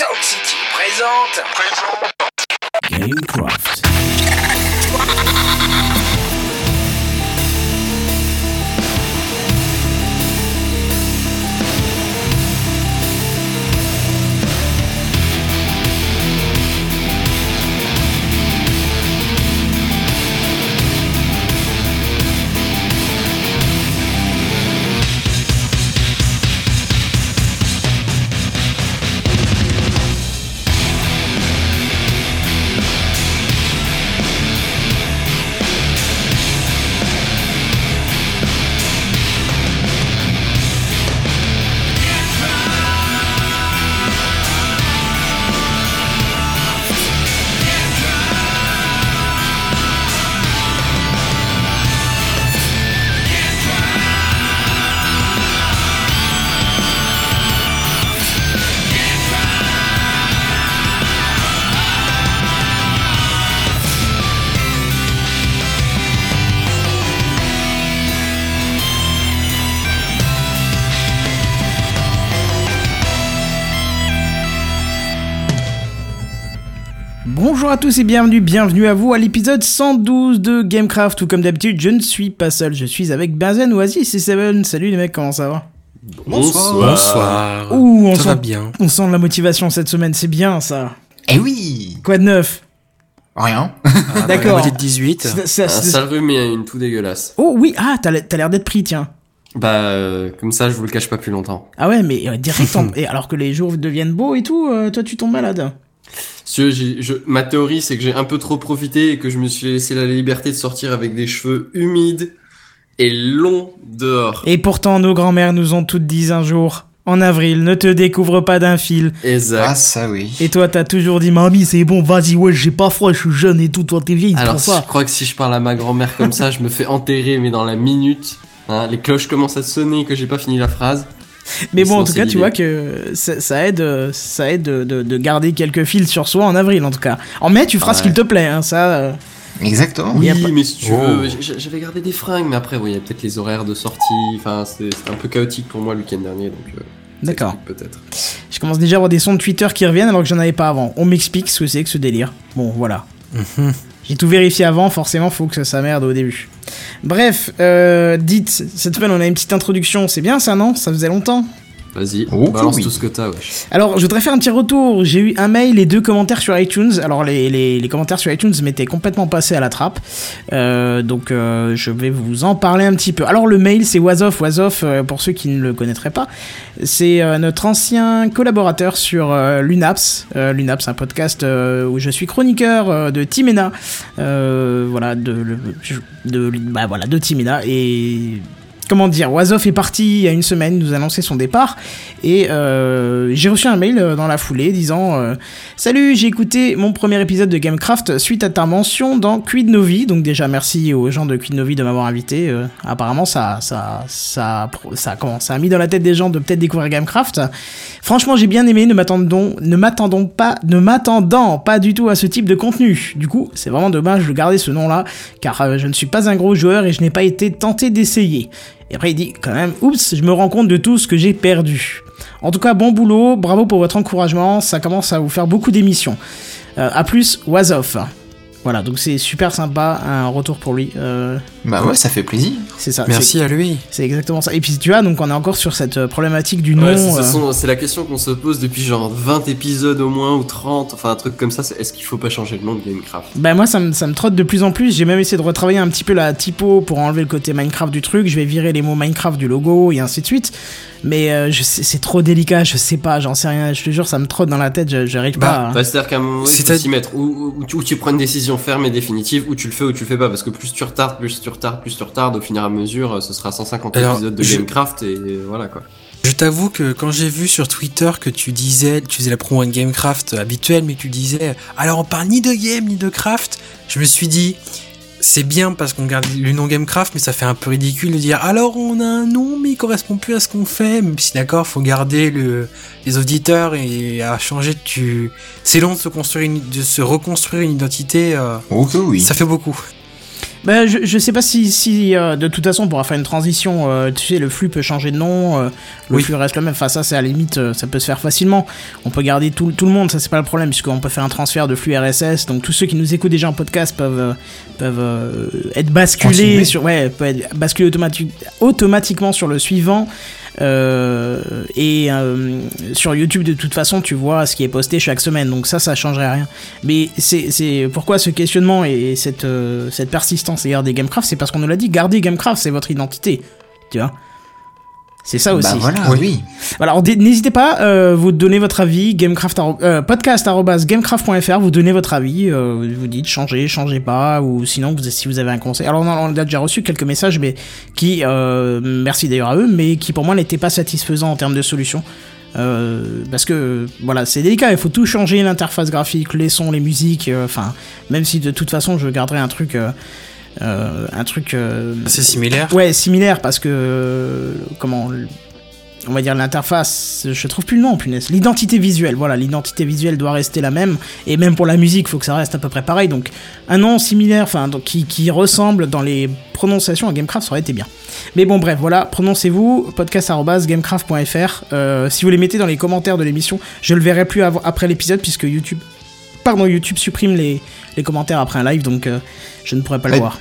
Sound City présente. Gamecraft. Tous et bienvenue, bienvenue à vous à l'épisode 112 de Gamecraft. Tout comme d'habitude, je ne suis pas seul, je suis avec Benzen, Oasis et Seven. Salut les mecs, comment ça va? Bonsoir. Bonsoir. Ouh, on Ça sent, va bien. on sent de la motivation cette semaine, c'est bien ça. Eh oui Quoi de neuf? Rien. Ah, D'accord. bah, moitié de 18. Ça- ça- Un sale rhume et une tout dégueulasse. Oh oui, ah, t'as l'air- t'as l'air d'être pris, tiens. Bah, euh, comme ça, je vous le cache pas plus longtemps. Ah ouais, mais euh, direct, en- et alors que les jours deviennent beaux et tout, euh, toi tu tombes malade. Si je, ma théorie, c'est que j'ai un peu trop profité et que je me suis laissé la liberté de sortir avec des cheveux humides et longs dehors. Et pourtant, nos grands-mères nous ont toutes dit un jour, en avril, ne te découvre pas d'un fil. Exact. Ah, ça oui. Et toi, t'as toujours dit, mamie, c'est bon, vas-y, ouais, j'ai pas froid, je suis jeune et tout, toi t'es vieille, Alors, pour si ça. je crois que si je parle à ma grand-mère comme ça, je me fais enterrer, mais dans la minute. Hein, les cloches commencent à sonner que j'ai pas fini la phrase. Mais bon, en tout cas, tu vois que ça, ça aide, ça aide de, de- de garder quelques fils sur soi en avril, en tout cas. En mai, tu feras ce Ouais. qu'il te plaît, hein, ça. euh. Exactement. Oui, pas- mais si tu Oh. veux, j- j'avais gardé des fringues, mais après, oui, il y a peut-être les horaires de sortie. Enfin, c'était un peu chaotique pour moi le week-end dernier, donc. euh, D'accord. Peut-être. Je commence déjà à avoir des sons de Twitter qui reviennent alors que j'en avais pas avant. On m'explique ce que c'est que ce délire. Bon, voilà. J'ai tout vérifié avant, forcément, faut que ça, ça merde au début. Bref, euh, dites, cette semaine on a une petite introduction, c'est bien ça, non? Ça faisait longtemps Vas-y, Oh, balance tout ce que t'as, wesh. Alors, je voudrais faire un petit retour. J'ai eu un mail et deux commentaires sur iTunes. Alors, les, les, les commentaires sur iTunes m'étaient complètement passés à la trappe. Euh, donc, euh, je vais vous en parler un petit peu. Alors, le mail, c'est Wasoff. Wasoff, euh, pour ceux qui ne le connaîtraient pas, c'est notre ancien collaborateur sur l'UNAPS. L'UNAPS, un podcast où je suis chroniqueur de Timena. Voilà, de, le- de, bah, voilà, de Timena. Et comment dire, Wasoff est parti il y a une semaine, nous annoncer son départ. Et euh, j'ai reçu un mail euh, dans la foulée disant euh, Salut, j'ai écouté mon premier épisode de Gamecraft suite à ta mention dans Quid Novi. Donc déjà merci aux gens de Quid Novi de m'avoir invité. Apparemment ça ça ça ça comment ça a mis dans la tête des gens de peut-être découvrir Gamecraft. Franchement, j'ai bien aimé, ne m'attendons pas ne m'attendant pas du tout à ce type de contenu. Du coup, c'est vraiment dommage de garder ce nom-là car je ne suis pas un gros joueur et je n'ai pas été tenté d'essayer. Et après, il dit quand même, oups, je me rends compte de tout ce que j'ai perdu. En tout cas, bon boulot, bravo pour votre encouragement, ça commence à vous faire beaucoup d'émissions. Euh, à plus, was off. Voilà, donc c'est super sympa, un retour pour lui. Euh, Bah ouais, ça fait plaisir. c'est ça. Merci à lui. c'est- exactement ça. Et puis tu vois, donc on est encore sur cette euh, problématique du nom. Ouais, c'est- de toute euh, façon, c'est la question qu'on se pose depuis genre 20 épisodes au moins, ou 30, enfin un truc comme ça, c'est est-ce qu'il faut pas changer le nom de Gamecraft Bah moi ça me, ça me trotte de plus en plus, j'ai même essayé de retravailler un petit peu la typo pour enlever le côté Minecraft du truc, je vais virer les mots Minecraft du logo et ainsi de suite. Mais euh, c'est trop délicat, je sais pas, j'en sais rien, je te jure ça me trotte dans la tête, je- j'arrive Bah, pas. à- Bah, C'est-à-dire qu'à un moment il faut C'est à- s'y mettre, ou, ou, tu- ou tu prends une décision ferme et définitive, ou tu le fais ou tu le fais pas, parce que plus tu retardes, plus tu retardes, plus tu retardes, au fur et à mesure, euh, ce sera 150 Alors, épisodes de je- Gamecraft, et voilà quoi. Je t'avoue que quand j'ai vu sur Twitter que tu disais, tu faisais la promo de Gamecraft habituelle, mais tu disais, alors on parle ni de game ni de craft, je me suis dit, c'est bien parce qu'on garde le nom Gamecraft, mais ça fait un peu ridicule de dire, alors on a un nom, mais il correspond plus à ce qu'on fait, même si d'accord, faut garder le, les auditeurs et à changer, tu, c'est long de se construire une, de se reconstruire une identité, euh, Oh oui. ça fait beaucoup. Bah, je, je sais pas si, si euh, de toute façon on pourra faire une transition. euh, tu sais, le flux peut changer de nom, euh, le Oui. flux reste le même. Enfin, ça, c'est à la limite, euh, ça peut se faire facilement. On peut garder tout, tout le monde, ça c'est pas le problème, puisqu'on peut faire un transfert de flux RSS. Donc tous ceux qui nous écoutent déjà en podcast peuvent, euh, peuvent euh, être basculés Continuer. sur, ouais, peuvent être basculés automati- automatiquement sur le suivant. Euh, et euh, sur YouTube, de toute façon, tu vois ce qui est posté chaque semaine. Donc ça, ça changerait rien. Mais c'est pourquoi ce questionnement et cette, euh, cette persistance à garder Gamecraft, c'est parce qu'on nous l'a dit, garder Gamecraft, c'est votre identité. Tu vois? C'est ça aussi. Bah voilà, Oui. oui. Voilà, n'hésitez pas, euh, vous donnez votre avis, gamecraft, euh, podcast.gamecraft.fr, vous donnez votre avis, euh, vous dites changez, changez pas, ou sinon vous, si vous avez un conseil. Alors on, a- on a déjà reçu quelques messages, mais qui, euh, merci d'ailleurs à eux, mais qui pour moi n'étaient pas satisfaisants en termes de solutions. Euh, parce que voilà, c'est délicat, il faut tout changer, l'interface graphique, les sons, les musiques, euh, enfin, même si de toute façon je garderai un truc, euh, un truc euh, C'est similaire? Ouais, similaire parce que euh, comment on va dire l'interface, je trouve plus le nom, punaise. L'identité visuelle, voilà, l'identité visuelle doit rester la même et même pour la musique, faut que ça reste à peu près pareil. Donc un nom similaire, enfin qui, qui ressemble dans les prononciations à Gamecraft, ça aurait été bien. Mais bon, bref, voilà, prononcez-vous podcast@gamecraft.fr. Euh, si vous les mettez dans les commentaires de l'émission, je le verrai plus avant- après l'épisode puisque YouTube, pardon, YouTube supprime les, les commentaires après un live, donc euh, je ne pourrai pas le voir.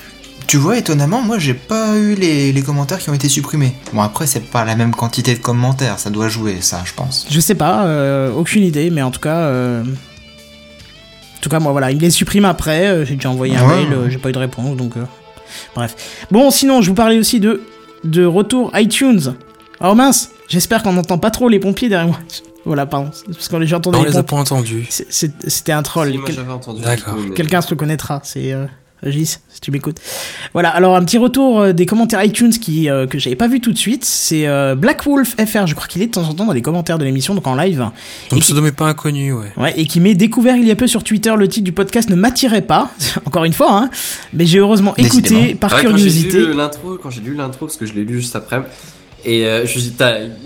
Tu vois, étonnamment, moi j'ai pas eu les, les commentaires qui ont été supprimés. Bon, après, c'est pas la même quantité de commentaires, ça doit jouer, ça, je pense. Je sais pas, euh, aucune idée, mais en tout cas. euh, En tout cas, moi voilà, il les supprime après. euh, j'ai déjà envoyé un Ouais. mail, euh, j'ai pas eu de réponse, donc. euh, Bref. Bon, sinon, je vous parlais aussi de, de retour iTunes. Oh mince, j'espère qu'on n'entend pas trop les pompiers derrière moi. Voilà, pardon, parce qu'on les entendu On les les a pas entendus. C'était un troll. Si, moi Quel- j'avais entendu. D'accord. Quelqu'un se reconnaîtra, c'est euh, Gis, si tu m'écoutes. Voilà, alors un petit retour euh, des commentaires iTunes qui, euh, que j'avais pas vu tout de suite. C'est euh, Black Wolf FR, je crois qu'il est de temps en temps dans les commentaires de l'émission, donc en live. Qui- pseudo n'est pas inconnu, ouais. Ouais, et qui m'est découvert il y a peu sur Twitter, le titre du podcast ne m'attirait pas, encore une fois, hein, mais j'ai heureusement écouté Décidément. par Ouais, curiosité. quand j'ai lu l'intro, parce que je l'ai lu juste après, et euh, je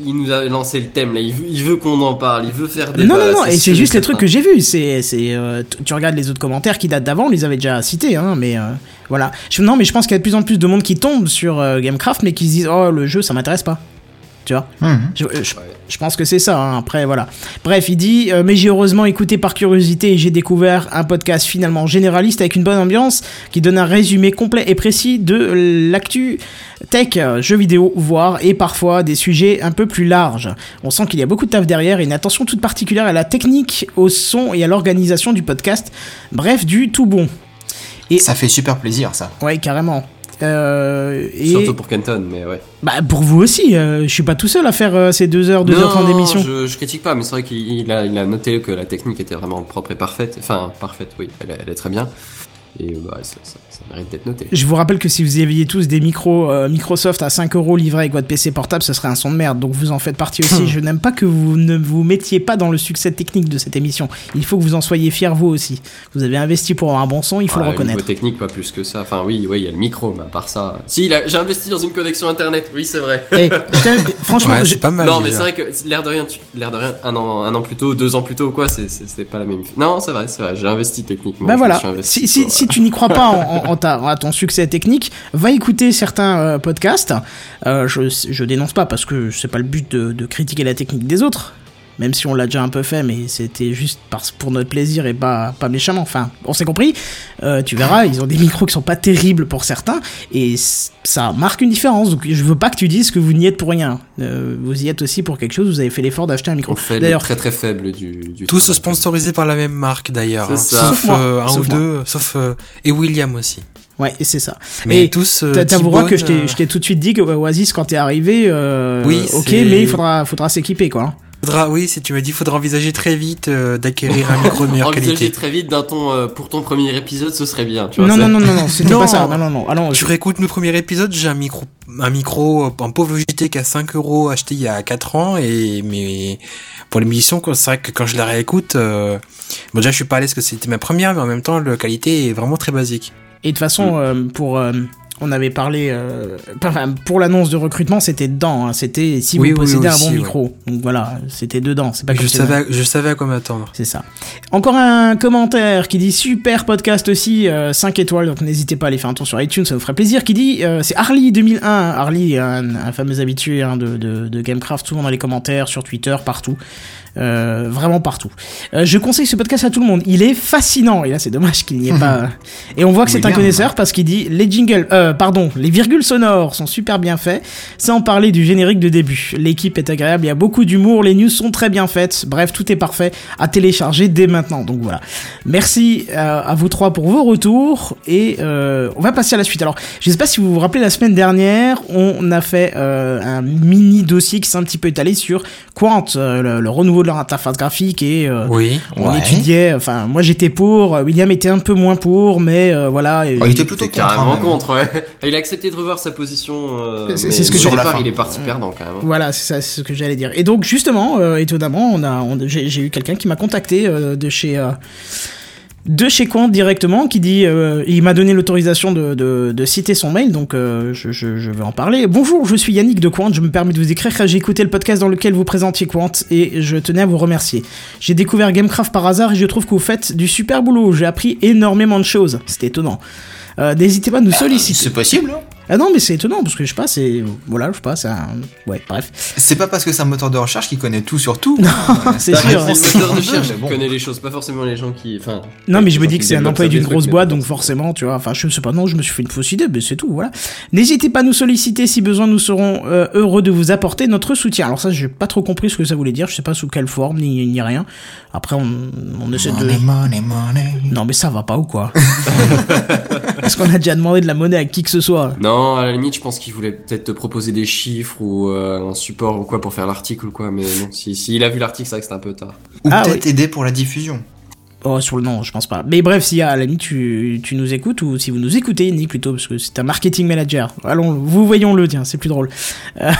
il nous a lancé le thème là, il veut, qu'on en parle, il veut faire des Non, non, non, et c'est juste les trucs que j'ai vus. C'est, c'est, euh, tu regardes les autres commentaires qui datent d'avant, on les avait déjà cités, hein, mais euh, voilà. Je, non, mais je pense qu'il y a de plus en plus de monde qui tombe sur Gamecraft, mais qui se disent, oh, le jeu, ça m'intéresse pas. Tu vois Mhm. je, je- je pense que c'est ça, hein, après, voilà. Bref, il dit euh, Mais j'ai heureusement écouté par curiosité et j'ai découvert un podcast finalement généraliste avec une bonne ambiance qui donne un résumé complet et précis de l'actu tech, jeux vidéo, voire et parfois des sujets un peu plus larges. On sent qu'il y a beaucoup de taf derrière et une attention toute particulière à la technique, au son et à l'organisation du podcast. Bref, du tout bon. Et Ça fait super plaisir, ça. ouais, carrément. Euh, et Surtout pour Kenton, mais ouais. bah pour vous aussi, euh, je suis pas tout seul à faire euh, ces deux heures, deux heures trente d'émission. Je, je critique pas, mais c'est vrai qu'il il a, il a noté que la technique était vraiment propre et parfaite. Enfin, parfaite, oui, elle, est- elle est très bien. Et bah, ça- ça mérite d'être noté. Je vous rappelle que si vous aviez tous des micros euh, Microsoft à 5 euros livrés avec votre PC portable, ce serait un son de merde. Donc vous en faites partie aussi. Je n'aime pas que vous ne vous mettiez pas dans le succès technique de cette émission. Il faut que vous en soyez fiers vous aussi. Vous avez investi pour avoir un bon son, il faut le Niveau reconnaître. technique, pas plus que ça. Enfin, oui, oui, il y a le micro, mais à part ça. Si, il a- j'ai investi dans une connexion internet, oui, c'est vrai. Eh, putain, franchement, Ouais, je- pas mal. non, mais c'est vrai que l'air de rien, tu- l'air de rien, un an, un an plus tôt, deux ans plus tôt, ou quoi, c'est, pas la même. Non, c'est vrai, c'est vrai, j'ai investi techniquement. me voilà, si, si, si euh, tu n'y crois pas en ta- à ton succès technique, va écouter certains euh, podcasts. Euh, je, je dénonce pas parce que c'est pas le but de, de critiquer la technique des autres. Même si on l'a déjà un peu fait, mais c'était juste parce, pour notre plaisir et pas, pas méchamment. Enfin, on s'est compris. Euh, tu verras, ils ont des micros qui sont pas terribles pour certains, et ça marque une différence. Donc je veux pas que tu dises que vous n'y êtes pour rien. Euh, vous y êtes aussi pour quelque chose, vous avez fait l'effort d'acheter un micro. On fait le D'ailleurs, très très faible du, du Tous sponsorisés par la même marque d'ailleurs. Hein. Sauf, Sauf moi. un Sauf ou moi. deux, sauf euh, et William aussi. Ouais, et c'est ça. Mais Et tous. euh, T'a- T'avoueras que je t'ai euh, je t'ai tout de suite dit que Oasis quand t'es arrivé, euh, Oui, ok, mais il faudra, faudra s'équiper quoi. faudra, oui, si tu m'as dit, faudra envisager très vite euh, d'acquérir un micro de meilleure Envisager qualité. très vite ton euh, pour ton premier épisode, ce serait bien. Tu vois, Non, non, non, non, non, c'était Non. pas ça. Non, non, non. Allons, Tu réécoutes le premier épisode, j'ai un micro, un micro, un pauvre Logitech à 5 euros acheté il y a 4 ans et, mais, pour l'émission, quoi, c'est vrai que quand je la réécoute, euh, bon, déjà, je suis pas à l'aise que c'était ma première, mais en même temps, la qualité est vraiment très basique. Et de toute façon, euh, pour, euh, on avait parlé, euh, enfin, pour l'annonce de recrutement, c'était dedans. hein. C'était si Oui, vous oui, possédez un aussi, bon micro. Donc voilà, c'était dedans. C'est pas Je savais, je savais à quoi m'attendre. c'est ça. Encore un commentaire qui dit super podcast aussi, 5 étoiles, donc n'hésitez pas à aller faire un tour sur iTunes, ça vous ferait plaisir. Qui dit euh, c'est Harley 2001, Harley, un, un fameux habitué hein, de, de, de Gamecraft, souvent dans les commentaires, sur Twitter, partout. Euh, vraiment partout. Euh, je conseille ce podcast à tout le monde. Il est fascinant. Et là, c'est dommage qu'il n'y ait pas. Et on voit que c'est un connaisseur parce qu'il dit les jingles, euh, pardon, les virgules sonores sont super bien faits. Sans parler du générique de début. L'équipe est agréable. Il y a beaucoup d'humour. Les news sont très bien faites. Bref, tout est parfait à télécharger dès maintenant. Donc voilà. Merci à vous trois pour vos retours et on va passer à la suite. Alors, je sais pas si vous vous rappelez la semaine dernière, on a fait un mini dossier qui s'est un petit peu étalé sur Quant, le, le renouveau de leur interface graphique et euh, Oui. on Ouais. étudiait. Enfin, moi j'étais pour, euh, William était un peu moins pour, mais euh, voilà. et- Oh, il était plutôt contre. carrément hein, contre, ouais. Il a accepté de revoir sa position. euh, C'est- ce que sur la fin. il est parti perdant quand même. Voilà, c'est ça, c'est ce que j'allais dire. Et donc justement, euh, étonnamment, on a, on- j'ai j'ai eu quelqu'un qui m'a contacté euh, de chez. De chez Quant directement qui dit euh, il m'a donné l'autorisation de, de, de citer son mail donc euh, je, je, je vais en parler. Bonjour je suis Yannick de Quant je me permets de vous écrire car j'ai écouté le podcast dans lequel vous présentiez Quant et je tenais à vous remercier. J'ai découvert Gamecraft par hasard et je trouve que vous faites du super boulot. J'ai appris énormément de choses. C'était étonnant. Euh, n'hésitez pas à nous solliciter. C'est possible. hein. Ah non mais c'est étonnant parce que je sais pas c'est voilà je sais pas c'est un ouais bref C'est pas parce que c'est un moteur de recherche qui connaît tout sur tout. c'est Bah, sûr C'est le moteur de recherche qui connaît les choses, pas forcément les gens qui. Enfin, Non, mais je me dis que c'est un employé ça, d'une grosse boîte, donc forcément, tu vois. Enfin, je ne sais pas, non, je me suis fait une fausse idée, mais c'est tout, voilà. N'hésitez pas à nous solliciter si besoin, nous serons euh, heureux de vous apporter notre soutien. Alors ça, j'ai pas trop compris ce que ça voulait dire, je sais pas sous quelle forme, ni, ni rien. Après, on, on essaie de... Money, money, money. Non, mais ça va pas ou quoi? Est-ce qu'on a déjà demandé de la monnaie à qui que ce soit? Non, à la limite, je pense qu'il voulait peut-être te proposer des chiffres ou euh, un support ou quoi pour faire l'article ou quoi, mais non, si, si il a vu l'article, c'est vrai que c'était un peu tard. Ou Ah, peut-être aider pour la diffusion. Oh, sur le nom, je pense pas. Mais bref, si à la limite tu, tu nous écoutes, ou si vous nous écoutez, Nick plutôt, parce que c'est un marketing manager. Allons, vous voyons-le, tiens, c'est plus drôle. Euh,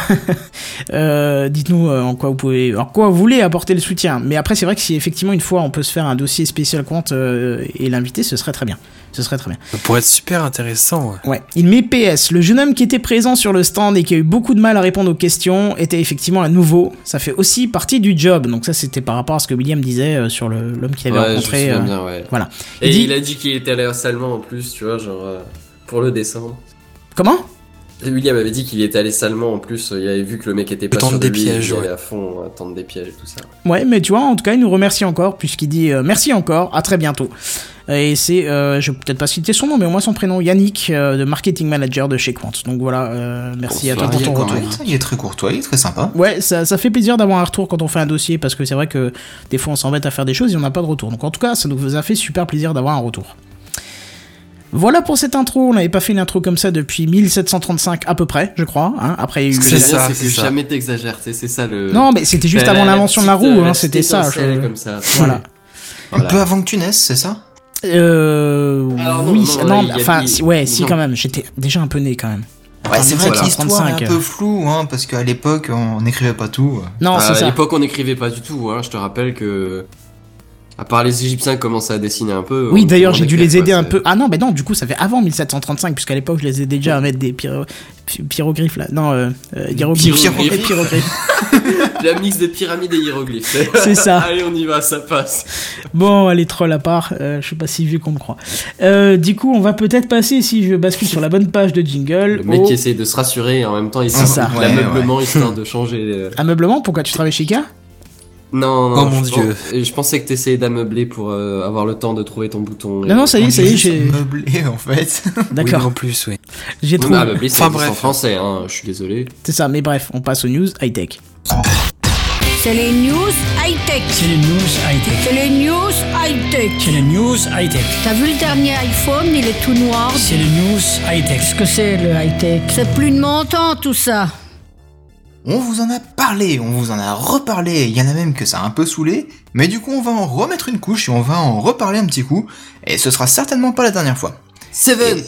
euh, Dites-nous en quoi vous pouvez, en quoi vous voulez apporter le soutien. Mais après, c'est vrai que si effectivement une fois on peut se faire un dossier spécial compte euh, et l'inviter, ce serait très bien. Ce serait très bien. Ça pourrait être super intéressant. ouais. Ouais. Il met PS. Le jeune homme qui était présent sur le stand et qui a eu beaucoup de mal à répondre aux questions était effectivement un nouveau. Ça fait aussi partie du job. Donc ça, c'était par rapport à ce que William disait euh, sur l'homme qu'il avait Ouais, je me rencontré. souviens euh, bien, ouais. voilà. Et Il dit- il a dit qu'il était allé au salement en plus, tu vois, genre euh, pour le descendre. Comment? William avait dit qu'il était allé salement en plus, il avait vu que le mec était pas tendre sûr de des lui, pièges, il ouais. à fond, tendre des pièges et tout ça. Ouais, mais tu vois, en tout cas, il nous remercie encore, puisqu'il dit euh, merci encore, à très bientôt. Et c'est, euh, je vais peut-être pas citer son nom, mais au moins son prénom, Yannick, euh, de marketing manager de chez Quant. Donc voilà, euh, merci à toi pour ton il, est retour. il est très courtois, il est très sympa. Ouais, ça, ça fait plaisir d'avoir un retour quand on fait un dossier, parce que c'est vrai que des fois on s'embête à faire des choses et on n'a pas de retour. Donc en tout cas, ça nous a fait super plaisir d'avoir un retour. Voilà pour cette intro, on n'avait pas fait une intro comme ça depuis 1735 à peu près, je crois. Hein. Après, il y a eu C'est ça, c'est que ça. jamais t'exagères, c'est ça le. Non, mais c'était juste avant l'invention de la roue, hein, c'était ça. je- comme ça. Voilà. Voilà. Un peu avant que tu naisses, c'est ça? Euh. Alors, non, oui, non, enfin, si- ouais, si quand même. J'étais déjà un peu né quand même. Ouais, c'est vrai que l'histoire est un 35, peu floue, hein, parce qu'à l'époque, on n'écrivait pas tout. Non, à c'est ça. l'époque, on n'écrivait pas du tout. Hein. Je te rappelle que, à part les Égyptiens commençaient à dessiner un peu. Oui, d'ailleurs, j'ai dû les aider quoi, un peu. Ah non, mais non, du coup, ça fait avant 1735, puisqu'à l'époque, je les ai déjà à mettre des pyro... py- pyroglyphes là. Non, euh, euh, hiéroglyphes. Pyroglyphes. La mix de pyramides et hiéroglyphes. C'est ça. Allez, on y va, ça passe. Bon, allez, troll à part, euh, je suis pas si vieux qu'on me croit. Euh, du coup, on va peut-être passer, si je bascule sur la bonne page de jingle, Le mec au qui essaye de se rassurer et en même temps il C'est ça. s'en Ouais, l'ameublement histoire de changer. euh. ameublement. Pourquoi tu travailles chez K Non, non. Oh mon je Dieu. Je pensais que t'essayais d'ameubler pour euh, avoir le temps de trouver ton bouton. Non, non, ça y est, On ça y est, j'ai. meublé, en fait. Oui, D'accord, en plus, oui. j'ai trouvé. mais ameubler, c'est Enfin, en français, hein. Je suis désolé. C'est ça, mais bref, on passe aux news high-tech. C'est les news high-tech. C'est les news high-tech. C'est les news high-tech. C'est les news high-tech. T'as vu le dernier iPhone, il est tout noir. C'est les news high-tech. Qu'est-ce que c'est le high-tech? C'est plus de mon temps tout ça. On vous en a parlé, on vous en a reparlé, il y en a même que ça a un peu saoulé, mais du coup on va en remettre une couche et on va en reparler un petit coup, et ce sera certainement pas la dernière fois. Seven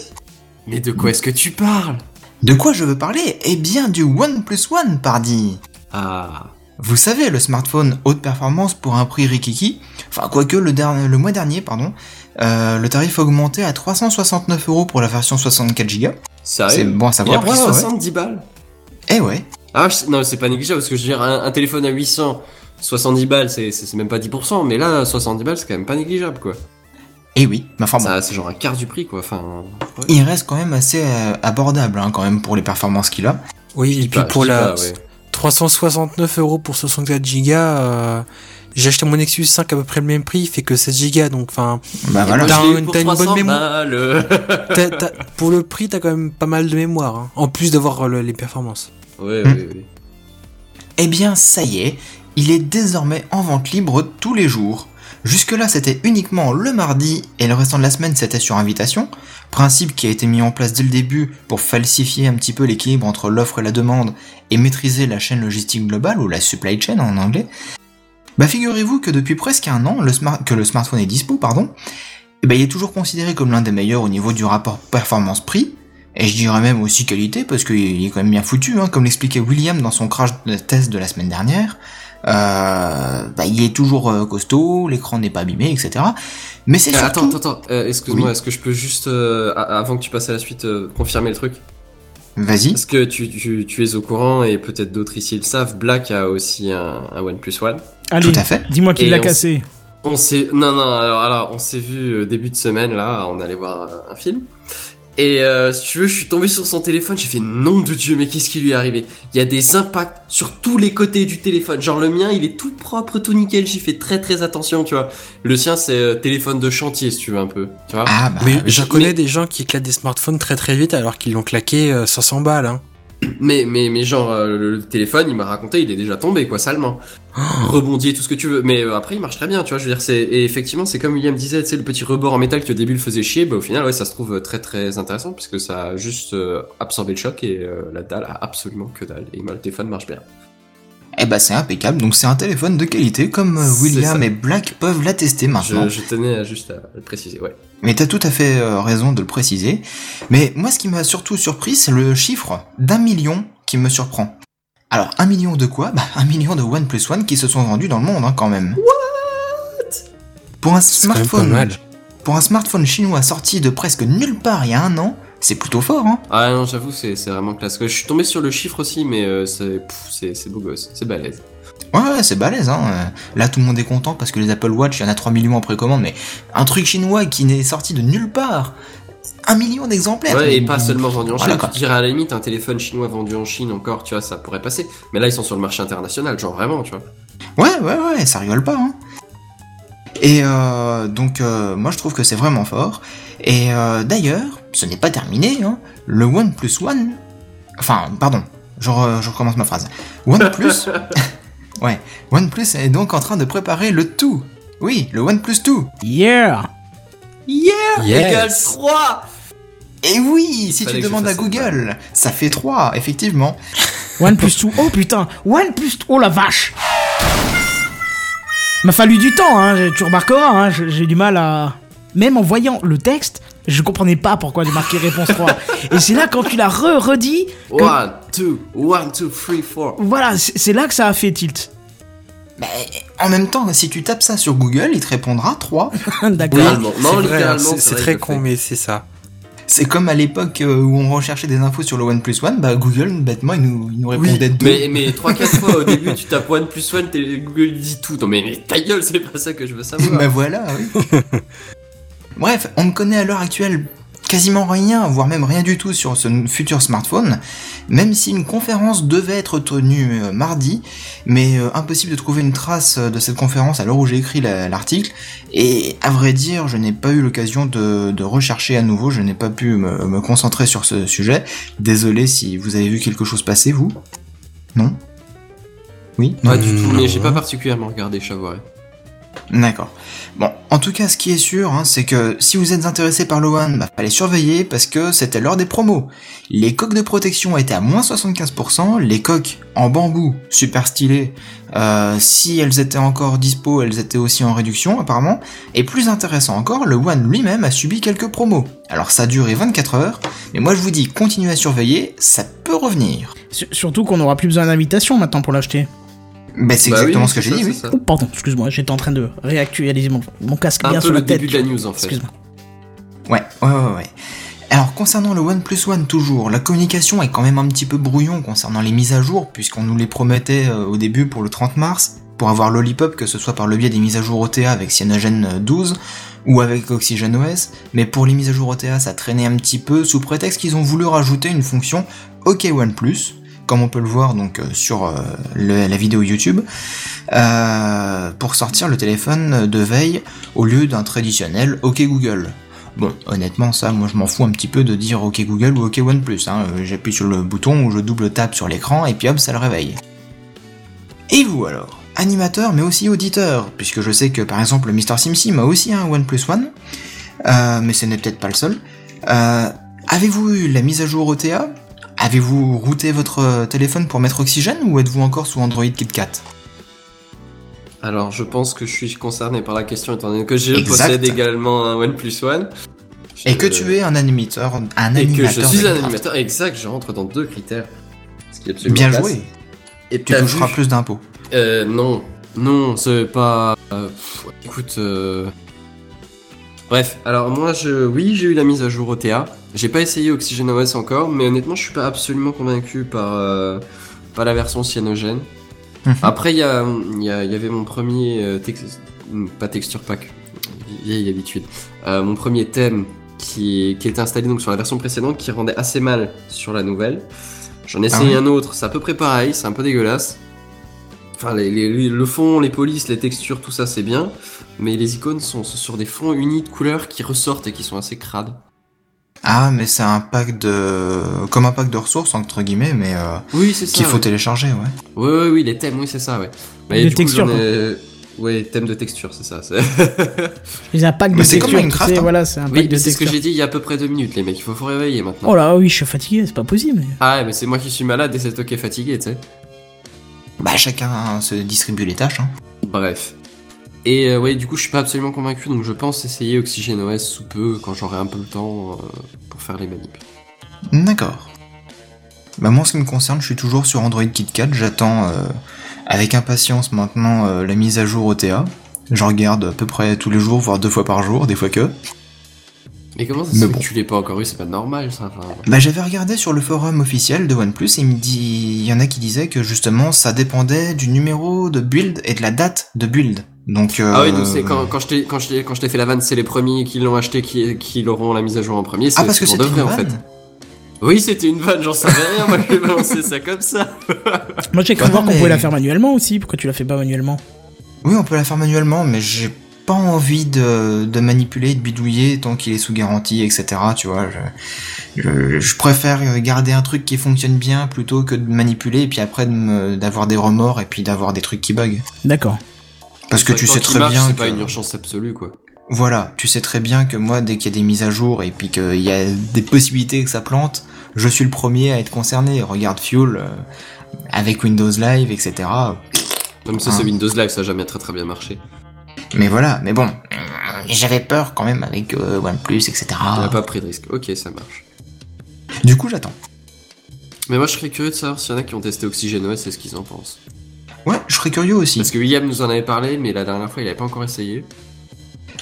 Mais de quoi est-ce que tu parles? De quoi je veux parler? Eh bien du OnePlus One, pardi Ah. Vous savez, le smartphone haute performance pour un prix rikiki, enfin quoique le, dernier, le mois dernier, pardon, euh, le tarif a augmenté à 369 euros pour la version 64 Go. Ça C'est arrive. bon à Il a savoir. pris ouais, ouais. 70 balles. Eh ouais. Ah, non, c'est pas négligeable parce que je veux dire, un, un téléphone à 800, 70 balles, c'est même pas 10%, mais là, 70 balles, c'est quand même pas négligeable, quoi. Eh oui. Mais enfin bon. Ça, C'est genre un quart du prix, quoi. Enfin, ouais. Il reste quand même assez euh, abordable, hein, quand même, pour les performances qu'il a. Oui, et puis pas, pour la pas, ouais. 369 euros pour 64 gigas, euh, j'ai acheté mon Nexus 5 à peu près le même prix, il fait que 16 gigas, donc enfin, Bah voilà. T'as un- une bonne 300 mémoire. euh. t'as- t'as- pour le prix, t'as quand même pas mal de mémoire, hein, en plus d'avoir le- les performances. Ouais, Hmm. ouais, ouais. Eh bien, ça y est, il est désormais en vente libre tous les jours. Jusque-là, c'était uniquement le mardi et le restant de la semaine, c'était sur invitation. Principe qui a été mis en place dès le début pour falsifier un petit peu l'équilibre entre l'offre et la demande et maîtriser la chaîne logistique globale ou la supply chain en anglais. Bah, figurez-vous que depuis presque un an, que le smartphone est dispo, pardon, eh ben, il est toujours considéré comme l'un des meilleurs au niveau du rapport performance-prix. Et je dirais même aussi qualité, parce qu'il est quand même bien foutu, hein, comme l'expliquait William dans son crash de test de la semaine dernière. Euh, bah, il est toujours euh, costaud, l'écran n'est pas abîmé, etc. Mais c'est Euh, surtout... Attends, attends, attends. Euh, Excuse-moi, Oui. est-ce que je peux juste, euh, avant que tu passes à la suite, euh, confirmer le truc? Vas-y. Est-ce que tu, tu, tu es au courant et peut-être d'autres ici le savent Black a aussi un, un OnePlus One. Allez, Tout à fait. dis-moi qui l'a cassé. On s'est non non alors, alors on s'est vu début de semaine là on allait voir un film et euh, si tu veux je suis tombé sur son téléphone j'ai fait nom de dieu mais qu'est-ce qui lui est arrivé? Il y a des impacts sur tous les côtés du téléphone genre le mien il est tout propre tout nickel j'y fais très très attention tu vois le sien c'est euh, téléphone de chantier si tu veux un peu tu vois Ah bah, mais je mais- connais des gens qui éclatent des smartphones très très vite alors qu'ils l'ont claqué euh, 500 balles. Hein. Mais mais mais genre euh, le téléphone il m'a raconté il est déjà tombé quoi salement. Rebondi et tout ce que tu veux. Mais euh, après il marche très bien tu vois je veux dire c'est et effectivement c'est comme William disait tu sais le petit rebord en métal qui au début le faisait chier bah au final ouais ça se trouve très très intéressant puisque ça a juste euh, absorbé le choc et euh, la dalle a absolument que dalle et le téléphone marche bien. Eh bah c'est impeccable, donc c'est un téléphone de qualité, comme euh, C'est William et Black peuvent l'attester maintenant. je, je tenais à juste à le préciser ouais Mais t'as tout à fait euh, raison de le préciser. Mais moi, ce qui m'a surtout surpris, c'est le chiffre d'un million qui me surprend. Alors, un million de quoi? Bah, un million de OnePlus One qui se sont vendus dans le monde, hein, quand même. What? Pour un smartphone, mal. pour un smartphone chinois sorti de presque nulle part il y a un an, c'est plutôt fort, hein. ah non j'avoue c'est c'est vraiment classe je suis tombé sur le chiffre aussi mais euh, c'est beau gosse c'est balèze Ouais, ouais, c'est balèze, hein. Là, tout le monde est content parce que les Apple Watch, il y en a 3 millions en précommande, mais un truc chinois qui n'est sorti de nulle part. Un million d'exemplaires. Ouais, et pas seulement vendu en Chine. Voilà, tu dirais à la limite, un téléphone chinois vendu en Chine encore, tu vois, ça pourrait passer. Mais là, ils sont sur le marché international, genre vraiment, tu vois. Ouais, ouais, ouais, ça rigole pas. Hein. Et euh, donc, euh, moi je trouve que c'est vraiment fort. Et euh, d'ailleurs, ce n'est pas terminé. Hein. Le OnePlus One. Enfin, pardon, je, re- je recommence ma phrase. OnePlus. ouais, OnePlus est donc en train de préparer le tout. Oui, le OnePlus 2. Yeah Égal 3 Et oui, si Fallait tu demandes à Google, ça fait 3, effectivement. OnePlus 2. Oh putain, OnePlus 2. Oh la vache M'a fallu du temps, hein, tu remarqueras, hein, j'ai du mal à... Même en voyant le texte, je comprenais pas pourquoi j'ai marqué réponse 3. Et c'est là quand tu l'as re-redit, que- 1, 2, 1, 2, 3, 4. voilà, c'est là que ça a fait tilt. Mais en même temps, si tu tapes ça sur Google, il te répondra 3. D'accord. Littéralement. Non, C'est hein, très con, mais c'est ça. C'est comme à l'époque euh, où on recherchait des infos sur le OnePlus One, bah Google, bêtement, il nous, il nous répondait deux. Mais, mais 3-4 fois au début, tu tapes 1 plus 1, t'es- Google dit tout. Non, mais, mais ta gueule, c'est pas ça que je veux savoir. bah voilà, oui. Bref, on ne connaît à l'heure actuelle quasiment rien, voire même rien du tout sur ce futur smartphone, même si une conférence devait être tenue euh, mardi, mais euh, impossible de trouver une trace euh, de cette conférence à l'heure où j'ai écrit la- l'article, et à vrai dire, je n'ai pas eu l'occasion de, de rechercher à nouveau, je n'ai pas pu me, me concentrer sur ce sujet. Désolé si vous avez vu quelque chose passer, vous Non? Oui? Pas du tout, Non. mais j'ai pas particulièrement regardé, je t'avouerai. D'accord. Bon, en tout cas, ce qui est sûr, hein, c'est que si vous êtes intéressé par le One, bah, fallait surveiller parce que c'était l'heure des promos. Les coques de protection étaient à moins 75%, les coques en bambou, super stylées, euh, si elles étaient encore dispo, elles étaient aussi en réduction apparemment. Et plus intéressant encore, le One lui-même a subi quelques promos. Alors ça a duré 24 heures, mais moi je vous dis, continuez à surveiller, ça peut revenir. Sur- Surtout qu'on n'aura plus besoin d'invitation maintenant pour l'acheter. Bah c'est Bah exactement oui, ce que j'ai dit, oui. ça. Oh pardon, excuse-moi, j'étais en train de réactualiser mon, mon casque Un bien peu sur la le tête. début de la news, en fait. Excuse-moi. Ouais, ouais, ouais, ouais. Alors concernant le OnePlus One toujours, la communication est quand même un petit peu brouillon concernant les mises à jour, puisqu'on nous les promettait euh, au début pour le 30 mars, pour avoir Lollipop, que ce soit par le biais des mises à jour OTA avec Cyanogen 12 ou avec OxygenOS, mais pour les mises à jour OTA ça traînait un petit peu sous prétexte qu'ils ont voulu rajouter une fonction OK OnePlus, comme on peut le voir donc euh, sur euh, la vidéo YouTube, euh, pour sortir le téléphone de veille au lieu d'un traditionnel OK Google. Bon, honnêtement, ça, moi je m'en fous un petit peu de dire OK Google ou OK OnePlus. Hein. J'appuie sur le bouton ou je double tape sur l'écran et puis hop, ça le réveille. Et vous alors? Animateur mais aussi auditeur, puisque je sais que par exemple Mr SimSim a aussi un OnePlus One, mais ce n'est peut-être pas le seul. Avez-vous eu la mise à jour OTA Avez-vous routé votre euh, téléphone pour mettre Oxygène ou êtes-vous encore sous Android KitKat? Alors, je pense que je suis concerné par la question étant donné que je Exact. possède également un OnePlus One. Et que tu es un animateur, un Et que animateur. je suis un animateur exact, je rentre dans deux critères. Ce qui est absolument Bien joué. Et Tu toucheras plus d'impôts. Euh, non. Non, c'est pas. euh, pff, écoute. euh, Bref, alors moi, je, oui, j'ai eu la mise à jour OTA. J'ai pas essayé OxygenOS encore, mais honnêtement, je suis pas absolument convaincu par, euh, par la version cyanogène. Mhm. Après, il y, a, y, a- y avait mon premier. euh, tex- pas texture pack, vieille habitude. Euh, mon premier thème qui, qui était installé donc sur la version précédente qui rendait assez mal sur la nouvelle. J'en ai Ah essayé un autre, c'est à peu près pareil, c'est un peu dégueulasse. Enfin, les- les- le fond, les polices, les textures, tout ça c'est bien, mais les icônes sont sur des fonds unis de couleurs qui ressortent et qui sont assez crades. Ah, mais c'est un pack de. comme un pack de ressources, entre guillemets, mais euh, Oui, c'est ça. qu'il faut ouais. télécharger, ouais. Oui, oui, oui, les thèmes, oui, c'est ça, ouais. Mais Les du coup, textures, ai- Ouais, thème de texture, c'est ça. c'est- J'ai un pack de Mais c'est comme Minecraft, sais, hein. voilà, c'est un pack oui, de c'est ce que j'ai dit il y a à peu près deux minutes, les mecs. Il faut faut réveiller maintenant. Oh là, oui, je suis fatigué, c'est pas possible. Ah, ouais, mais c'est moi qui suis malade et c'est toi qui es fatigué, tu sais. Bah, chacun se distribue les tâches, hein. Bref. Et euh, ouais, du coup, je suis pas absolument convaincu, donc je pense essayer OxygenOS sous peu quand j'aurai un peu le temps euh, pour faire les manips. D'accord. Bah, moi, en ce qui me concerne, je suis toujours sur Android KitKat. J'attends euh, avec impatience maintenant euh, la mise à jour OTA. Je regarde à peu près tous les jours, voire deux fois par jour, des fois que. Mais comment ça Mais se fait bon. que tu l'aies pas encore eu C'est pas normal, ça. enfin. Bah, j'avais regardé sur le forum officiel de OnePlus et il me dit, il y en a qui disaient que justement ça dépendait du numéro de build et de la date de build. Donc, euh, Ah oui, donc c'est quand, quand je t'ai quand je t'ai- quand je t'ai fait la vanne, c'est les premiers qui l'ont acheté qui, qui l'auront la mise à jour en premier. Ah, parce que de vrai, une en fait. vanne Oui, c'était une vanne, j'en savais rien, moi j'ai balancé ça comme ça. Moi, j'ai cru voir qu'on mais- pouvait la faire manuellement aussi. Pourquoi tu la fais pas manuellement? Oui, on peut la faire manuellement, mais j'ai pas envie de, de manipuler, de bidouiller tant qu'il est sous garantie, etc. Tu vois, je, je, je préfère garder un truc qui fonctionne bien plutôt que de manipuler et puis après de d'avoir des remords et puis d'avoir des trucs qui bug. D'accord. Parce que tu sais très marche, bien C'est que... pas une urgence absolue, quoi. Voilà, tu sais très bien que moi, dès qu'il y a des mises à jour et puis qu'il y a des possibilités que ça plante, je suis le premier à être concerné. Regarde Fuel, euh, avec Windows Live, etc. Même ça, Ah. c'est Windows Live, ça a jamais très très bien marché. Mais voilà, mais bon, j'avais peur quand même avec euh, OnePlus, etc. On n'a pas pris de risque. Ok, ça marche. Du coup, j'attends. Mais moi, je serais curieux de savoir s'il y en a qui ont testé OxygenOS et ce qu'ils en pensent. Ouais, je serais curieux aussi. Parce que William nous en avait parlé, mais la dernière fois, il avait pas encore essayé.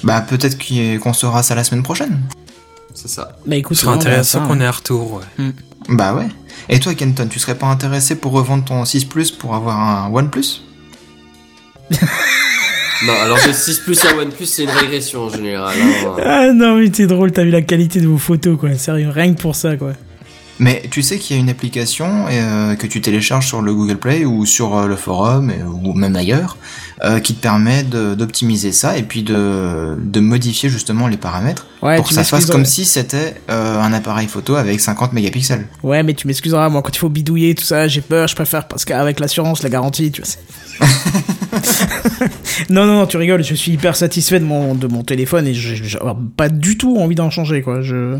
Bah, peut-être qu'il- qu'on saura ça la semaine prochaine. C'est ça. Bah écoute, Ce serait on verra intéressant qu'on ait un retour. ouais. Bah ouais. Et toi, Kenton, tu serais pas intéressé pour revendre ton 6 Plus pour avoir un OnePlus? Non, alors le 6 Plus à OnePlus, c'est une régression en général. hein. Ah non, mais t'es drôle, t'as vu la qualité de vos photos, quoi. Sérieux, rien que pour ça, quoi. Mais tu sais qu'il y a une application euh, que tu télécharges sur le Google Play ou sur euh, le forum euh, ou même ailleurs euh, qui te permet d'optimiser ça et puis de, de modifier justement les paramètres Ouais, pour que ça fasse comme si c'était euh, un appareil photo avec 50 mégapixels. Ouais, mais tu m'excuseras, moi, quand il faut bidouiller tout ça, j'ai peur, je préfère, parce qu'avec l'assurance, la garantie, tu vois. non, non, non, tu rigoles, je suis hyper satisfait de mon, de mon téléphone et j'ai pas du tout envie d'en changer, quoi. Je.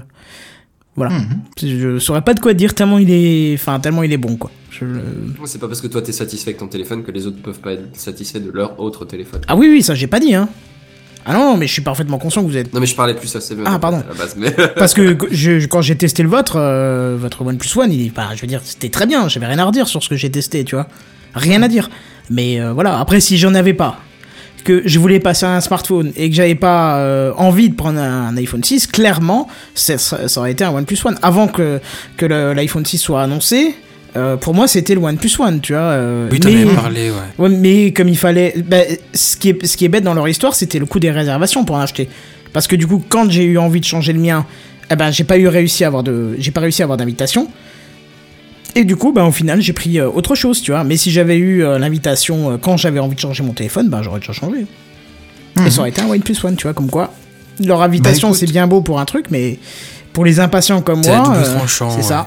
Voilà. Mhm. Je saurais pas de quoi dire tellement il est. Enfin, tellement il est bon, quoi. Je... C'est pas parce que toi t'es satisfait avec ton téléphone que les autres peuvent pas être satisfaits de leur autre téléphone. Ah oui, oui, ça j'ai pas dit, hein. Ah non, mais je suis parfaitement conscient que vous êtes. Non mais je parlais plus à. Ah, pardon. à la base, mais... Parce que je- quand j'ai testé le vôtre, euh, votre OnePlus One, il est pas, je veux dire, c'était très bien. J'avais rien à redire sur ce que j'ai testé, tu vois. Rien à dire. Mais euh, voilà. Après, si j'en avais pas, que je voulais passer à un smartphone et que j'avais pas euh, envie de prendre un, un iPhone 6, clairement, ça, ça aurait été un OnePlus One. Avant que, que l'iPhone 6 soit annoncé, euh, pour moi, c'était le OnePlus One, tu vois. euh, Oui, t'en mais- avais parlé, ouais. Ouais, mais comme il fallait. bah, ce, qui est, ce qui est bête dans leur histoire, c'était le coût des réservations pour en acheter. Parce que du coup, quand j'ai eu envie de changer le mien, eh ben, j'ai pas eu réussi à avoir de. J'ai pas réussi à avoir d'invitation. Et du coup, ben, au final, j'ai pris euh, autre chose, tu vois. Mais si j'avais eu euh, l'invitation euh, quand j'avais envie de changer mon téléphone, ben, j'aurais déjà changé. Et ça aurait été un OnePlus One, tu vois, comme quoi. Leur invitation, écoute. c'est bien beau pour un truc, mais pour les impatients comme moi, c'est ouais. ça.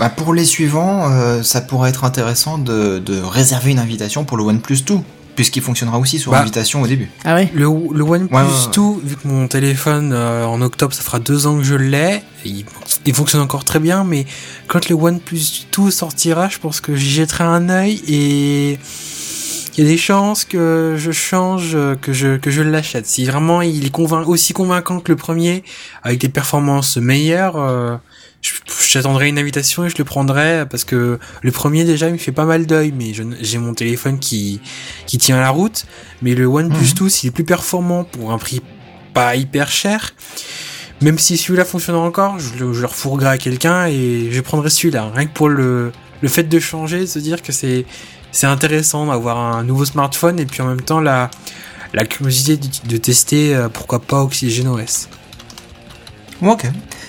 Bah pour les suivants, ça pourrait être intéressant de, de réserver une invitation pour le OnePlus 2, puisqu'il fonctionnera aussi sur Bah. invitation au début. Ah ouais Le, le OnePlus Ouais, ouais, ouais. 2, vu que mon téléphone euh, en octobre, ça fera deux ans que je l'ai, il, il fonctionne encore très bien, mais quand le OnePlus 2 sortira, je pense que j'y jetterai un œil et il y a des chances que je change, que je, que je l'achète. Si vraiment il est convain- aussi convaincant que le premier, avec des performances meilleures, euh, j'attendrai une invitation et je le prendrai parce que le premier déjà il me fait pas mal d'œil, mais j'ai mon téléphone qui, qui tient la route. Mais le OnePlus 2, s'il est plus performant pour un prix pas hyper cher, même si celui-là fonctionne encore, je le, je le refourguerai à quelqu'un et je prendrai celui-là. Rien que pour le, le fait de changer, de se dire que c'est, c'est intéressant d'avoir un nouveau smartphone et puis en même temps la, la curiosité de, de tester euh, pourquoi pas OxygenOS. Ok.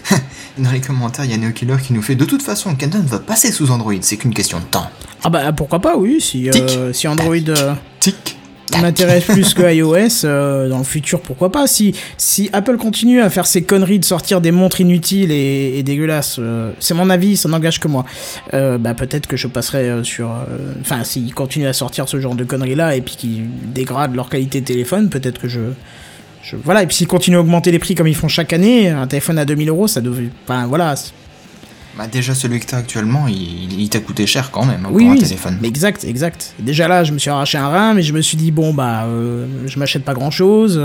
Dans les commentaires, il y a NeoKiller qui nous fait De toute façon, Kenton va passer sous Android, c'est qu'une question de temps. Ah bah pourquoi pas, oui, si, euh, si Android... euh, Tic. m'intéresse plus que iOS euh, dans le futur pourquoi pas. Si si Apple continue à faire ses conneries de sortir des montres inutiles et, et dégueulasses c'est mon avis ça n'engage que moi. Bah peut-être que je passerai sur enfin s'ils continuent à sortir ce genre de conneries là et puis qu'ils dégradent leur qualité de téléphone peut-être que je je- voilà, et puis s'ils continuent à augmenter les prix comme ils font chaque année, un téléphone à 2000 euros, ça devait. Enfin, voilà. Bah déjà, celui que t'as actuellement, il, il t'a coûté cher quand même hein, Oui, pour un oui. téléphone. Exact, exact. Déjà là, je me suis arraché un rein, mais je me suis dit, bon, bah, euh, je m'achète pas grand chose.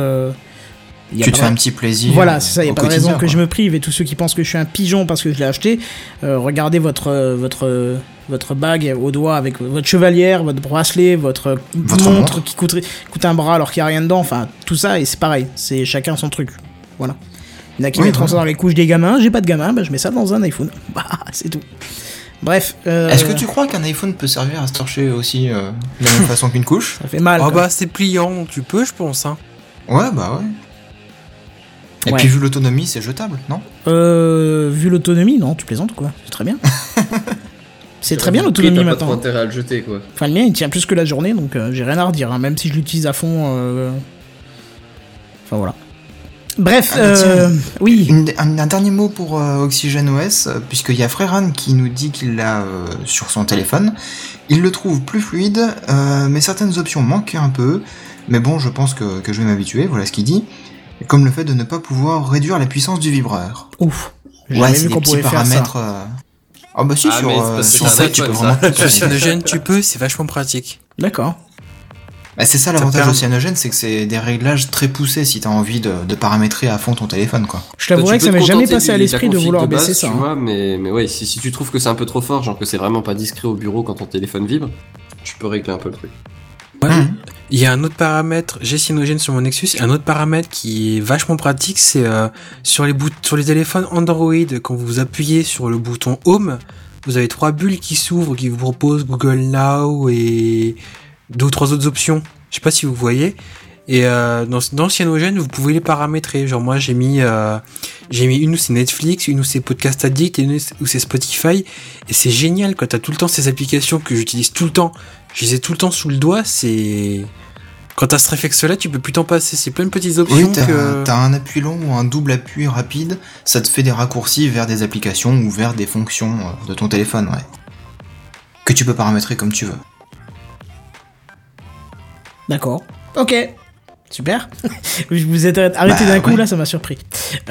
Tu te fais un petit plaisir. Voilà, euh, c'est ça, il n'y a pas de raison que quoi. je me prive. Et tous ceux qui pensent que je suis un pigeon parce que je l'ai acheté, euh, regardez votre, euh, votre, euh, votre bague au doigt avec votre chevalière, votre bracelet, votre, Votre montre, montre. qui coûte, coûte un bras alors qu'il n'y a rien dedans. Enfin, tout ça, et c'est pareil. C'est chacun son truc. Voilà. Il y en a qui Oui, mettront voilà. ça dans les couches des gamins. J'ai pas de gamin, bah, je mets ça dans un iPhone. Bah, c'est tout. Bref. euh, Est-ce que tu crois qu'un iPhone peut servir à se torcher aussi euh, de la même façon qu'une couche? Ça fait mal. Ah quoi. bah c'est pliant, tu peux, je pense. Hein. Ouais, bah ouais. Et Ouais. puis vu l'autonomie, c'est jetable, non? Euh, vu l'autonomie, non, tu plaisantes quoi. C'est très bien. c'est très bien l'autonomie pas maintenant. trop intérêt à le jeter, quoi. Enfin, le mien, il tient plus que la journée, donc euh, j'ai rien à redire, hein, même si je l'utilise à fond. euh, Enfin, voilà. Bref, Ah, bah, euh, oui. Une- un, un dernier mot pour euh, OxygenOS, euh, puisqu'il y a Fréran qui nous dit qu'il l'a euh, sur son téléphone. Il le trouve plus fluide, euh, mais certaines options manquent un peu. Mais bon, je pense que, que je vais m'habituer, voilà ce qu'il dit. Comme le fait de ne pas pouvoir réduire la puissance du vibreur. Ouf. Ouais, c'est des petits paramètres. euh, Ah bah si, Ah, sur, euh, sur ça, tu peux vraiment faire. Cyanogène, tu peux, c'est vachement pratique. D'accord. Bah, c'est ça l'avantage de Cyanogen, c'est que c'est des réglages très poussés si t'as envie de, de paramétrer à fond ton téléphone, quoi. Je t'avouerais que ça m'est jamais passé à de l'esprit de vouloir base, baisser ça. Tu hein. vois, mais, mais ouais, si, si tu trouves que c'est un peu trop fort, genre que c'est vraiment pas discret au bureau quand ton téléphone vibre, tu peux régler un peu le truc. Ouais. Mhm. Il y a un autre paramètre, j'ai Cyanogen sur mon Nexus, et un autre paramètre qui est vachement pratique, c'est euh, sur les sur les téléphones Android, quand vous appuyez sur le bouton Home, vous avez trois bulles qui s'ouvrent, qui vous proposent Google Now et deux ou trois autres options. Je sais pas si vous voyez. Et euh, dans, dans vous pouvez les paramétrer. Genre moi, j'ai mis euh, j'ai mis une où c'est Netflix, une où c'est Podcast Addict et une où c'est Spotify. Et c'est génial quand t'as tout le temps ces applications que j'utilise tout le temps. Je les ai tout le temps sous le doigt. C'est quand t'as ce réflexe-là, tu peux plus t'en passer. C'est plein de petites options Oui, t'as que. t'as un appui long ou un double appui rapide, ça te fait des raccourcis vers des applications ou vers des fonctions euh, de ton téléphone, ouais. Que tu peux paramétrer comme tu veux. D'accord. Ok. Super. Je vous êtes arrêté Bah, d'un coup ouais. là, ça m'a surpris.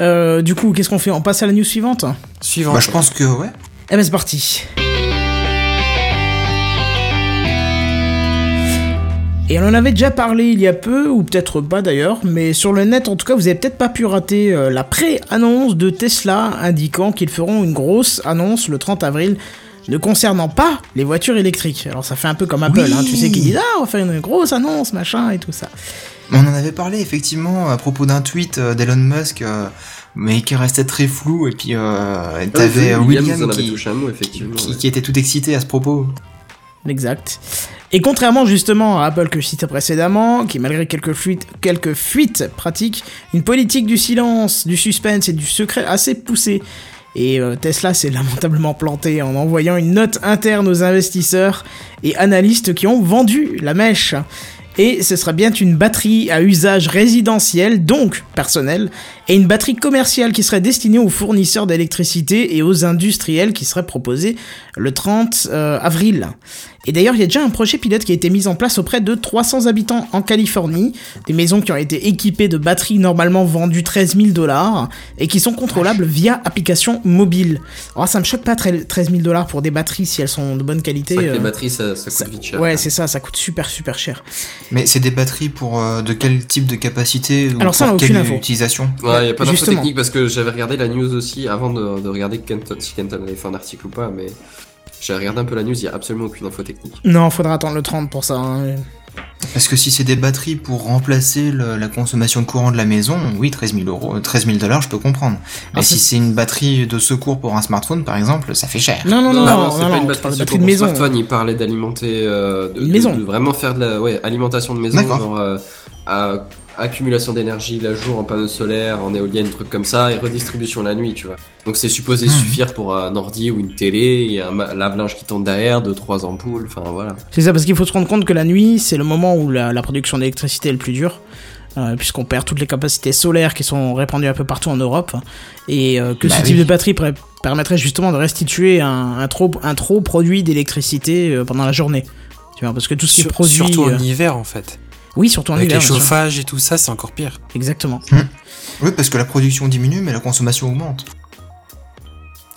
Euh, du coup, qu'est-ce qu'on fait? On passe à la news suivante? Suivant. Bah, je pense que, ouais. Eh ben c'est parti. Et on en avait déjà parlé il y a peu, ou peut-être pas d'ailleurs, mais sur le net en tout cas, vous avez peut-être pas pu rater euh, la pré-annonce de Tesla indiquant qu'ils feront une grosse annonce le 30 avril ne concernant pas les voitures électriques. Alors ça fait un peu comme Apple, Oui. hein, tu sais, qui disent ah on va faire une grosse annonce machin et tout ça. On en avait parlé effectivement à propos d'un tweet euh, d'Elon Musk, euh, mais qui restait très flou. Et puis euh, t'avais Ah, euh, William, William qui, touché un mot, effectivement. qui, ouais. qui était tout excité à ce propos. Exact. Et contrairement justement à Apple que je citais précédemment, qui malgré quelques fuites, quelques fuites pratiques, une politique du silence, du suspense et du secret assez poussée. Et euh, Tesla s'est lamentablement planté en envoyant une note interne aux investisseurs et analystes qui ont vendu la mèche. Et ce sera bien une batterie à usage résidentiel, donc personnel, et une batterie commerciale qui serait destinée aux fournisseurs d'électricité et aux industriels qui serait proposée le 30 euh, avril. Et d'ailleurs, il y a déjà un projet pilote qui a été mis en place auprès de 300 habitants en Californie, des maisons qui ont été équipées de batteries normalement vendues 13 000 dollars et qui sont contrôlables via application mobile. Alors ça me choque pas 13 000 dollars pour des batteries si elles sont de bonne qualité. Vrai que les euh, batteries, ça, ça coûte vite cher. Ouais, c'est ça, ça coûte super super cher. Mais c'est des batteries pour euh, de quel type de capacité ou Alors ça, pour aucune quelle info. utilisation? Ouais, il y a pas d'info Justement. technique parce que j'avais regardé la news aussi avant de, de regarder Kenton, si Kenton avait fait un article ou pas, mais j'ai regardé un peu la news, il y a absolument aucune info technique. Non, faudra attendre le 30 pour ça. hein. Parce que si c'est des batteries pour remplacer le- la consommation de courant de la maison, oui, 13 000 euros, 13 000 dollars, je peux comprendre. Mais Ah, si c'est- une batterie de secours pour un smartphone, par exemple, ça fait cher. Non, non, non, non, non, c'est non, pas une batterie, de batterie de maison. smartphone, il parlait d'alimenter, euh, de, maison. de vraiment faire de la, ouais, alimentation de maison, D'accord. genre, euh, à- accumulation d'énergie la jour en panneaux solaires, en éoliennes, trucs comme ça, et redistribution la nuit, tu vois. Donc c'est supposé Mhm. suffire pour un ordi ou une télé, et un lave-linge qui tourne derrière, deux, trois ampoules, enfin voilà. C'est ça, parce qu'il faut se rendre compte que la nuit, c'est le moment où la, la production d'électricité est le plus dur. euh, puisqu'on perd toutes les capacités solaires qui sont répandues un peu partout en Europe, et euh, que Bah ce oui. type de batterie permettrait justement de restituer un, un trop, un trop produit d'électricité euh, pendant la journée. Tu vois, parce que tout ce qui est produit. surtout euh, en hiver en fait. Oui, surtout en Avec hiver. les bien sûr. chauffages et tout ça, c'est encore pire. Exactement. Oui, parce que la production diminue, mais la consommation augmente.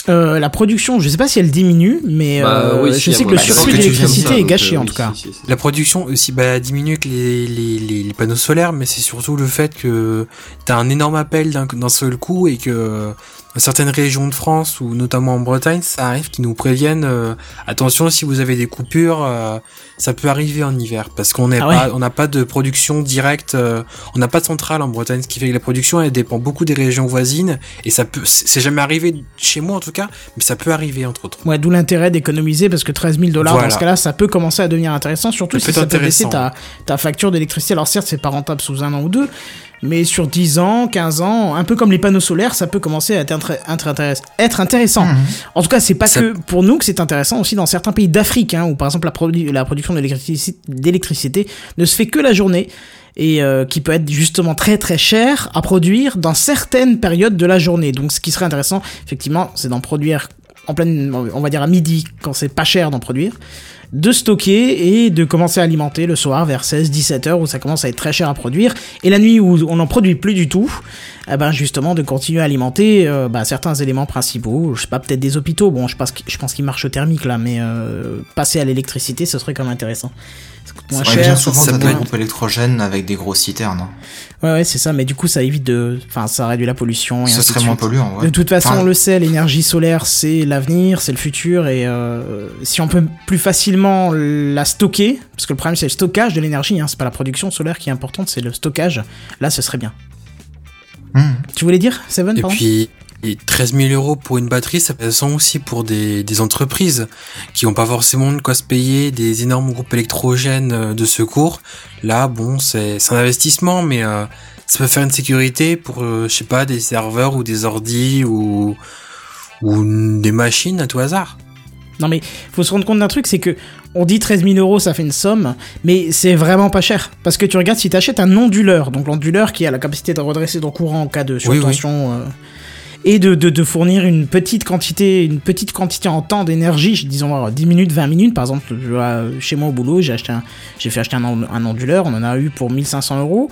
Euh, la production, je sais pas si elle diminue, mais Bah, euh, oui, je si, sais que le surplus d'électricité est gâché euh, en oui, tout cas. si, si, si. La production aussi bah, diminue que les, les, les, les panneaux solaires, mais c'est surtout le fait que t'as un énorme appel d'un seul coup et que certaines régions de France ou notamment en Bretagne, ça arrive qu'ils nous préviennent euh, attention si vous avez des coupures, euh, ça peut arriver en hiver parce qu'on Ah ouais. pas, on n'a pas de production directe, euh, on n'a pas de centrale en Bretagne, ce qui fait que la production elle dépend beaucoup des régions voisines et ça peut, c'est jamais arrivé chez moi en tout cas, mais ça peut arriver entre autres. Ouais, d'où l'intérêt d'économiser parce que 13 000 dollars dans ce cas-là, ça peut commencer à devenir intéressant, surtout Ça si ça peut baisser ta, ta facture d'électricité. Alors certes, c'est pas rentable sous un an ou deux, mais sur 10 ans, 15 ans, un peu comme les panneaux solaires, ça peut commencer à être, intré- être intéress- être intéressant. Mhm. En tout cas, c'est pas Ça- que pour nous que c'est intéressant, aussi dans certains pays d'Afrique, hein, où par exemple la, produ- la production d'électrici- d'électricité ne se fait que la journée et euh, qui peut être justement très très cher à produire dans certaines périodes de la journée. Donc ce qui serait intéressant, effectivement, c'est d'en produire en pleine, on va dire à midi, quand c'est pas cher d'en produire, de stocker et de commencer à alimenter le soir vers 16-17 heures où ça commence à être très cher à produire, et la nuit où on n'en produit plus du tout, eh ben justement de continuer à alimenter euh, bah, certains éléments principaux, je sais pas, peut-être des hôpitaux, bon je pense, je pense qu'ils marchent au thermique là, mais euh, passer à l'électricité ce serait quand même intéressant. Ça coûte moins Ouais, bien cher, souvent, ça groupes électrogènes avec des grosses citernes. hein. Ouais, ouais, c'est ça, mais du coup, ça évite de. Enfin, ça réduit la pollution. Et ainsi serait de moins polluant, ouais. De toute façon, Enfin, on le sait, l'énergie solaire, c'est l'avenir, c'est le futur, et euh, si on peut plus facilement la stocker, parce que le problème, c'est le stockage de l'énergie, hein, c'est pas la production solaire qui est importante, c'est le stockage, là, ce serait bien. Mhm. Tu voulais dire, Seven, Et pardon? puis, et 13 000 euros pour une batterie, ça peut être aussi pour des, des entreprises qui n'ont pas forcément de quoi se payer des énormes groupes électrogènes euh, de secours. Là, bon, c'est un investissement, mais euh, ça peut faire une sécurité pour, euh, je sais pas, des serveurs ou des ordis ou, ou des machines à tout hasard. Non mais faut se rendre compte d'un truc, c'est que on dit 13 000 euros, ça fait une somme, mais c'est vraiment pas cher. Parce que tu regardes si t'achètes un onduleur, donc l'onduleur qui a la capacité de redresser ton courant en cas de oui. surtension, euh, et de, de, de fournir une petite quantité, une petite quantité en temps d'énergie, disons alors, 10 minutes, 20 minutes, par exemple, je vois, chez moi au boulot, j'ai acheté j'ai fait acheter un, on- un onduleur, on en a eu pour 1500 euros.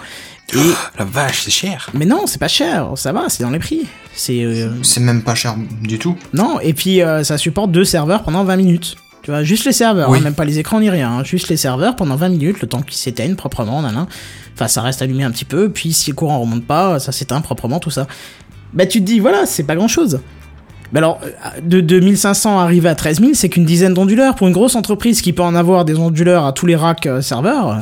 Et, La vache, c'est cher. mais non, c'est pas cher, ça va, c'est dans les prix. C'est, euh, C'est même pas cher du tout. non, et puis euh, ça supporte deux serveurs pendant 20 minutes. Tu vois, juste les serveurs, Oui. hein, même pas les écrans ni rien, hein, juste les serveurs pendant 20 minutes, le temps qu'ils s'éteignent proprement, nan, Enfin, ça reste allumé un petit peu, puis si le courant remonte pas, ça s'éteint proprement, tout ça. Bah tu te dis, voilà, c'est pas grand chose. Mais alors, euh, de 2500 arriver à 13 000, c'est qu'une dizaine d'onduleurs. Pour une grosse entreprise qui peut en avoir des onduleurs à tous les racks euh, serveurs, euh,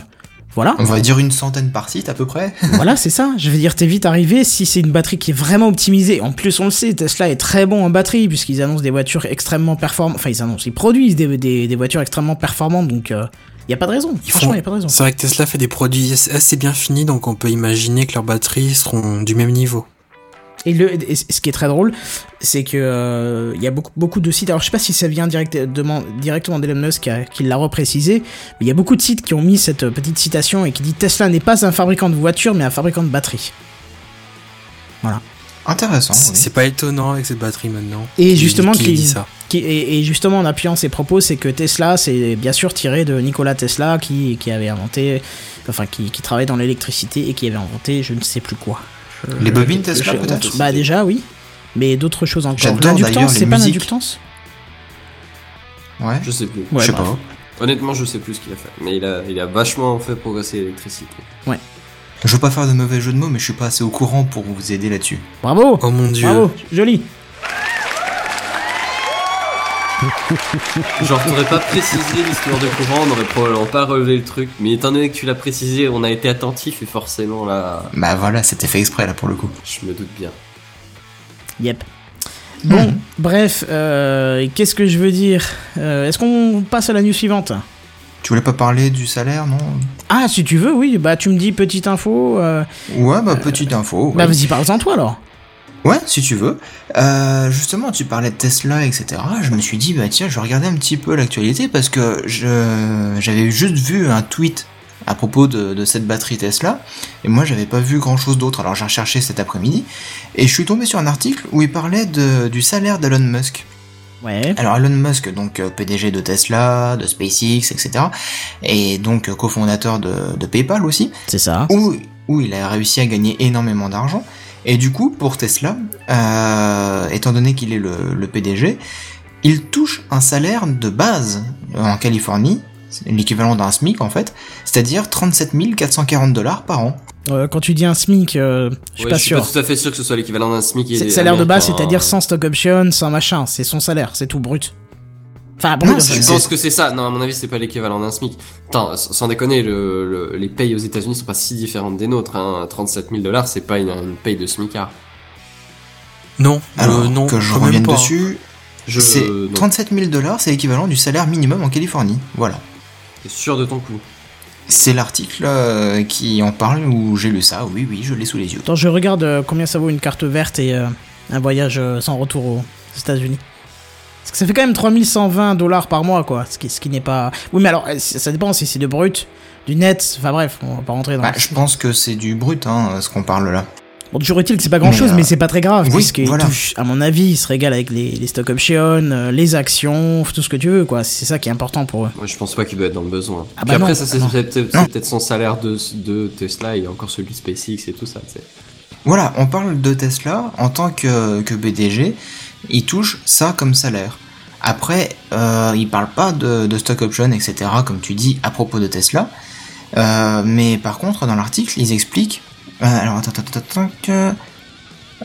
voilà. On va dire une centaine par site à peu près. voilà, c'est ça. Je veux dire, t'es vite arrivé si c'est une batterie qui est vraiment optimisée. En plus, on le sait, Tesla est très bon en batterie puisqu'ils annoncent des voitures extrêmement performantes. Enfin, ils annoncent, ils produisent des, des, des voitures extrêmement performantes, donc il y a pas de raison. Ils Franchement, font- il y a pas de raison. C'est vrai que Tesla fait des produits assez bien finis, donc on peut imaginer que leurs batteries seront du même niveau. Et, le, et ce qui est très drôle, c'est que euh, il y a beaucoup, beaucoup de sites. Alors je sais pas si ça vient directement, directement d'Elon Musk qui, l'a reprécisé, mais il y a beaucoup de sites qui ont mis cette petite citation et qui dit Tesla n'est pas un fabricant de voitures, mais un fabricant de batteries. Intéressant. C'est oui. pas étonnant avec cette batterie maintenant. Et Qui- justement, qui qui- dit ça. Qui- et, et justement, en appuyant ses propos, c'est que Tesla, c'est bien sûr tiré de Nikola Tesla qui, qui avait inventé, enfin qui, qui travaillait dans l'électricité et qui avait inventé je ne sais plus quoi. Les bobines je- Tesla, je- peut-être Bah déjà oui, mais d'autres choses encore. L'inductance, c'est pas l'inductance Ouais. Je sais plus. Ouais, je sais bref. pas. Honnêtement, je sais plus ce qu'il a fait. Mais il a, il a vachement fait progresser l'électricité. Je veux pas faire de mauvais jeu de mots, mais je suis pas assez au courant pour vous aider là-dessus. Bravo Oh mon dieu. Bravo, joli. Genre, t'aurais pas précisé l'histoire de courant, on aurait probablement pas relevé le truc. Mais étant donné que tu l'as précisé, on a été attentif et forcément là, Bah voilà, c'était fait exprès là pour le coup. je me doute bien. Yep. Bon, Mhm. bref, euh, qu'est-ce que je veux dire Euh, Est-ce qu'on passe à la news suivante? Tu voulais pas parler du salaire, non? Ah, si tu veux, oui, bah tu me dis petite info. euh, Ouais, bah petite info. ouais. Bah vas-y, parle-en toi alors. Ouais, si tu veux. Euh, justement, tu parlais de Tesla, etc. Je me suis dit, bah tiens, je vais regarder un petit peu l'actualité parce que je j'avais juste vu un tweet à propos de, de cette batterie Tesla et moi j'avais pas vu grand chose d'autre. Alors j'ai recherché cet après-midi et je suis tombé sur un article où il parlait de, du salaire d'Elon Musk. Ouais. Alors Elon Musk, donc euh, PDG de Tesla, de SpaceX, etc. Et donc euh, cofondateur de, de PayPal aussi C'est ça. où, où il a réussi à gagner énormément d'argent. Et du coup, pour Tesla, euh, étant donné qu'il est le, le PDG, il touche un salaire de base en Californie, l'équivalent d'un SMIC en fait, c'est-à-dire 37 440 dollars par an. Euh, quand tu dis un SMIC, euh, je suis Ouais, pas je suis sûr. pas tout à fait sûr que ce soit l'équivalent d'un SMIC. C'est des salaire de base, c'est-à-dire hein. sans stock option, sans machin. C'est son salaire, c'est tout brut. Enfin, bon, Non, oui, c'est- Je pense que c'est ça. Non, à mon avis, c'est pas l'équivalent d'un SMIC. Attends, sans déconner, le, le- les payes aux États-Unis sont pas si différentes des nôtres. Hein. 37 000 dollars, c'est pas une, une paye de SMICard. Non, Alors euh, non, que je revienne pas. dessus, Je c'est non, 37 000 dollars, c'est l'équivalent du salaire minimum en Californie. Voilà. t'es sûr de ton coup? C'est l'article euh, qui en parle où j'ai lu ça. Oui, oui, je l'ai sous les yeux. Attends, je regarde euh, combien ça vaut une carte verte et euh, un voyage euh, sans retour aux États-Unis. Parce que ça fait quand même 3120 dollars par mois, quoi. Ce qui, ce qui n'est pas. Oui, mais alors, euh, ça ça dépend si c'est de brut, du net. Enfin bref, on va pas rentrer dans. Bah, je pense que c'est du brut, hein, ce qu'on parle là. Bon, toujours est-il que c'est pas grand chose, Mais, euh, mais c'est pas très grave. oui, puisqu'il voilà. touche, à mon avis, il se régale avec les, les stock options, euh, les actions, tout ce que tu veux, quoi. C'est ça qui est important pour eux. Moi, je pense pas qu'il doit être dans le besoin. Ah Puis bah après, non, ça, c'est peut-être son salaire de, de Tesla et encore celui de SpaceX et tout ça, tu sais. Voilà, on parle de Tesla en tant que, que BDG, il touche ça comme salaire. Après, euh, il parle pas de, stock option, etc., comme tu dis, à propos de Tesla. Euh, mais par contre, dans l'article, ils expliquent. euh, alors, attends, attends, attends, que.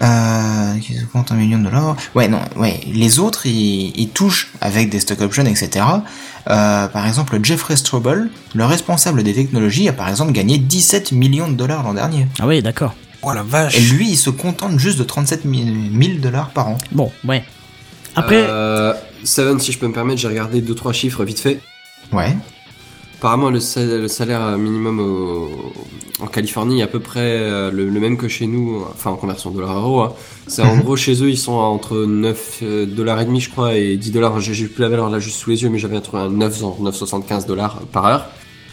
Euh, compte un million de dollars. Ouais, non, ouais. Les autres, ils, ils touchent avec des stock options, etc. Euh, par exemple, Jeffrey Strobel, le responsable des technologies, a par exemple gagné 17 millions de dollars l'an dernier. Ah oui, d'accord. Oh la vache. Et lui, il se contente juste de 37 000 dollars par an. Bon, ouais. Après, Euh, Seven, si je peux me permettre, j'ai regardé 2-3 chiffres vite fait. Ouais. Apparemment, le, sal- le salaire minimum au- en Californie est à peu près euh, le, le même que chez nous, enfin en conversion dollar-euro. Hein. C'est en Mhm. gros chez eux, ils sont à entre 9 euh, dollars et demi, je crois, et 10 dollars. J'ai plus la valeur là juste sous les yeux, mais j'avais entre un 9, 9,75 dollars par heure.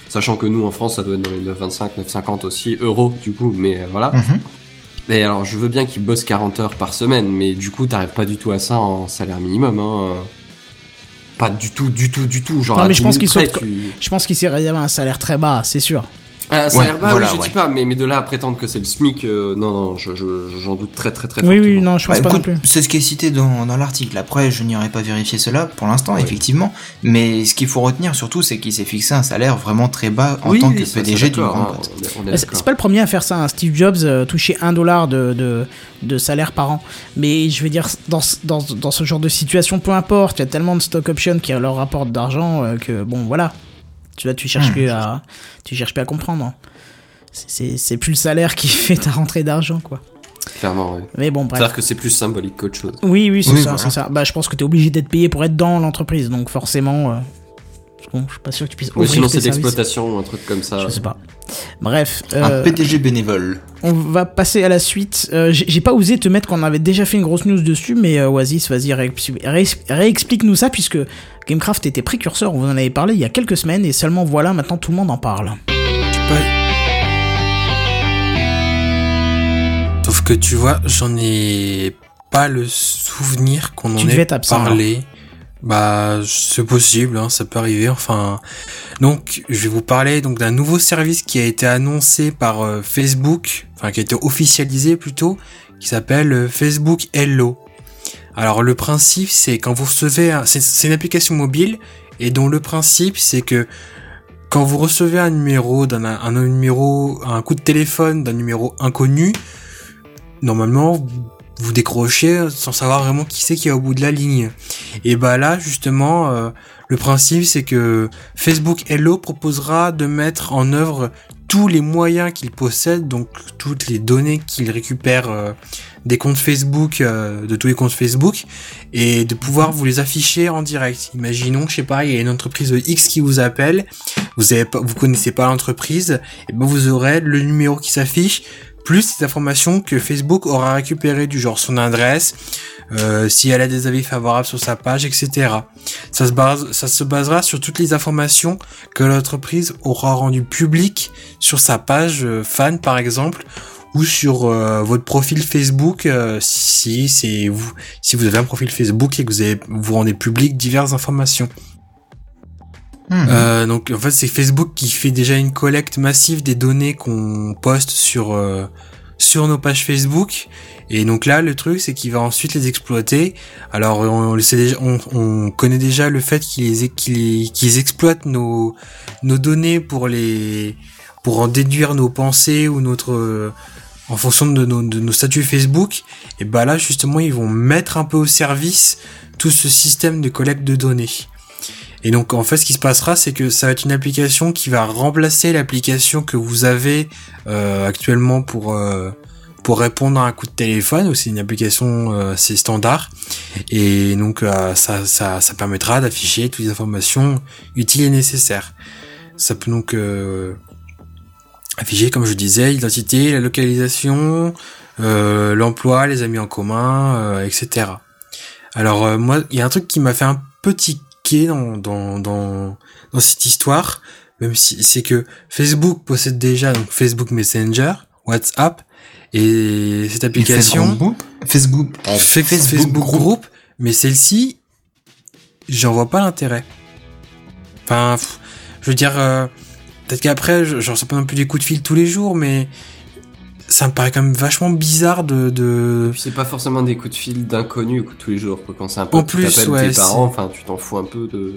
Sachant que nous, en France, ça doit être dans les 9,25, 9,50 aussi, euros, du coup, mais euh, voilà. Mhm. Mais alors, je veux bien qu'ils bossent 40 heures par semaine, mais du coup, t'arrives pas du tout à ça en salaire minimum, hein. Pas du tout, du tout, du tout. Genre, Non, mais je 10 pense 000 qu'ils près, tu- je pense qu'il s'est réservé un salaire très bas, c'est sûr. Ah, ça Ouais, a l'air bas, voilà, oui, je ouais. dis pas, mais, mais de là à prétendre que c'est le SMIC, euh, non, non, je- je- j'en doute très très très Oui, oui, non, je pense Bah, pas non écoute, plus. c'est ce qui est cité dans, dans l'article. Après, je n'irai pas vérifier cela pour l'instant, Oui. effectivement. Mais ce qu'il faut retenir surtout, c'est qu'il s'est fixé un salaire vraiment très bas en Oui, tant que ça, PDG d'une grande hein, boîte. Bah, C'est pas le premier à faire ça. hein. Steve Jobs euh, touchait 1 dollar de, de, de salaire par an. Mais je veux dire, dans, ce- dans, dans ce genre de situation, peu importe, il y a tellement de stock options qui leur rapportent d'argent euh, que, bon, voilà. Tu vois, tu cherches Hmm. plus à, tu cherches plus à comprendre. hein. C'est- plus le salaire qui fait ta rentrée d'argent, quoi. Clairement, oui. Mais bon, bref. C'est-à-dire que c'est plus symbolique qu'autre chose. Oui, oui, c'est Oui, ça, voilà. c'est ça. Bah, je pense que t'es obligé d'être payé pour être dans l'entreprise, donc forcément, euh, je suis pas sûr que tu puisses Ou sinon c'est de services. l'exploitation ou un truc comme ça. Je sais pas. Bref, Un euh, PDG bénévole. on va passer à la suite. Euh, J'ai pas osé te mettre qu'on avait déjà fait une grosse news dessus, mais euh, Oasis, vas-y, réexpli- réex- réexplique-nous ça, puisque Gamecraft était précurseur, on vous en avait parlé il y a quelques semaines, et seulement voilà, maintenant tout le monde en parle. Sauf que tu vois, j'en ai pas le souvenir qu'on en Tu devais ait être absent, parlé. Bah, c'est possible, hein, ça peut arriver. Enfin, donc je vais vous parler donc d'un nouveau service qui a été annoncé par euh, Facebook, enfin qui a été officialisé plutôt, qui s'appelle euh, Facebook Hello. Alors le principe, c'est quand vous recevez, c'est une application mobile et dont le principe, c'est que quand vous recevez un numéro d'un un, numéro, un coup de téléphone d'un numéro inconnu, normalement vous, décrochez sans savoir vraiment qui c'est qui est au bout de la ligne. Et bah là justement, euh, le principe c'est que Facebook Hello proposera de mettre en œuvre tous les moyens qu'il possède, donc toutes les données qu'il récupère euh, des comptes Facebook, euh, de tous les comptes Facebook, et de pouvoir vous les afficher en direct. Imaginons, je sais pas, il y a une entreprise X qui vous appelle, vous avez pas, vous connaissez pas l'entreprise, et ben vous aurez le numéro qui s'affiche, plus les informations que Facebook aura récupérées du genre son adresse, euh, si elle a des avis favorables sur sa page, etc. Ça se base, ça se basera sur toutes les informations que l'entreprise aura rendues publiques sur sa page euh, fan par exemple, ou sur euh, votre profil Facebook si vous, si vous avez un profil Facebook et que vous avez, vous rendez public diverses informations. Hmm. Euh, donc en fait c'est Facebook qui fait déjà une collecte massive des données qu'on poste sur euh, sur nos pages Facebook et donc là le truc c'est qu'il va ensuite les exploiter. Alors on, sait déjà, on, on connaît déjà le fait qu'ils qu'ils exploitent nos nos données pour les pour en déduire nos pensées ou notre euh, en fonction de nos, de nos statuts Facebook. Et bah là justement ils vont mettre un peu au service tout ce système de collecte de données. Et donc en fait ce qui se passera c'est que ça va être une application qui va remplacer l'application que vous avez euh, actuellement pour euh, pour répondre à un coup de téléphone. C'est une application euh, standard et donc euh, ça, ça ça permettra d'afficher toutes les informations utiles et nécessaires. Ça peut donc euh, afficher comme je disais l'identité, la localisation, euh, l'emploi, les amis en commun, etc. Alors moi il y a un truc qui m'a fait un petit dans, dans, dans, dans cette histoire, même si c'est que Facebook possède déjà donc Facebook Messenger, WhatsApp, et cette Et application. Facebook, Facebook, fait Facebook, Group, mais celle-ci, j'en vois pas l'intérêt. Enfin, je veux dire, euh, peut-être qu'après, je- j'en reçois pas non plus des coups de fil tous les jours, mais ça me paraît quand même vachement bizarre de, de... C'est pas forcément des coups de fil d'inconnus tous les jours. Quand c'est un peu En plus, ouais, tes c'est- parents, enfin tu t'en fous un peu de.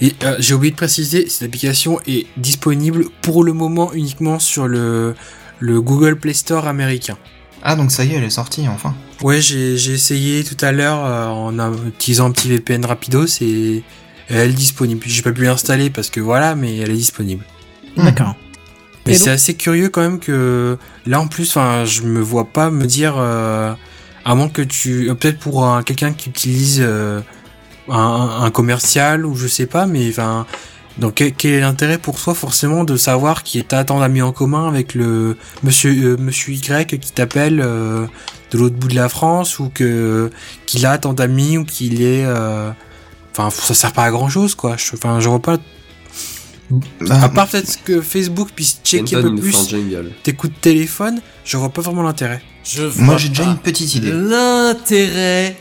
Et euh, j'ai oublié de préciser, cette application est disponible pour le moment uniquement sur le, le Google Play Store américain. Ah, donc ça y est, elle est sortie, enfin. Ouais, j'ai j'ai essayé tout à l'heure euh, en utilisant un petit VPN rapidos et elle est disponible. J'ai pas pu l'installer parce que voilà, mais elle est disponible. Hmm. D'accord. Mais c'est donc- assez curieux quand même que là en plus, enfin, je me vois pas me dire euh, à moins que tu euh, peut-être pour un- quelqu'un qui utilise euh, un, un commercial ou je sais pas, mais enfin. Donc quel, quel est l'intérêt pour toi forcément de savoir qui est tant d'amis en commun avec le monsieur monsieur Y qui t'appelle de l'autre bout de la France ou que qu'il a tant d'amis ou qu'il est enfin ça sert pas à grand chose quoi. Je- Enfin je vois pas Bah, à part peut-être que Facebook puisse checker un peu plus tes coups de téléphone, je vois pas vraiment l'intérêt. Moi, j'ai déjà une petite idée. L'intérêt.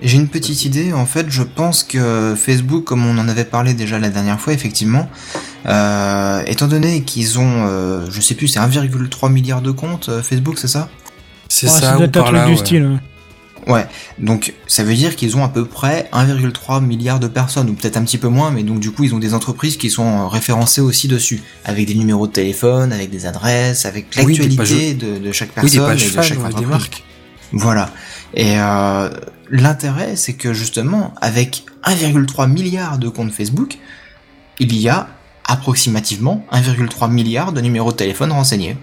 J'ai une petite idée, en fait, je pense que Facebook, comme on en avait parlé déjà la dernière fois, effectivement, Euh, étant donné qu'ils ont, euh, je sais plus, c'est 1,3 milliard de comptes euh, Facebook, c'est ça? C'est Ouais, ça doit ou être un par truc là. du ouais. style. ouais. Ouais, donc ça veut dire qu'ils ont à peu près 1,3 milliard de personnes, ou peut-être un petit peu moins, mais donc du coup ils ont des entreprises qui sont euh, référencées aussi dessus, avec des numéros de téléphone, avec des adresses, avec Oui, l'actualité de, de chaque Oui, personne et de chaque ouais, des marques. Voilà. Et euh, l'intérêt, c'est que justement, avec 1,3 milliard de comptes Facebook, il y a approximativement 1,3 milliard de numéros de téléphone renseignés.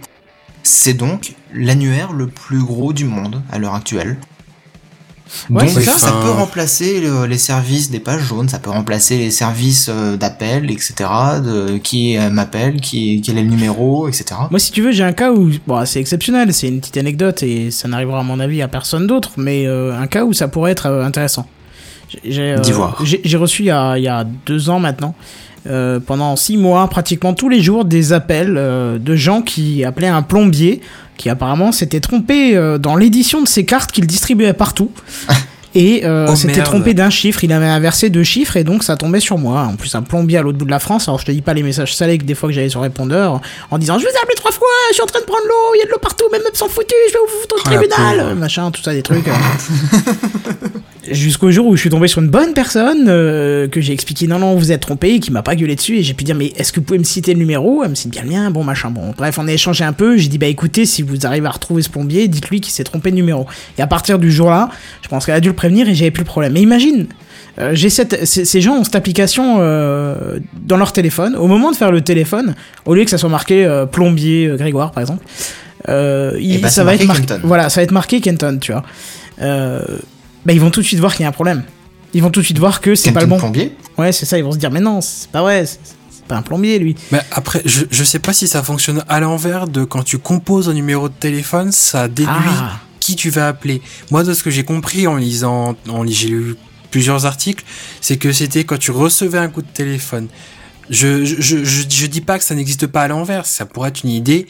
C'est donc l'annuaire le plus gros du monde à l'heure actuelle. Ouais, donc ça, peut remplacer le- les services des pages jaunes, ça peut remplacer les services euh, d'appel, etc. De qui euh, m'appelle, qui quel est le numéro, etc. Moi, si tu veux, j'ai un cas où, bon, c'est exceptionnel, c'est une petite anecdote et ça n'arrivera à mon avis à personne d'autre, mais euh, un cas où ça pourrait être intéressant. J'ai- J'ai euh, Dis voir. j'ai- j'ai reçu il y, a, il y a deux ans maintenant, euh, pendant six mois, pratiquement tous les jours, des appels euh, de gens qui appelaient un plombier qui apparemment s'était trompé euh, dans l'édition de ses cartes qu'il distribuait partout. Et euh, Oh, s'était trompé d'un chiffre, il avait inversé deux chiffres et donc ça tombait sur moi. En plus, un plombier à l'autre bout de la France. Alors je te dis pas les messages salés que des fois que j'avais sur répondeur en disant Je vous ai appelé trois fois, je suis en train de prendre l'eau, il y a de l'eau partout, même s'en foutu, je vais vous foutre au Oh, tribunal, machin, tout ça, des trucs. Jusqu'au jour où je suis tombé sur une bonne personne euh, que j'ai expliqué non non vous êtes trompé et qui m'a pas gueulé dessus et j'ai pu dire mais est-ce que vous pouvez me citer le numéro? Elle me cite bien le mien bon machin bon bref on a échangé un peu j'ai dit bah écoutez si vous arrivez à retrouver ce plombier dites-lui qu'il s'est trompé de numéro et à partir du jour là je pense qu'elle a dû le prévenir et j'avais plus le problème mais imagine euh, j'ai cette, ces, gens ont cette application euh, dans leur téléphone. Au moment de faire le téléphone, au lieu que ça soit marqué plombier Grégoire par exemple, il- bah, c'est ça va être marqué. Voilà, ça va être marqué Kenton, tu vois. Euh, bah, ils vont tout de suite voir qu'il y a un problème. Ils vont tout de suite voir que c'est pas le bon. plombier Ouais, c'est ça. Ils vont se dire mais non, c'est pas vrai. C'est pas un plombier lui. Mais après, je, je sais pas si ça fonctionne à l'envers de quand tu composes un numéro de téléphone, ça déduit Ah. qui tu vas appeler. Moi, de ce que j'ai compris en lisant, en, j'ai lu plusieurs articles, c'est que c'était quand tu recevais un coup de téléphone. Je, je, je, je, je dis pas que ça n'existe pas à l'envers, ça pourrait être une idée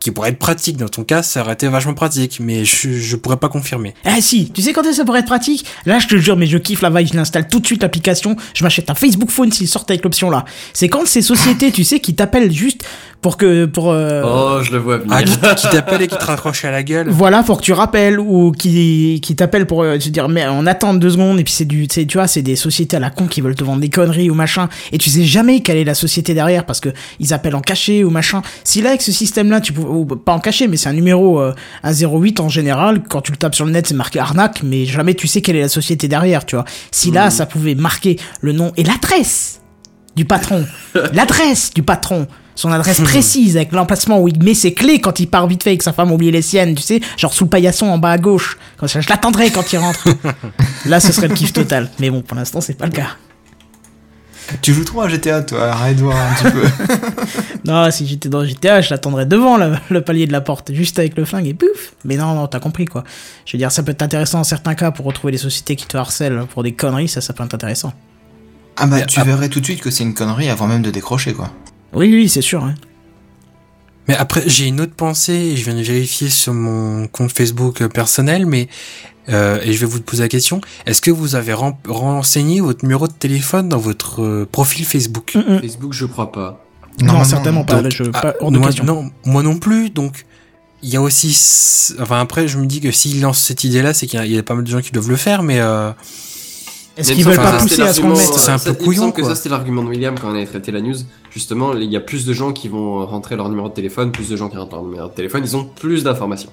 qui pourrait être pratique. Dans ton cas, ça aurait été vachement pratique, mais je, je pourrais pas confirmer. Ah si, tu sais quand ça pourrait être pratique? Là, je te jure, mais je kiffe la vibe, je l'installe tout de suite l'application, je m'achète un Facebook Phone s'il sort avec l'option là. C'est quand ces sociétés, tu sais, qui t'appellent juste pour que pour euh, Oh, je le vois venir. Ah, qui, qui t'appelle et qui te raccroche à la gueule. voilà pour que tu rappelles ou qui qui t'appellent pour euh, te dire mais on attend deux secondes et puis c'est du tu sais, tu vois c'est des sociétés à la con qui veulent te vendre des conneries ou machin et tu sais jamais quelle est la société derrière parce que ils appellent en cachet ou machin si là avec ce système là tu peux ou pas en cachet mais c'est un numéro euh, un 08 en général quand tu le tapes sur le net c'est marqué arnaque mais jamais tu sais quelle est la société derrière tu vois si là ça pouvait marquer le nom et l'adresse du patron l'adresse du patron son adresse précise avec l'emplacement où il met ses clés quand il part vite fait et que sa femme a oublié les siennes, tu sais, genre sous le paillasson en bas à gauche. Comme ça, je l'attendrai quand il rentre. Là, ce serait le kiff total. Mais bon, pour l'instant, c'est pas le cas. Tu joues trop à GTA, toi, arrête de voir un petit peu. Non, si j'étais dans GTA, je l'attendrais devant le, le palier de la porte, juste avec le flingue et pouf. Mais non, non, t'as compris quoi. Je veux dire, ça peut être intéressant en certains cas pour retrouver les sociétés qui te harcèlent pour des conneries, ça, ça peut être intéressant. Ah bah, Mais tu ap- verrais tout de suite que c'est une connerie avant même de décrocher, quoi. Oui, oui, c'est sûr. hein. Mais après, j'ai une autre pensée, et je viens de vérifier sur mon compte Facebook personnel, mais euh, et je vais vous poser la question est-ce que vous avez ren- renseigné votre numéro de téléphone dans votre euh, profil Facebook? Mm, mm. Facebook, je crois pas. Non, certainement pas. Donc, là, je, ah, pas hors de moi, non, moi non plus. Donc, il y a aussi, enfin après, je me dis que s'ils lancent cette idée-là, c'est qu'il y, a- il y a pas mal de gens qui doivent le faire, mais euh, Est-ce qu'ils veulent pas pousser à ce qu'on mette C'est un peu Il me couillon, que quoi. ça c'était l'argument de William quand on avait traité la news. Justement, il y a plus de gens qui vont rentrer leur numéro de téléphone, plus de gens qui rentrent leur numéro de téléphone, ils ont plus d'informations.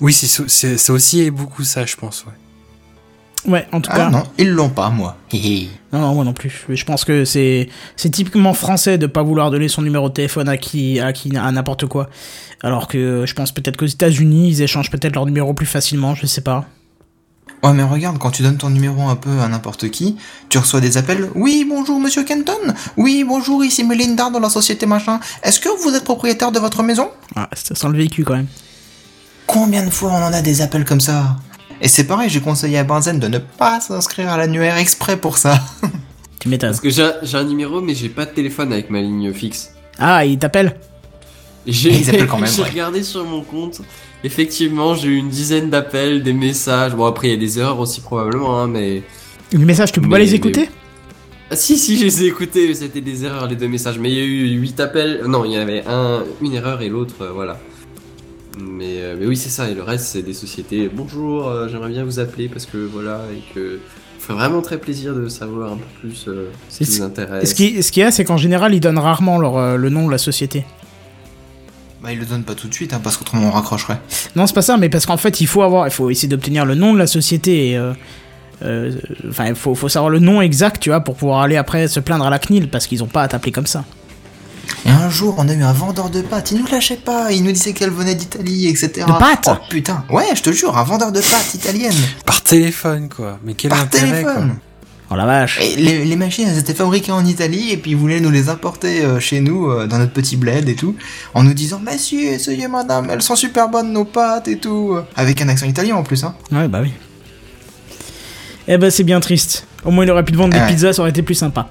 Oui, c'est aussi beaucoup ça, je pense. Ouais. Ouais, en tout Ah cas. non, ils l'ont pas, moi. Non, non, moi non plus. Je pense que c'est typiquement français de pas vouloir donner son numéro de téléphone à qui à qui à n'importe quoi. Alors que je pense peut-être qu'aux États-Unis, ils échangent peut-être leur numéro plus facilement, je sais pas. Ouais, mais regarde, quand tu donnes ton numéro un peu à n'importe qui, tu reçois des appels. Oui, bonjour, monsieur Kenton. Oui, bonjour, ici Melinda dans la société machin. Est-ce que vous êtes propriétaire de votre maison? Ah, ça sent le véhicule quand même. Combien de fois on en a des appels comme ça Et c'est pareil, j'ai conseillé à Benzen de ne pas s'inscrire à l'annuaire exprès pour ça. Tu m'étonnes. Parce que j'ai un- j'ai un numéro, mais j'ai pas de téléphone avec ma ligne fixe. Ah, il t'appelle J'ai Ils appellent quand même, j'ai ouais. regardé sur mon compte. Effectivement, j'ai eu une dizaine d'appels, des messages. Bon, après, il y a des erreurs aussi probablement, hein, mais Les messages, tu peux pas les écouter Ah, si, si, je les ai écoutés, c'était des erreurs les deux messages. Mais il y a eu 8 appels. Non, il y avait un, une erreur et l'autre, euh, voilà. Mais, euh, mais oui, c'est ça. Et le reste, c'est des sociétés. Bonjour, euh, j'aimerais bien vous appeler parce que voilà. Et que. Ça ferait vraiment très plaisir de savoir un peu plus euh, ce qui vous intéresse. ce qui, ce qu'il y a, c'est qu'en général, ils donnent rarement leur, euh, le nom de la société. Bah, il le donne pas tout de suite, hein, parce qu'autrement on raccrocherait. Non, c'est pas ça, mais parce qu'en fait, il faut avoir, il faut essayer d'obtenir le nom de la société. et, euh, euh, Enfin, il faut, faut savoir le nom exact, tu vois, pour pouvoir aller après se plaindre à la CNIL, parce qu'ils ont pas à t'appeler comme ça. Et un jour, on a eu un vendeur de pâtes, il nous lâchait pas, il nous disait qu'elle venait d'Italie, etc. De pâtes Oh putain, ouais, je te jure, un vendeur de pâtes italienne, Par téléphone, quoi. Mais quel par intérêt, quoi. téléphone. Oh la vache. Et les, les machines, elles étaient fabriquées en Italie, et puis ils voulaient nous les importer euh, chez nous, euh, dans notre petit bled et tout, en nous disant, monsieur, essayez madame, elles sont super bonnes nos pâtes et tout. Avec un accent italien en plus, hein. Ouais, bah oui. Eh ben, c'est bien triste. Au moins, il aurait pu te vendre des pizzas, ça aurait été plus sympa.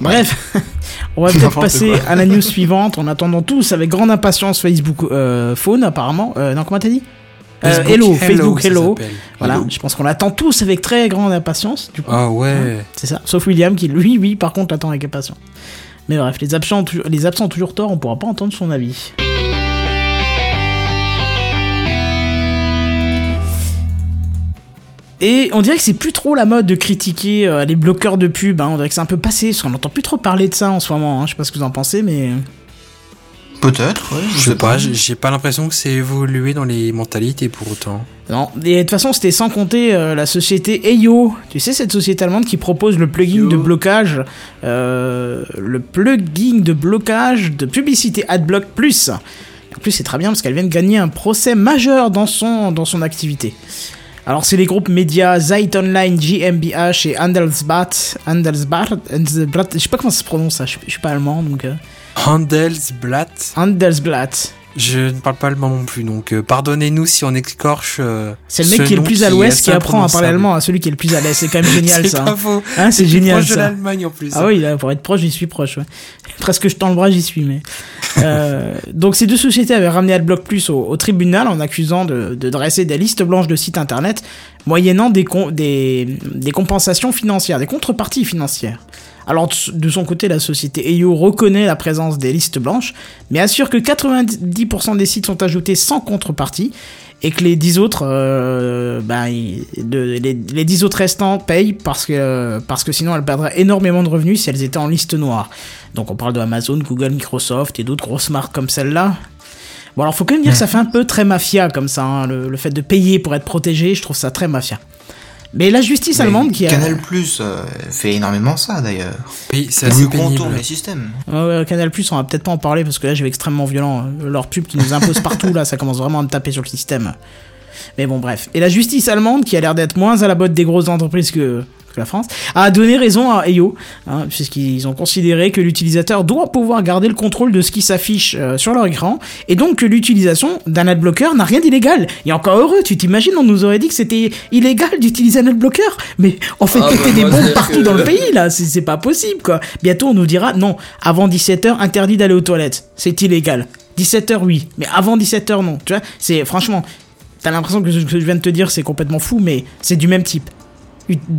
Bref, on va peut-être passer à la news suivante en attendant tous avec grande impatience Facebook euh, Phone, apparemment. Euh, non, comment t'as dit? Euh, Hello, Facebook Hello. Voilà, Hello. je pense qu'on l'attend tous avec très grande impatience. Du coup. Ah ouais. C'est ça. Sauf William qui, lui, oui, par contre, l'attend avec impatience. Mais bref, les absents, ont toujours- les absents ont toujours tort, on pourra pas entendre son avis. Et on dirait que c'est plus trop la mode de critiquer euh, les bloqueurs de pub. hein. On dirait que c'est un peu passé, parce qu'on n'entend plus trop parler de ça en ce moment. hein. Je sais pas ce que vous en pensez, mais. Peut-être, ouais, Je sais pas, j'ai j'ai pas l'impression que c'est évolué dans les mentalités pour autant. Non, et de toute façon, c'était sans compter euh, la société Eyo. Tu sais, cette société allemande qui propose le plugin Yo. de blocage, euh, le plugin de blocage de publicité AdBlock Plus. En plus, c'est très bien parce qu'elle vient de gagner un procès majeur dans son, dans son activité. Alors, c'est les groupes médias Zeit Online, GmbH et Handelsblatt. Handelsblatt, Handelsblatt je sais pas comment ça se prononce ça, je, je suis pas allemand donc. euh, Handelsblatt, Handelsblatt. Je ne parle pas allemand non plus, donc euh, pardonnez-nous si on écorche. euh, C'est le mec ce qui est le plus à l'ouest est qui apprend à parler allemand à celui qui est le plus à l'est. C'est quand même génial C'est ça. pas faux. Hein, c'est génial proche de l'Allemagne en plus. Ah oui, là, pour être proche, j'y suis proche. Ouais. Presque je tends le bras, j'y suis. Mais Euh, donc ces deux sociétés avaient ramené AdBlock Plus au, au tribunal en accusant de, de dresser des listes blanches de sites internet moyennant des, con- des, des compensations financières, des contreparties financières. Alors de son côté, la société EO reconnaît la présence des listes blanches, mais assure que 90% des sites sont ajoutés sans contrepartie et que les 10 autres, euh, ils- de- les, les 10 autres restants payent parce que, parce que sinon elles perdraient énormément de revenus si elles étaient en liste noire. Donc on parle de Amazon, Google, Microsoft et d'autres grosses marques comme celle-là. Bon alors faut quand même dire que ça fait un peu très mafia comme ça, hein, le, le fait de payer pour être protégé, je trouve ça très mafia. Mais la justice Mais allemande qui a... Canal Plus euh, fait énormément ça d'ailleurs. Pays- C'est assez pénible. les systèmes. Ouais, ouais, Canal Plus, on va peut-être pas en parler parce que là, j'ai extrêmement violent. Leur pub qui nous impose partout, là, ça commence vraiment à me taper sur le système. Mais bon, bref. Et la justice allemande, qui a l'air d'être moins à la botte des grosses entreprises que, que la France, a donné raison à EO, hein, puisqu'ils ont considéré que l'utilisateur doit pouvoir garder le contrôle de ce qui s'affiche euh, sur leur écran, et donc que l'utilisation d'un adblocker n'a rien d'illégal. Et encore heureux, tu t'imagines, on nous aurait dit que c'était illégal d'utiliser un adblocker, mais on fait Ah, péter bah, des bombes partout que- dans le pays, là, c'est pas possible, quoi. Bientôt, on nous dira, non, avant 17h, interdit d'aller aux toilettes, c'est illégal. 17h, oui, mais avant 17h, non. Tu vois, c'est franchement, t'as l'impression que ce que je viens de te dire, c'est complètement fou, mais c'est du même type.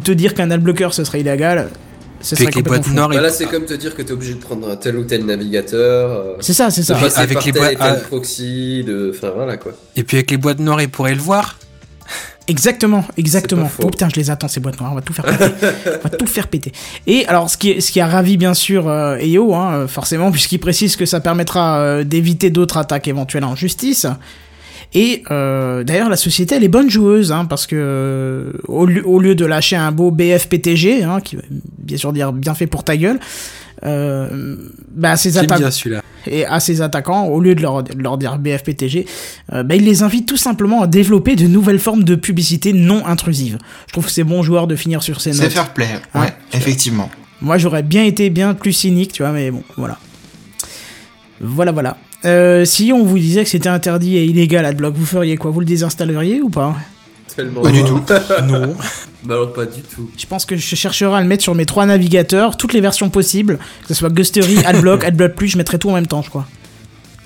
Te dire qu'un adblocker, ce serait illégal, ce serait avec les complètement boîtes fou. nord, Bah là, c'est comme te dire que t'es obligé de prendre un tel ou tel navigateur. euh, C'est ça, c'est ça. Avec par les boîtes- tel ah. proxy, de... Enfin voilà quoi. et puis avec les boîtes noires, ils pourraient le voir. Exactement, exactement. Oh putain, je les attends ces boîtes noires, on va tout faire péter. on va tout faire péter. Et alors, ce qui, est- ce qui a ravi bien sûr euh, EO, hein, euh, forcément, puisqu'il précise que ça permettra euh, d'éviter d'autres attaques éventuelles en justice. Et euh, d'ailleurs, la société, elle est bonne joueuse, hein, parce que euh, au, lieu, au lieu de lâcher un beau BFPTG, hein, qui veut bien sûr dire bien fait pour ta gueule, euh, bah, bien celui-là. et à ses attaquants, au lieu de leur, de leur dire BFPTG, euh, bah, il les invite tout simplement à développer de nouvelles formes de publicité non intrusives. Je trouve que c'est bon joueur de finir sur ces C'est notes. fair play, Ouais. effectivement. Moi, j'aurais bien été bien plus cynique, tu vois, mais bon, voilà. Voilà, voilà. Euh, si on vous disait que c'était interdit et illégal AdBlock, vous feriez quoi? Vous le désinstalleriez ou pas? Tellement. Pas du tout. Non. Bah alors pas du tout. Je pense que je chercherai à le mettre sur mes trois navigateurs, toutes les versions possibles, que ce soit Gustery, AdBlock, AdBlock Plus, je mettrai tout en même temps, je crois.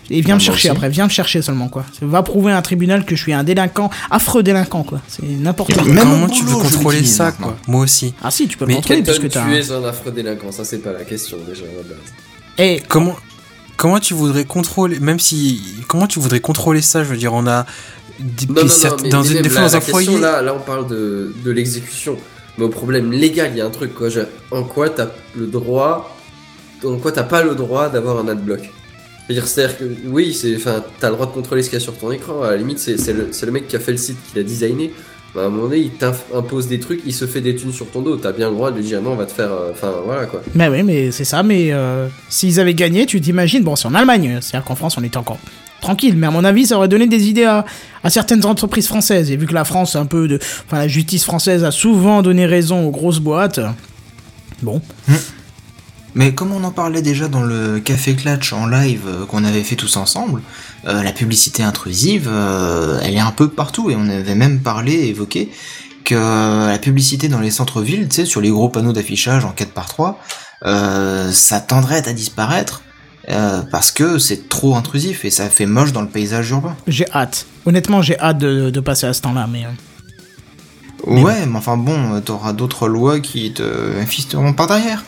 Et viens me chercher après, viens me chercher seulement quoi. Va prouver à un tribunal que je suis un délinquant, affreux délinquant quoi. C'est n'importe quoi. Même Comment tu veux contrôler ça, maintenant. quoi Moi aussi. Ah si, tu peux le contrôler Kenton, t'as. tu es un affreux délinquant, ça c'est pas la question déjà à la base. Eh, Comment comment tu voudrais contrôler même si comment tu voudrais contrôler ça Je veux dire, on a des- Non, certes- dans une dans la un foyer. là, là on parle de, de l'exécution. Mais au problème légal, il y a un truc quoi. je- En quoi t'as le droit. En quoi t'as pas le droit d'avoir un adblock? C'est-à-dire, c'est-à-dire que oui, c'est, enfin, t'as le droit de contrôler ce qu'il y a sur ton écran. À la limite, c'est, c'est le, c'est le mec qui a fait le site, qui l'a designé. Bah, à un moment donné, il t'impose des trucs, il se fait des thunes sur ton dos. T'as bien le droit de lui dire non, on va te faire. euh, Enfin, voilà quoi. mais oui, mais c'est ça. Mais euh, s'ils avaient gagné, tu t'imagines. Bon, c'est en Allemagne. C'est-à-dire qu'en France, on était encore tranquille. Mais à mon avis, ça aurait donné des idées à, à certaines entreprises françaises. Et vu que la France, un peu de, enfin, la justice française a souvent donné raison aux grosses boîtes. Bon, Mais comme on en parlait déjà dans le Café Clatch en live euh, qu'on avait fait tous ensemble, euh, la publicité intrusive, euh, elle est un peu partout et on avait même parlé, évoqué que la publicité dans les centres-villes, tu sais, sur les gros panneaux d'affichage en 4 par 3 euh, ça tendrait à disparaître euh, parce que c'est trop intrusif et ça fait moche dans le paysage urbain. j'ai hâte. Honnêtement, j'ai hâte de, de passer à ce temps-là. Mais euh, Ouais, mais enfin bon, t'auras d'autres lois qui te infisteront par derrière.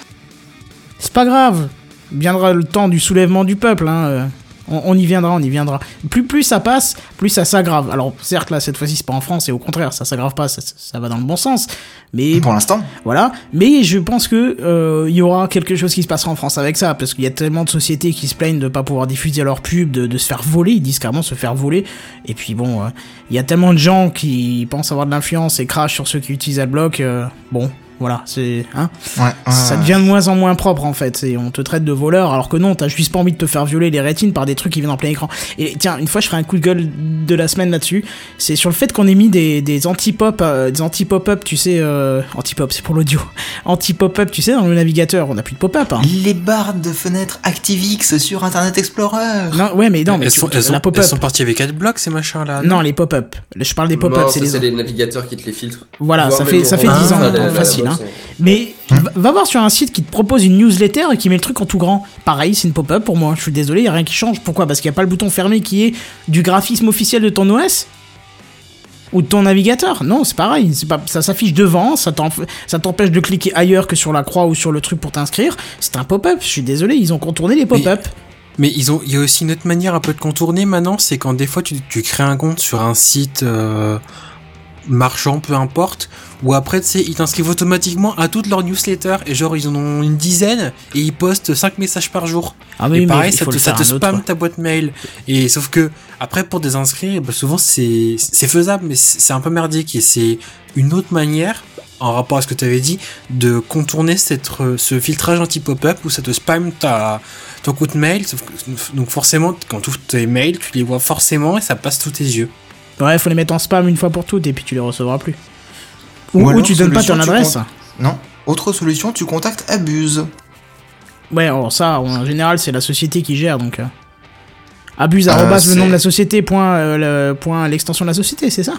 c'est pas grave. Viendra le temps du soulèvement du peuple. Hein. On, on y viendra, on y viendra. Plus plus ça passe, plus ça s'aggrave. Alors certes là cette fois-ci c'est pas en France et au contraire ça s'aggrave pas, ça, ça va dans le bon sens. Mais Pour l'instant, Voilà, mais je pense que euh, il y aura quelque chose qui se passera en France avec ça, parce qu'il y a tellement de sociétés qui se plaignent de pas pouvoir diffuser leurs pubs, de, de se faire voler, ils disent carrément se faire voler. Et puis bon, euh, il y a tellement de gens qui pensent avoir de l'influence et crachent sur ceux qui utilisent AdBlock. euh, bon, voilà, c'est hein, ouais, ouais, ça devient de moins en moins propre en fait. Et on te traite de voleur, alors que non, t'as juste pas envie de te faire violer les rétines par des trucs qui viennent en plein écran. Et tiens, une fois je ferai un coup de gueule de la semaine là-dessus. C'est sur le fait qu'on ait mis des, des anti-pop, euh, des anti-pop-up, tu sais, euh, anti-pop, c'est pour l'audio. Anti-pop-up, tu sais, dans le navigateur, on a plus de pop-up. Hein. Les barres de fenêtres ActiveX sur Internet Explorer. Non, ouais, mais non, mais elles, tu- sont, elles, la pop-up. elles sont parties avec Adblock ces machins là. Non, les pop-up. Je parle des pop-up, Non, c'est les les navigateurs qui te les filtrent. Voilà, ça fait, ça fait Orange, 10 ans, les facile. Hein. Mais va- va voir sur un site qui te propose une newsletter et qui met le truc en tout grand. Pareil, c'est une pop-up pour moi. Je suis désolé, il a rien qui change. Pourquoi? Parce qu'il n'y a pas le bouton fermé qui est du graphisme officiel de ton OS ou de ton navigateur? Non, c'est pareil. C'est pas, ça s'affiche devant, ça t'empêche de cliquer ailleurs que sur la croix ou sur le truc pour t'inscrire. C'est un pop-up. Je suis désolé, ils ont contourné les pop-up. Mais ils ont, il y a aussi une autre manière un peu de contourner maintenant, c'est quand des fois tu, tu crées un compte sur un site euh, marchand, peu importe, ou après tu sais, ils t'inscrivent automatiquement à toutes leurs newsletters, et genre ils en ont une dizaine, et ils postent 5 messages par jour. Ah et oui, mais pareil, il ça te, ça te autre, quoi. ta boîte mail. Et sauf que, après pour désinscrire, bah, souvent c'est faisable, mais c'est un peu merdique, et c'est une autre manière en rapport à ce que tu avais dit, de contourner cette, euh, ce filtrage anti-pop-up où ça te spamme ta, ton compte mail. Sauf que- donc forcément, quand tu ouvres tes mails, tu les vois forcément et ça passe sous tes yeux. Ouais, faut les mettre en spam une fois pour toutes et puis tu les recevras plus. Ou, Ou ou alors, tu donnes pas ton adresse. Non. Autre solution, tu contactes Abuse. Ouais, alors ça, en général, c'est la société qui gère, donc... euh, Abuse, Euh, arrobas, le nom de la société, point, euh, le- point l'extension de la société, c'est ça?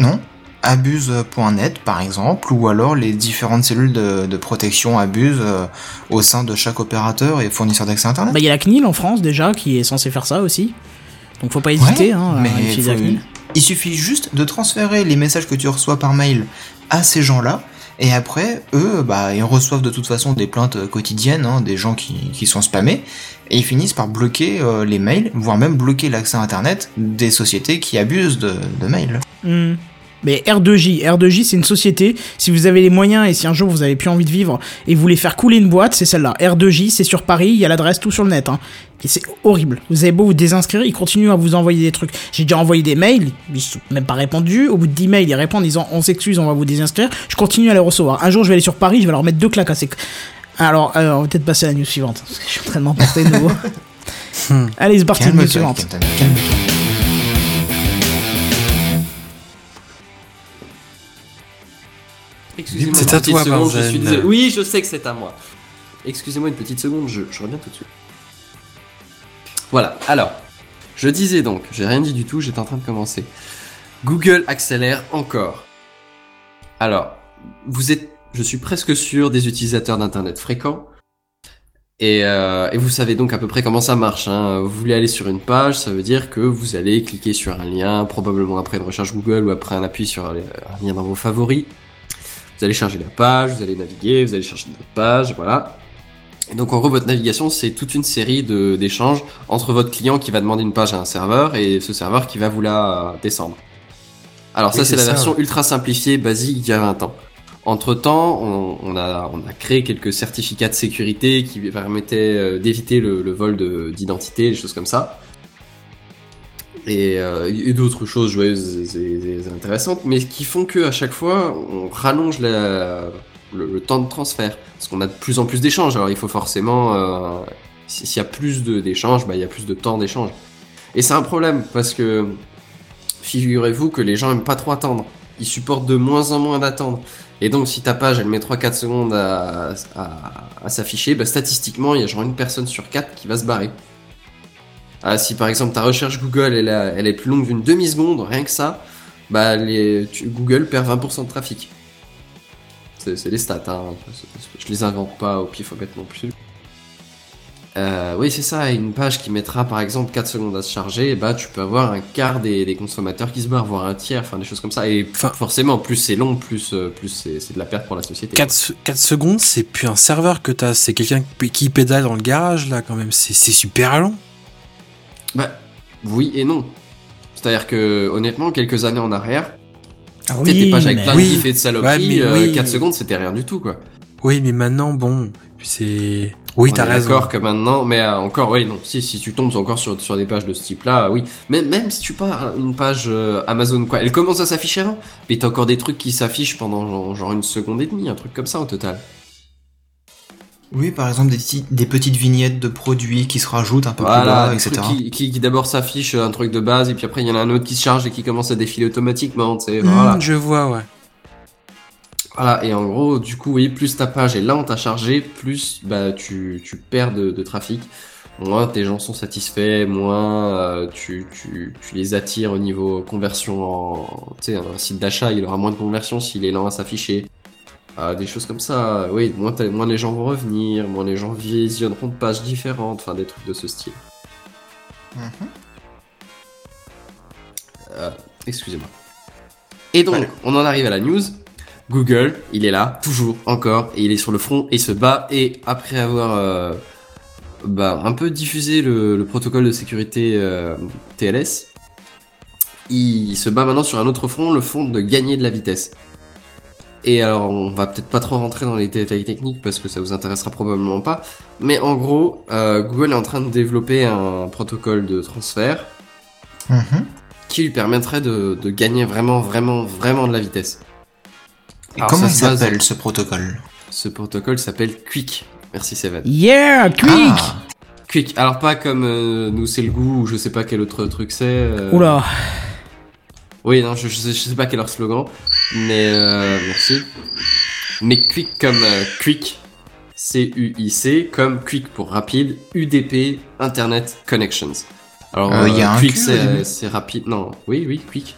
Non. Abuse.net par exemple, ou alors les différentes cellules de, de protection Abuse euh, au sein de chaque opérateur et fournisseur d'accès Internet. Bah, il y a la CNIL en France, déjà, qui est censée faire ça aussi. Donc faut pas hésiter, Ouais, hein, mais à utiliser la CNIL. Il suffit juste de transférer les messages que tu reçois par mail à ces gens-là, et après, eux, bah, ils reçoivent de toute façon des plaintes quotidiennes, hein, des gens qui, sont spammés, et ils finissent par bloquer euh, les mails, voire même bloquer l'accès Internet des sociétés qui abusent de, de mails. Hmm. Mais R2J, R2J c'est une société, si vous avez les moyens et si un jour vous avez plus envie de vivre et vous voulez faire couler une boîte, c'est celle-là. R2J, c'est sur Paris, il y a l'adresse tout sur le net. Hein. Et c'est horrible. Vous avez beau vous désinscrire, ils continuent à vous envoyer des trucs. J'ai déjà envoyé des mails, ils sont même pas répondus. Au bout de 10 mails, ils répondent en disant on s'excuse, on va vous désinscrire. Je continue à les recevoir. Un jour, je vais aller sur Paris, je vais leur mettre deux claques à ces... Alors, alors on va peut-être passer à la news suivante, parce que je suis en train de m'emporter de nouveau. Allez, c'est parti, news suivante. Excusez-moi C'est une à petite toi, seconde, je suis désolé. Oui, je sais que c'est à moi. Excusez-moi une petite seconde, je, je reviens tout de suite. Voilà, alors, je disais donc, j'ai rien dit du tout, j'étais en train de commencer. Google accélère encore. Alors, vous êtes, je suis presque sûr, des utilisateurs d'Internet fréquents. Et, euh, et vous savez donc à peu près comment ça marche. Hein. Vous voulez aller sur une page, ça veut dire que vous allez cliquer sur un lien, probablement après une recherche Google ou après un appui sur un lien dans vos favoris. Vous allez charger la page, vous allez naviguer, vous allez chercher une autre page, voilà. Et donc en gros votre navigation c'est toute une série d'échanges entre votre client qui va demander une page à un serveur et ce serveur qui va vous la descendre. Alors ça Oui, c'est c'est la ça, version ultra simplifiée basique d'il y a 20 ans. Entre temps, on, on a on a créé quelques certificats de sécurité qui permettaient euh, d'éviter le, le vol de- d'identité, des choses comme ça. Et, euh, et d'autres choses joyeuses et, intéressantes, mais qui font que à chaque fois on rallonge le, temps de transfert, parce qu'on a de plus en plus d'échanges. Alors il faut forcément, euh, si- s'il y a plus d'échanges, bah, il y a plus de temps d'échange. Et c'est un problème parce que figurez-vous que les gens aiment pas trop attendre. Ils supportent de moins en moins d'attendre. Et donc si ta page elle met 3-4 secondes à, à, à s'afficher, bah, statistiquement il y a genre une personne sur 4 qui va se barrer. Ah, si par exemple ta recherche Google elle, a- elle est plus longue d'une demi-seconde, rien que ça, bah les, tu- Google perd 20% de trafic. C'est les stats, hein. je les invente pas au pied bête non plus. Euh, oui, c'est ça, une page qui mettra par exemple 4 secondes à se charger, bah tu peux avoir un quart des, des consommateurs qui se barrent, voire un tiers, enfin des choses comme ça. Et Enfin- forcément, plus c'est long, plus, euh, plus c'est de la perte pour la société. 4, secondes, c'est plus un serveur que t'as, c'est quelqu'un qui- pédale dans le garage, là, quand même. C'est c'est super long. Bah, oui et non. C'est-à-dire que, honnêtement, quelques années en arrière, Ah t'étais des pages avec mais- plein Oui. de gifs et de saloperies, Ouais, mais euh, oui. 4 secondes c'était rien du tout, quoi. Oui, mais maintenant, bon, c'est... Oui, t'as raison. D'accord que maintenant, mais euh, encore, oui, non. Si, si tu tombes encore sur, sur des pages de ce type-là, oui. Même, même si tu pars une page euh, Amazon, quoi, elle commence à s'afficher avant, mais t'as encore des trucs qui s'affichent pendant genre, genre une seconde et demie, un truc comme ça au total. Oui, par exemple, des, petites vignettes de produits qui se rajoutent un peu plus Voilà, bas, des etc. qui, qui, qui d'abord s'affiche un truc de base, et puis après il y en a un autre qui se charge et qui commence à défiler automatiquement, tu sais, Hmm, voilà. Je vois, ouais. Voilà, et en gros, du coup, oui, plus ta page est lente à charger, plus bah, tu, tu perds de, de trafic. Moins tes gens sont satisfaits, moins euh, tu, tu, tu les attires au niveau conversion en... Tu sais, un site d'achat, il aura moins de conversion s'il est lent à s'afficher. Euh, des choses comme ça, oui, moins, les gens vont revenir, moins les gens visionneront de pages différentes, enfin des trucs de ce style. Mhm. Euh, Excusez-moi. Et donc, Voilà. on en arrive à la news. Google, il est là, toujours, encore, et il est sur le front, et il se bat, et après avoir euh, bah, un peu diffusé le, le protocole de sécurité euh, TLS, il se bat maintenant sur un autre front, le front de gagner de la vitesse. Et alors, on va peut-être pas trop rentrer dans les détails techniques parce que ça vous intéressera probablement pas, mais en gros, euh, Google est en train de développer un protocole de transfert Mhm. qui lui permettrait de, de gagner vraiment, vraiment, vraiment de la vitesse. Et Alors, comment ça il s'appelle ce protocole? Ce protocole s'appelle Quick. Merci Seven. Yeah, quick Ah, Quick. Alors pas comme euh, nous c'est le goût ou je sais pas quel autre truc c'est. euh, Oula. Oui non je, je, sais, je sais pas quel est leur slogan, mais euh, merci. Mais Quick comme euh, Quick. C-U-I-C comme Quick pour rapide, UDP Internet Connections. Alors Euh, y a un Quick c'est rapide. Non, oui oui Quick.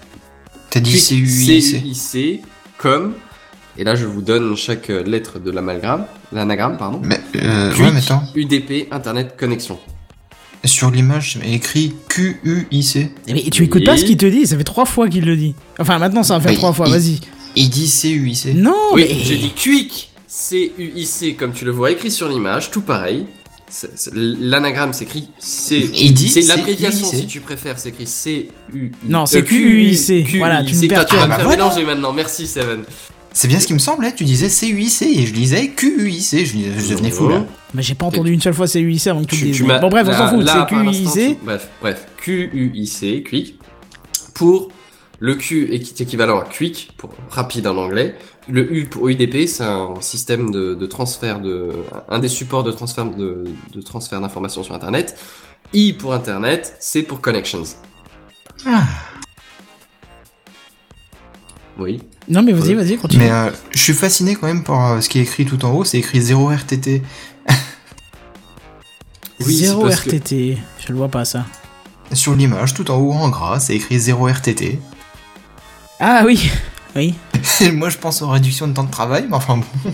T'as dit CUIC. C-U-I-C comme et là je vous donne chaque euh, lettre de l'amalgame, l'anagramme pardon. Mais, euh, Quick, ouais, mais. UDP Internet Connexion. Sur l'image, c'est écrit QUIC. Eh, Mais tu écoutes pas ce qu'il te dit, ça fait trois fois qu'il le dit. Enfin, maintenant ça va faire trois fois, il- vas-y. Il dit CUIC. Non, Oui, mais... j'ai dit Quick, C-U-I-C, comme tu le vois écrit sur l'image, tout pareil. C'est- c'est- L'anagramme s'écrit C. Il dit C'est l'abréviation C-U-I-C. si tu préfères, c'est écrit C-U. Non, c'est QUIC. Voilà, tu me Tu vas perturbes. me Ah, bah mélanger maintenant, merci Seven. C'est bien ce qui me semblait, tu disais CUIC et je lisais QUIC, je, je devenais fou là. Mais j'ai pas entendu une seule fois CUIC avant que tu Tu, dises. tu m'as- Bon, bref, on s'en fout, c'est QUIC. Bref, bref, Q-U-I-C, Quick. Pour le Q est équivalent à Quick, pour rapide en anglais. Le U pour UDP, c'est un système de, de transfert de, un des supports de transfert de, de transfert d'informations sur Internet. I pour Internet, C pour connections. Ah. Oui. Non, mais vas-y, vas-y, continue. Mais euh, je suis fasciné quand même par euh, ce qui est écrit tout en haut, c'est écrit 0 RTT. Oui, c'est Zéro parce que- RTT, je le vois pas ça. Sur l'image, tout en haut en gras, c'est écrit 0 RTT. Ah oui, oui. Moi je pense aux réductions de temps de travail, mais enfin bon.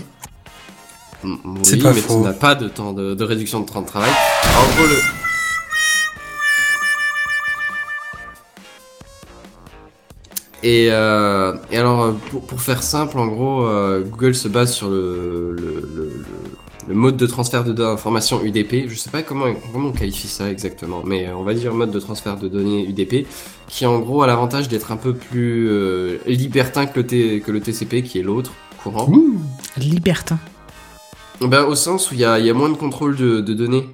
C'est Oui, pas mais faux. tu n'as pas de temps de, de réduction de temps de travail. En gros, le... Et, euh, et alors, euh, pour, pour faire simple, en gros, euh, Google se base sur le, le, le, le- le mode de transfert de données d'information UDP. Je sais pas comment, comment on qualifie ça exactement, mais on va dire mode de transfert de données UDP, qui en gros a l'avantage d'être un peu plus euh, libertin que le, T- que le TCP, qui est l'autre courant. Libertin. Ben, au sens où il y a, il y a moins de contrôle de, de données.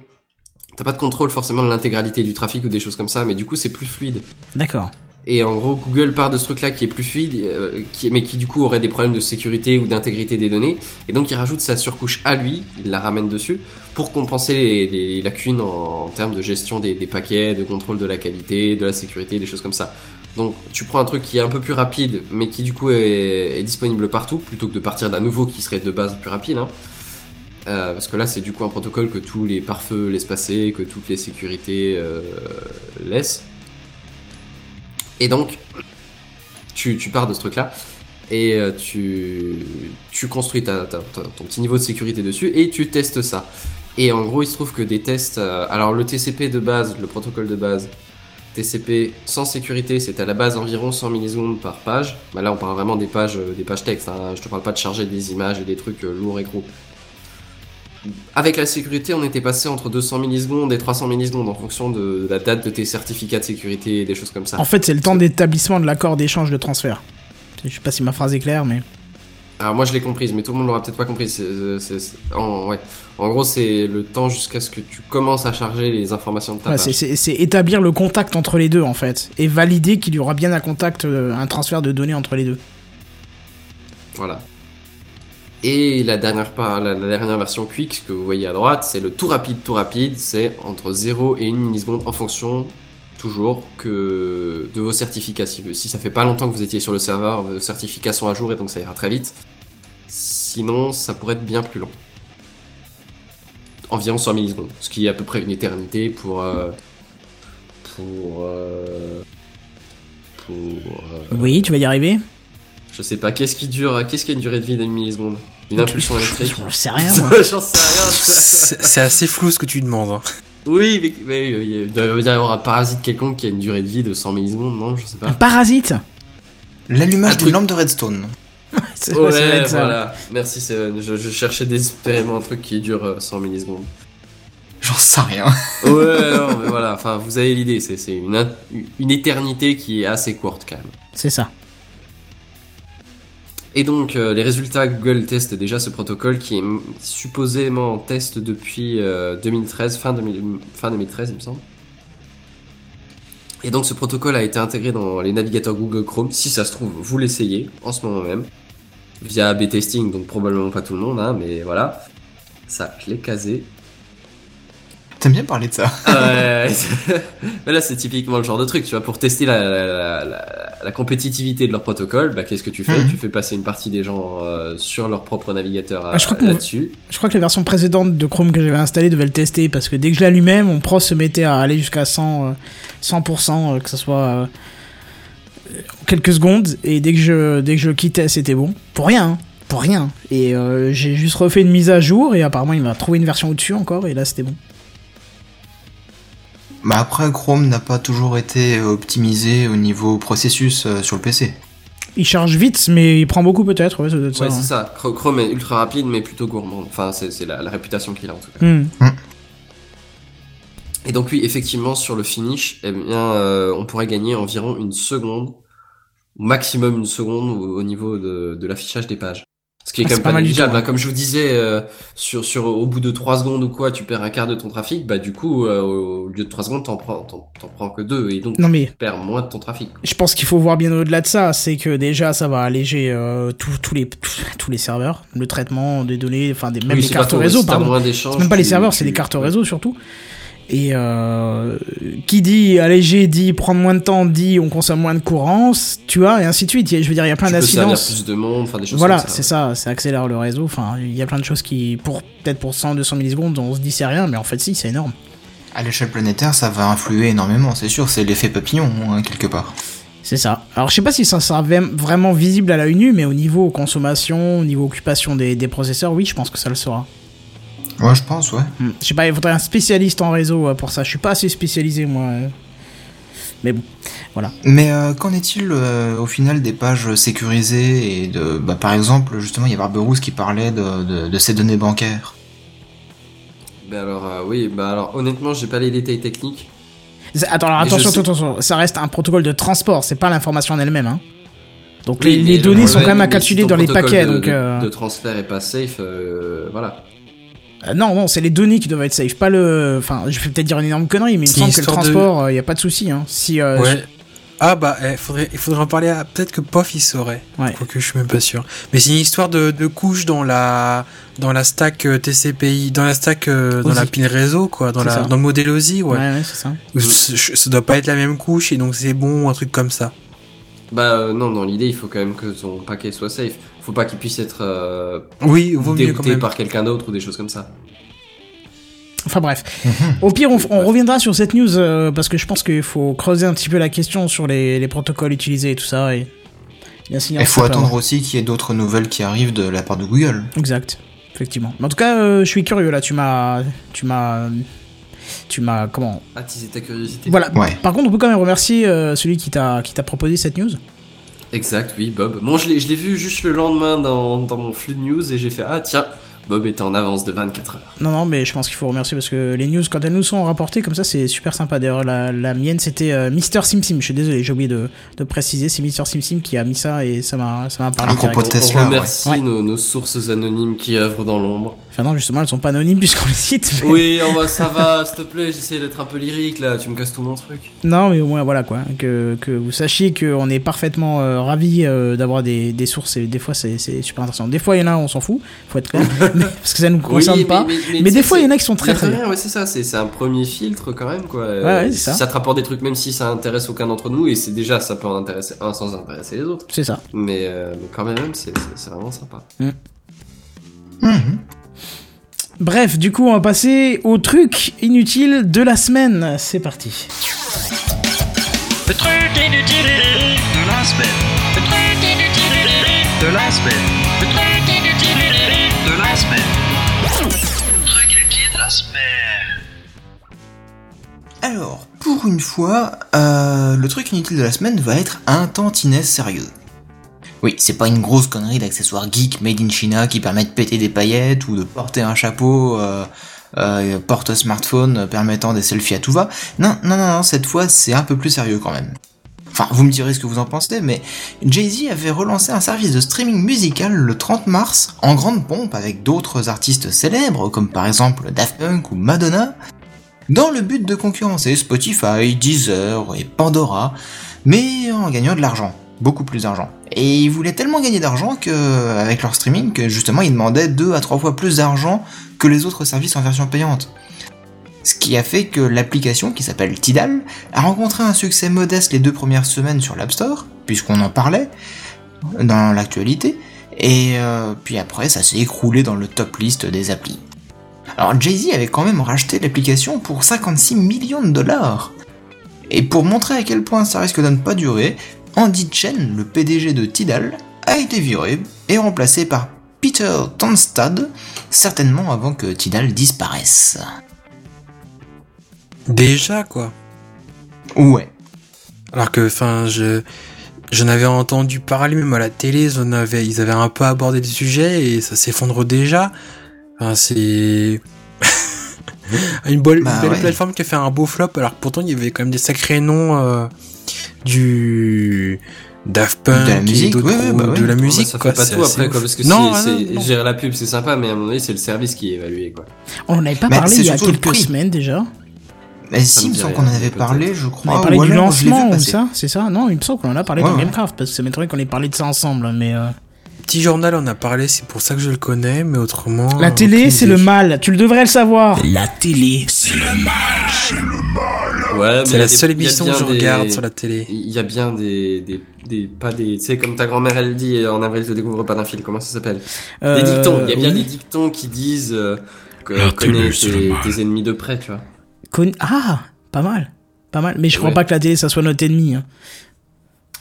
T'as pas de contrôle forcément de l'intégralité du trafic ou des choses comme ça, mais du coup c'est plus fluide. D'accord. Et en gros, Google part de ce truc-là qui est plus fluide, euh, qui, mais qui du coup aurait des problèmes de sécurité ou d'intégrité des données. Et donc il rajoute sa surcouche à lui, il la ramène dessus, pour compenser les, les lacunes en, en termes de gestion des, des paquets, de contrôle de la qualité, de la sécurité, des choses comme ça. Donc tu prends un truc qui est un peu plus rapide, mais qui du coup est, est disponible partout, plutôt que de partir d'un nouveau qui serait de base plus rapide. Hein. Euh, parce que là, c'est du coup un protocole que tous les pare-feux laissent passer, que toutes les sécurités euh, laissent. Et donc, tu, tu pars de ce truc-là et euh, tu, tu construis ta, ton petit niveau de sécurité dessus et tu testes ça. Et en gros, il se trouve que des tests. euh, alors, le TCP de base, le protocole de base, TCP sans sécurité, c'est à la base environ 100 millisecondes par page. Bah là, on parle vraiment des pages, euh, des pages texte. Hein. Je te parle pas de charger des images et des trucs lourds et gros. Avec la sécurité, on était passé entre 200 millisecondes et 300 millisecondes en fonction de la date de tes certificats de sécurité et des choses comme ça. En fait, c'est le temps d'établissement de l'accord d'échange de transfert. Je sais pas si ma phrase est claire, mais. Alors moi je l'ai comprise, mais tout le monde l'aura peut-être pas compris. C'est- c'est- c'est- en, ouais. en gros, c'est le temps jusqu'à ce que tu commences à charger les informations de ta Ouais, page. c'est- c'est c'est établir le contact entre les deux, en fait. Et valider qu'il y aura bien un contact, euh, un transfert de données entre les deux. Voilà. Et la dernière, dernière version Quick que vous voyez à droite, c'est le tout rapide, tout rapide. C'est entre 0 et 1 milliseconde en fonction, toujours, que de vos certificats. Si ça fait pas longtemps que vous étiez sur le serveur, vos certificats sont à jour et donc ça ira très vite. Sinon, ça pourrait être bien plus long. Environ 100 millisecondes, ce qui est à peu près une éternité pour. euh, pour. euh, pour. euh, Oui, tu vas y arriver? Je sais pas, qu'est-ce qui dure, qu'est-ce qui a une durée de vie d'une milliseconde Une impulsion électrique Je sais rien, moi. J'en sais rien. C'est assez flou ce que tu demandes. hein. Oui, mais, mais, euh, il doit y avoir un parasite quelconque qui a une durée de vie de 100 millisecondes, non Je sais Un pas. parasite? L'allumage Un d'une lampe de redstone. C'est- ça va Ouais, voilà. Merci, Seven. Je, je cherchais désespérément un truc qui dure euh, 100 millisecondes. J'en sais rien. Ouais, non, mais voilà. Enfin, vous avez l'idée. C'est une éternité qui est assez courte quand même. C'est ça. Et donc, euh, les résultats, Google teste déjà ce protocole qui est supposément en test depuis euh, 2013, fin, 2000 fin 2013, il me semble. Et donc, ce protocole a été intégré dans les navigateurs Google Chrome. Si ça se trouve, vous l'essayez en ce moment même, via A/B testing, donc probablement pas tout le monde, hein, mais voilà. Ça, je l'ai casé. T'aimes bien parler de ça Ouais, mais là c'est typiquement le genre de truc, tu vois, pour tester la, la, la, la- la compétitivité de leur protocole, bah qu'est-ce que tu fais? Mhm. Tu fais passer une partie des gens euh, sur leur propre navigateur euh, Ah, je crois là-dessus. Je crois que la version précédente de Chrome que j'avais installée devait le tester parce que dès que je l'allumais, mon pros se mettait à aller jusqu'à 100, euh, 100%, euh, que ce soit euh, quelques secondes. Et dès que je, dès que je le quittais, c'était bon. Pour rien, hein. pour rien. Et euh, j'ai juste refait une mise à jour et apparemment il m'a trouvé une version au-dessus encore et là c'était bon. Bah après, Chrome n'a pas toujours été optimisé au niveau processus euh, sur le PC. Il charge vite, mais il prend beaucoup peut-être. Ouais, ça doit être ça, Ouais, hein. c'est ça. Chr- Chrome est ultra rapide, mais plutôt gourmand. Enfin, c'est c'est la, la réputation qu'il a en tout cas. Hmm. Et donc oui, effectivement, sur le finish, eh bien, euh, on pourrait gagner environ une seconde, au maximum une seconde au, au niveau de, de l'affichage des pages. Ce qui est Ah, quand même pas pas négligeable. hein. Comme je vous disais, euh, sur, sur, au bout de 3 secondes ou quoi, tu perds un quart de ton trafic, bah du coup, euh, au lieu de 3 secondes, t'en prends, t'en, t'en prends que 2, et donc Non mais tu perds moins de ton trafic. je pense qu'il faut voir bien au-delà de ça, c'est que déjà ça va alléger euh, tous tous les tous les serveurs, le traitement des données, enfin des même Oui, les cartes réseau pardon. C'est même pas les serveurs, c'est les cartes réseau surtout. Et euh, qui dit alléger dit prendre moins de temps dit on consomme moins de courant, tu vois, et ainsi de suite. Je veux dire, il y a plein d'incidences. plus de monde, enfin des choses Voilà, c'est ça, ça accélère le réseau. Enfin, il y a plein de choses qui, pour peut-être pour 100, 200 millisecondes, on se dit c'est rien, mais en fait si, c'est énorme. À l'échelle planétaire, ça va influer énormément, c'est sûr, c'est l'effet papillon, hein, quelque part. C'est ça. Alors je sais pas si ça sera vraiment visible à l'œil nu, mais au niveau consommation, au niveau occupation des, des processeurs, oui, je pense que ça le sera. Ouais, je pense, ouais. Hmm. Je sais pas, il faudrait un spécialiste en réseau euh, pour ça. Je suis pas assez spécialisé, moi. euh. Mais bon, voilà. Mais euh, qu'en est-il euh, au final des pages sécurisées et de, bah, par exemple, justement, il y a Barberousse qui parlait de, de, de ses données bancaires? Bah alors, euh, oui, bah alors, honnêtement, j'ai pas les détails techniques. Attends, alors, attention, sais- attention, attention, ça reste un protocole de transport, c'est pas l'information en elle-même. Hein. Donc Oui, les, le données sont quand même à calculer dans les paquets. de, donc, de- euh, de transfert est pas safe, euh, voilà. Euh, non, non, c'est les données qui doivent être safe, pas le. Enfin, je vais peut-être dire une énorme connerie, mais il me C'est semble que le de- transport, il y a pas de souci. Hein. Si, euh, Ouais. Ah bah, eh, faudrait, il faudrait en parler à... Peut-être que Pof, il saurait. Ouais. Quoique je suis même pas sûr. Mais c'est une histoire de, de couches dans la, dans la stack euh, TCPI, dans la stack, euh, dans la pile réseau, quoi. Dans, la, dans le modèle OSI, ouais, ouais. ouais, c'est ça. Ça doit pas être la même couche et donc c'est bon, un truc comme ça. Bah euh, non, dans l'idée, il faut quand même que ton paquet soit safe. Faut pas qu'il puisse être euh, Oui, vaut mieux quand même. par quelqu'un d'autre ou des choses comme ça. Enfin bref. Au pire, on, on reviendra sur cette news euh, parce que je pense qu'il faut creuser un petit peu la question sur les, les protocoles utilisés et tout ça. Et Il faut attendre aussi qu'il y ait d'autres nouvelles qui arrivent de la part de Google. Exact, effectivement. Mais en tout cas, euh, je suis curieux là. Tu m'as, tu m'as, tu m'as comment? Attiser ta curiosité. Voilà. Ouais. Par contre, on peut quand même remercier euh, celui qui t'a, qui t'a proposé cette news. Exact, oui, Bob. Bon, je l'ai je l'ai vu juste le lendemain dans, dans mon flux de news et j'ai fait Ah tiens, Bob était en avance de 24 heures. Non, non, mais je pense qu'il faut remercier parce que les news, quand elles nous sont rapportées comme ça, c'est super sympa. D'ailleurs, la, la mienne, c'était euh, Mister SimSim. Je suis désolé, j'ai oublié de, de préciser. C'est Mister SimSim qui a mis ça et ça m'a, ça m'a parlé. À de On Tesla, remercie ouais. nos, nos sources anonymes qui œuvrent dans l'ombre. Enfin, non, justement, elles sont pas anonymes puisqu'on les cite. mais- Oui, on va, ça va, s'il te plaît, j'essaie d'être un peu lyrique là, tu me casses tout mon truc. Non, mais au moins, voilà quoi. Que, que vous sachiez qu'on est parfaitement euh, ravis euh, d'avoir des, des sources et des fois, c'est, c'est super intéressant. Des fois, il y en a, on s'en fout, faut être clair, parce que ça nous concerne Oui, pas. mais, des fois, il y en a qui sont très très bien. ouais, c'est ça, c'est un premier filtre quand même, quoi. Ouais, ouais, c'est ça. Ça te rapporte des trucs, même si ça intéresse aucun d'entre nous, et c'est déjà, ça peut en intéresser un sans intéresser les autres. C'est ça. Mais, euh, mais quand même, c'est vraiment sympa. Mhm. Bref, du coup, on va passer au truc inutile de la semaine. C'est parti. Le truc inutile de la semaine. Le truc inutile de la semaine. Alors, pour une fois, euh, le truc inutile de la semaine va être un tantinet sérieux. Oui, c'est pas une grosse connerie d'accessoires geek made in China qui permet de péter des paillettes ou de porter un chapeau euh, euh, porte-smartphone permettant des selfies à tout va. Non, non, non, non, cette fois c'est un peu plus sérieux quand même. Enfin, vous me direz ce que vous en pensez, mais Jay-Z avait relancé un service de streaming musical le 30 mars en grande pompe avec d'autres artistes célèbres comme par exemple Daft Punk ou Madonna, dans le but de concurrencer Spotify, Deezer et Pandora, mais en gagnant de l'argent, beaucoup plus d'argent. Et ils voulaient tellement gagner d'argent que, avec leur streaming, que justement ils demandaient deux à trois fois plus d'argent que les autres services en version payante. Ce qui a fait que l'application, qui s'appelle Tidal, a rencontré un succès modeste les deux premières semaines sur l'App Store, puisqu'on en parlait dans l'actualité, et euh, puis après ça s'est écroulé dans le top list des applis. Alors Jay-Z avait quand même racheté l'application pour 56 millions de dollars. Et pour montrer à quel point ça risque de ne pas durer, Andy Chen, le PDG de Tidal, a été viré et remplacé par Peter Tonstad, certainement avant que Tidal disparaisse. Déjà, quoi. Ouais. Alors que, enfin, je, j'en avais entendu parler, même à la télé, ils, en avaient, ils avaient un peu abordé des sujets et ça s'effondre déjà. Enfin, c'est. une, Bah belle ouais. plateforme qui a fait un beau flop, alors que pourtant il y avait quand même des sacrés noms euh, du. Daft Punk, De la musique, ouais, ouais, bah de la Bah, musique, ça quoi. fait pas c'est tout après, ouf. quoi, parce que non, c'est- non, c'est- non. gérer la pub, c'est sympa, mais à un moment donné, c'est le service qui est évalué, quoi. On n'en avait pas Mais parlé c'est il y a quelques prix. semaine déjà. Mais si, il me semble qu'on en avait parlé, je On crois. avait parlé ou du lancement ou ça, c'est ça Non, il me semble qu'on en a parlé Ouais, dans ouais. Gamecraft parce que ça m'étonnerait qu'on ait parlé de ça ensemble, mais. euh, Petit journal, on a parlé, c'est pour ça que je le connais, mais autrement. La euh, télé, c'est le mal. Tu le devrais le savoir. La télé, c'est Ouais, C'est mais la il y a des- seule émission que je des- regarde sur la télé. Il y a bien des, des, des pas des, tu sais, comme ta grand-mère elle dit, en avril te découvre pas d'un fil, comment ça s'appelle? Des Euh, dictons, il y a bien oui. des dictons qui disent, euh, que La connais télé, c'est le tes, mal. tes ennemis de près, tu vois. Con- Ah, pas mal. Pas mal. Mais je crois Ouais. pas que la télé, ça soit notre ennemi. hein.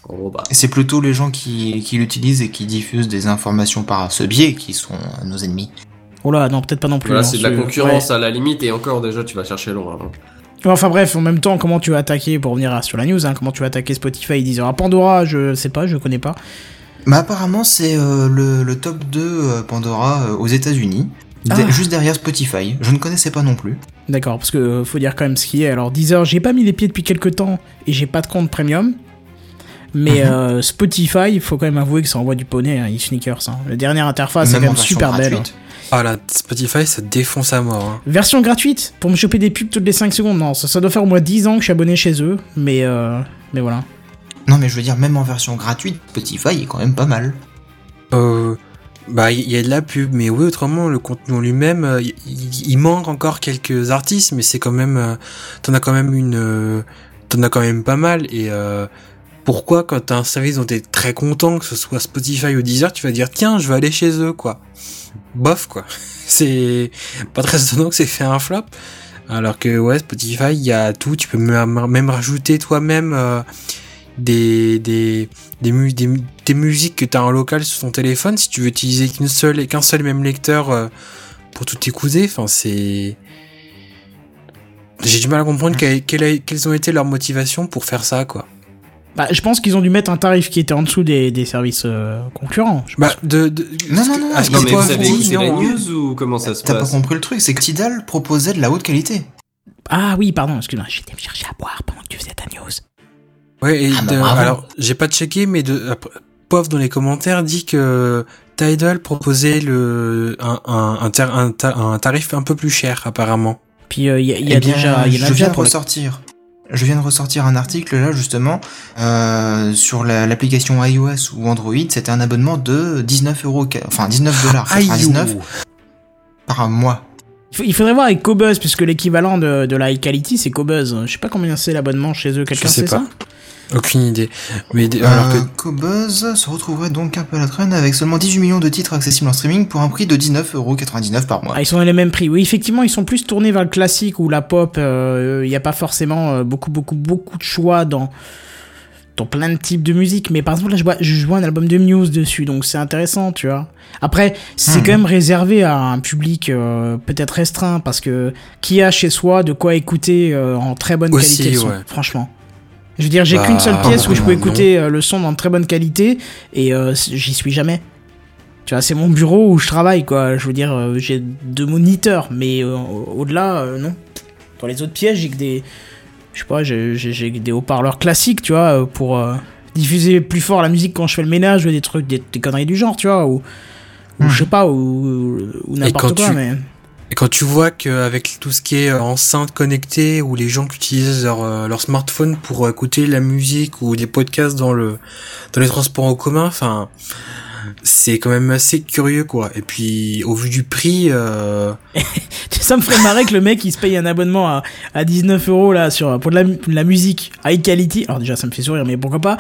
Oh, bah. C'est plutôt les gens qui, qui l'utilisent et qui diffusent des informations par ce biais qui sont nos ennemis. Oh là, non, peut-être pas non plus. Voilà, non, c'est de la concurrence ouais. à la limite et encore déjà tu vas chercher loin. hein. Enfin bref, en même temps, comment tu vas attaquer, pour revenir sur la news, hein, comment tu vas attaquer Spotify, Deezer, ah, Pandora, je sais pas, je connais pas. Mais apparemment, c'est euh, le, le top 2 euh, Pandora euh, aux États-Unis, Ah. juste derrière Spotify. Je ne connaissais pas non plus. D'accord, parce que euh, faut dire quand même ce qui est. Alors Deezer, j'ai pas mis les pieds depuis quelques temps et j'ai pas de compte premium. Mais Mhm. euh, Spotify, il faut quand même avouer que ça envoie du poney, hein, les sneakers. Hein. La dernière interface, c'est Même quand en même version super belle. gratuite. Ah là, Spotify, ça défonce à mort. hein. Version gratuite pour me choper des pubs toutes les 5 secondes. Non, ça, ça doit faire au moins 10 ans que je suis abonné chez eux. Mais, euh, mais voilà. Non, mais je veux dire, même en version gratuite, Spotify est quand même pas mal. Euh, bah, il y a de la pub, mais oui, autrement, le contenu en lui-même, euh, il manque encore quelques artistes, mais c'est quand même, euh, t'en as quand même une, t'en as quand même pas mal. Et euh, pourquoi, quand t'as un service dont t'es très content, que ce soit Spotify ou Deezer, tu vas dire tiens, je vais aller chez eux, quoi. Bof, quoi. C'est pas très étonnant que c'est fait un flop. Alors que ouais, Spotify, il y a tout. Tu peux même, rajouter toi-même euh, des des des, mu- des, mu- des musiques que tu as en local sur ton téléphone si tu veux utiliser qu'une seule qu'un seul et même lecteur euh, pour tout écouter enfin c'est j'ai du mal à comprendre quelles ont été leurs motivations pour faire ça quoi Bah, je pense qu'ils ont dû mettre un tarif qui était en dessous des, des services euh, concurrents. Je bah de, de Non, non, non, ce Non que mais vous avez écouté la news ou comment ça se T'as pas passe compris le truc, c'est que Tidal proposait de la haute qualité. Ah oui, pardon, excuse-moi, j'étais me chercher à boire pendant que tu faisais ta news. Ouais, et Ah bah de- alors j'ai pas checké, mais de après, Pof dans les commentaires dit que Tidal proposait le un un, un, tar- un ta- un tarif un peu plus cher apparemment. Puis euh, il y a, il y Eh a bien, déjà, il y en a je déjà viens de pour ressortir. Je viens de ressortir un article là justement euh, sur la- l'application iOS ou Android. C'était un abonnement de 19 euros, enfin 19 dollars 99 par mois. Il faudrait voir avec Cobuzz, puisque l'équivalent de, de la high quality, c'est Cobuzz. Je sais pas combien c'est l'abonnement chez eux, quelqu'un sait pas. ça? Aucune idée. Mais des- alors que Euh, Cobuzz se retrouverait donc un peu à la traîne avec seulement 18 millions de titres accessibles en streaming pour un prix de 19,99€ par mois. Ah, ils sont les mêmes prix. Oui, effectivement, ils sont plus tournés vers le classique ou la pop. euh, Il n'y a pas forcément euh, beaucoup, beaucoup, beaucoup de choix dans, dans plein de types de musique. Mais par exemple, là, je vois, je vois un album de Muse dessus, donc c'est intéressant, tu vois. Après, c'est Hmm. quand même réservé à un public euh, peut-être restreint, parce que qui a chez soi de quoi écouter euh, en très bonne Aussi, qualité son, ouais. franchement. Je veux dire, j'ai Bah, qu'une seule pièce où je peux écouter euh, le son en très bonne qualité, et euh, j'y suis jamais. Tu vois, c'est mon bureau où je travaille, quoi. Je veux dire, euh, j'ai deux moniteurs, mais euh, au- au-delà, non. Dans les autres pièces, j'ai que des. Je sais pas, j'ai des haut-parleurs classiques, tu vois, pour diffuser plus fort la musique quand je fais le ménage, ou des trucs, des, des conneries du genre, tu vois, ou. ou Mhm. je sais pas, ou, ou n'importe quoi, tu- mais. Et quand tu vois qu'avec tout ce qui est euh, enceinte connectée ou les gens qui utilisent leur, euh, smartphone pour euh, écouter la musique ou des podcasts dans le dans les transports en commun, enfin c'est quand même assez curieux quoi. Et puis au vu du prix, euh, Ça me ferait marrer que le mec il se paye un abonnement à, à 19 euros là sur, pour de la, mu- de la musique high quality. Alors déjà ça me fait sourire mais pourquoi pas?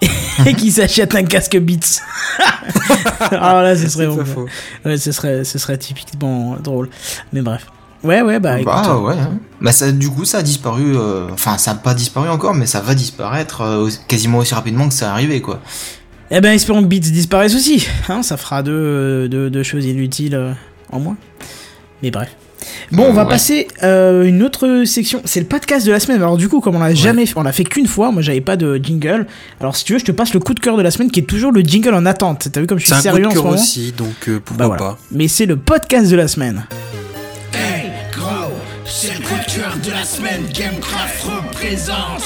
Et qu'il s'achète un casque Beats. Alors là ce serait, bon. faux. ouais, ce serait, ce serait typiquement drôle. Mais bref. Ouais ouais bah, écoute, Bah ouais. hein. Bah ça, du coup, ça a disparu. euh, Enfin, ça a pas disparu encore, mais ça va disparaître euh, quasiment aussi rapidement que ça est arrivé, quoi. Eh ben espérons que Beats disparaisse aussi. Hein, ça fera deux, deux, deux choses inutiles euh, en moins. Mais bref. Bon, on va Ouais. passer euh, une autre section. C'est le podcast de la semaine. Alors du coup, comme on l'a jamais fait, on l'a fait qu'une fois. Moi, j'avais pas de jingle. Alors si tu veux, je te passe le coup de cœur de la semaine, qui est toujours le jingle en attente. T'as vu comme je suis C'est un coup sérieux de en ce cœur moment aussi, donc euh, pourquoi Bah voilà. pas. Mais c'est le podcast de la semaine. Hey, gros, c'est le coup de cœur de la semaine. Gamecraft représente.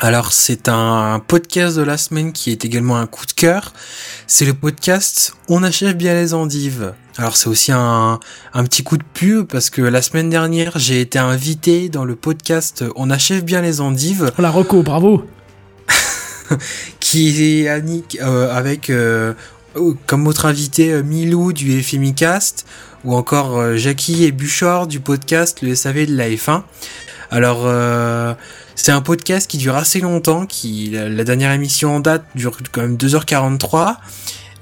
Alors c'est un podcast de la semaine qui est également un coup de cœur. C'est le podcast On achève bien les endives. Alors c'est aussi un, un petit coup de pub parce que la semaine dernière j'ai été invité dans le podcast On achève bien les endives Oh la reco, bravo. qui est euh, avec euh, comme autre invité euh, Milou du FMI Cast ou encore Jackie et Buchor du podcast Le SAV de la F1. Alors euh, c'est un podcast qui dure assez longtemps, la, dernière émission en date dure quand même 2h43.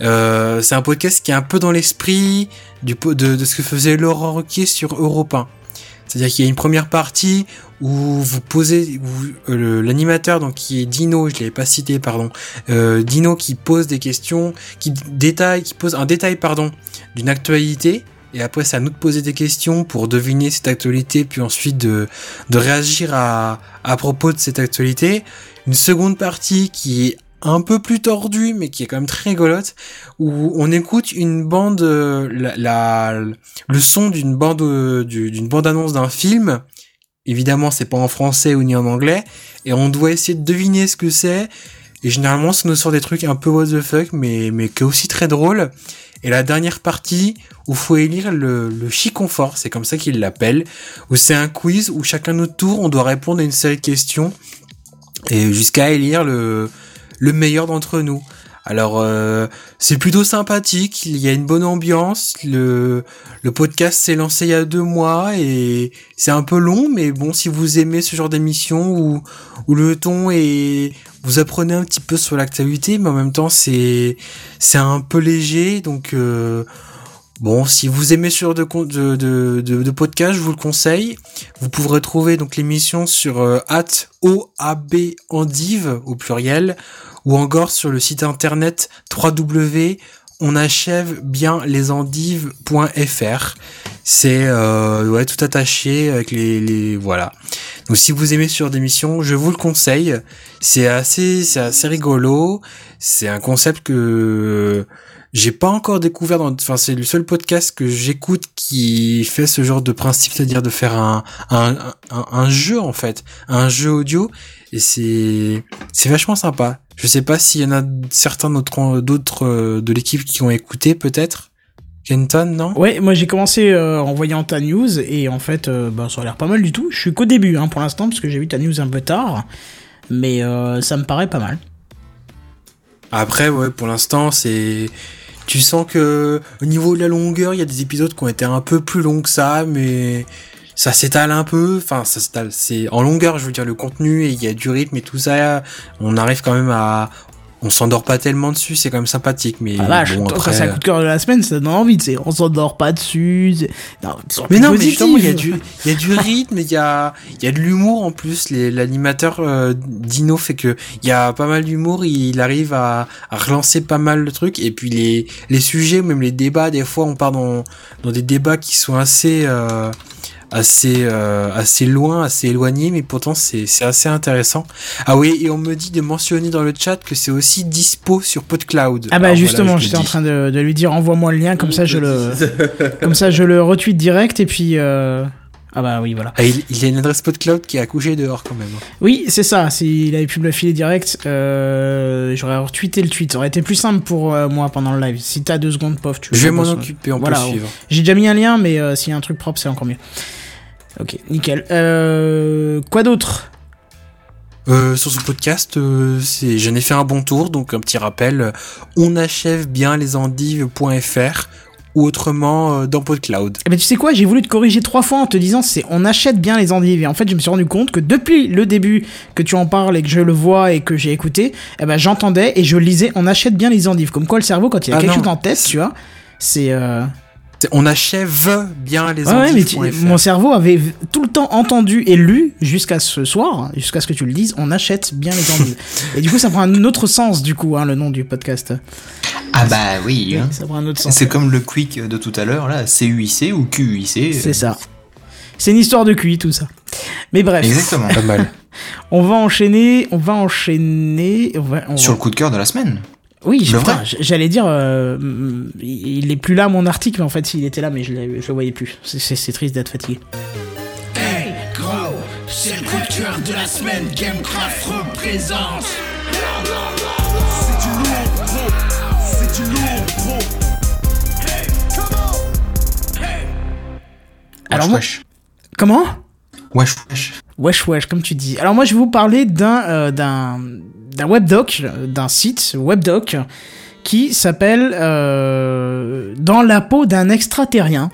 Euh, c'est un podcast qui est un peu dans l'esprit de, ce que faisait Laurent Ruquier sur Europe 1. C'est-à-dire qu'il y a une première partie où vous posez, euh, l'animateur donc qui est Dino, je l'avais pas cité, pardon, Dino qui pose des questions, qui détaille, qui pose un détail pardon d'une actualité. Et après, c'est à nous de poser des questions pour deviner cette actualité, puis ensuite de, de réagir à, à propos de cette actualité. Une seconde partie qui est un peu plus tordue, mais qui est quand même très rigolote, où on écoute une bande, euh, la, la- le son d'une bande, euh, du- d'une bande annonce d'un film. Évidemment, c'est pas en français ou ni en anglais, et on doit essayer de deviner ce que c'est. Et généralement, ça nous sort des trucs un peu what the fuck, mais mais qui est aussi très drôle. Et la dernière partie où faut élire le, chiconfort, c'est comme ça qu'ils l'appellent, où c'est un quiz où chacun notre tour, on doit répondre à une série de questions et jusqu'à élire le meilleur d'entre nous. Alors euh, c'est plutôt sympathique, il y a une bonne ambiance, le le podcast s'est lancé il y a deux mois et c'est un peu long, mais bon si vous aimez ce genre d'émission où où le ton est vous apprenez un petit peu sur l'actualité, mais en même temps c'est c'est un peu léger, donc euh, Bon, si vous aimez ce genre de, de, de, de, podcast, je vous le conseille. Vous pourrez trouver donc l'émission sur euh, at OAB Endive au pluriel ou encore sur le site internet www. C'est euh, ouais tout attaché avec les, voilà. Donc si vous aimez ce genre d'émission, je vous le conseille. C'est assez c'est assez rigolo. C'est un concept que j'ai pas encore découvert dans enfin c'est le seul podcast que j'écoute qui fait ce genre de principe c'est-à-dire de faire un, un un jeu en fait un jeu audio et c'est c'est vachement sympa je sais pas s'il y en a certains d'autres d'autres euh, de l'équipe qui ont écouté peut-être Kenton non? Ouais, moi j'ai commencé euh, en voyant ta news et en fait, euh, bah, ça a l'air pas mal du tout. Je suis qu'au début hein, pour l'instant parce que j'ai vu ta news un peu tard, mais euh, ça me paraît pas mal. Après, ouais, pour l'instant, c'est. Tu sens que au niveau de la longueur, il y a des épisodes qui ont été un peu plus longs que ça, mais ça s'étale un peu. Enfin, ça s'étale. C'est en longueur, je veux dire, le contenu et il y a du rythme et tout ça. On arrive quand même à. On s'endort pas tellement dessus, c'est quand même sympathique, mais Ah vache, bon, toi, après. c'est un coup de cœur de la semaine, ça donne envie, sais. On s'endort pas dessus. c'est- Non, Mais non, mais positif. il y a du, il y a du rythme, il y a, il y a de l'humour en plus. L'animateur euh, Dino fait que il y a pas mal d'humour. Il arrive à, à relancer pas mal de trucs. Et puis les, les sujets, même les débats, des fois, on part dans, dans des débats qui sont assez, euh, assez, euh, assez loin, assez éloignés, mais pourtant c'est, c'est assez intéressant. Ah oui, et on me dit de mentionner dans le chat que c'est aussi dispo sur PodCloud. Ah bah Alors justement, voilà, j'étais en train de, de lui dire envoie-moi le lien comme ça je le comme ça je le retweet direct et puis euh... ah bah oui voilà. Ah, il, il y a une adresse PodCloud qui est accouchée dehors quand même. Oui, c'est ça. S'il avait pu me la filer direct, euh, j'aurais retweeté le tweet. Ça aurait été plus simple pour euh, moi pendant le live. Si t'as deux secondes, pof, tu Je vais m'en occuper, on voilà, peut suivre. J'ai déjà mis un lien, mais euh, s'il y a un truc propre, c'est encore mieux. Ok, nickel. Euh, quoi d'autre? Euh, sur ce podcast, euh, j'en ai fait un bon tour, donc un petit rappel, on achève bien les endives.fr ou autrement euh, dans PodCloud. Eh ben, tu sais quoi, j'ai voulu te corriger trois fois en te disant c'est on achète bien les endives. Et en fait, je me suis rendu compte que depuis le début que tu en parles et que je le vois et que j'ai écouté, eh ben, j'entendais et je lisais on achète bien les endives. Comme quoi, le cerveau, quand il y a Ah quelque non. chose en tête, tu vois, c'est. On achève bien les Ouais, ouais, mais tu- endives.fr. mon cerveau avait tout le temps entendu et lu jusqu'à ce soir, jusqu'à ce que tu le dises, on achète bien les endives. et du coup, ça prend un autre sens, du coup, hein, le nom du podcast. Ah bah oui. hein. Ça prend un autre sens. C'est comme le quick de tout à l'heure, là, CUIC ou QUIC. C'est ça. C'est une histoire de QI, tout ça. Mais bref. Exactement. Pas mal. On va enchaîner, on va enchaîner. On va, on Sur va- le coup de cœur de la semaine. Oui, putain, j'allais dire, euh, il est plus là mon article, mais en fait, s'il était là, mais je, le voyais plus. C'est- C'est c'est triste d'être fatigué. Hey, gros, c'est le coup de cœur de la semaine. Gamecraft représente. C'est du lourd, gros. C'est du lourd, gros. Hey, come on. Hey. Alors wesh, moi- wesh. Comment? Wesh, wesh. Wesh wesh, comme tu dis. Alors moi je vais vous parler d'un euh, webdoc, d'un site webdoc qui s'appelle euh, Dans la peau d'un extraterrien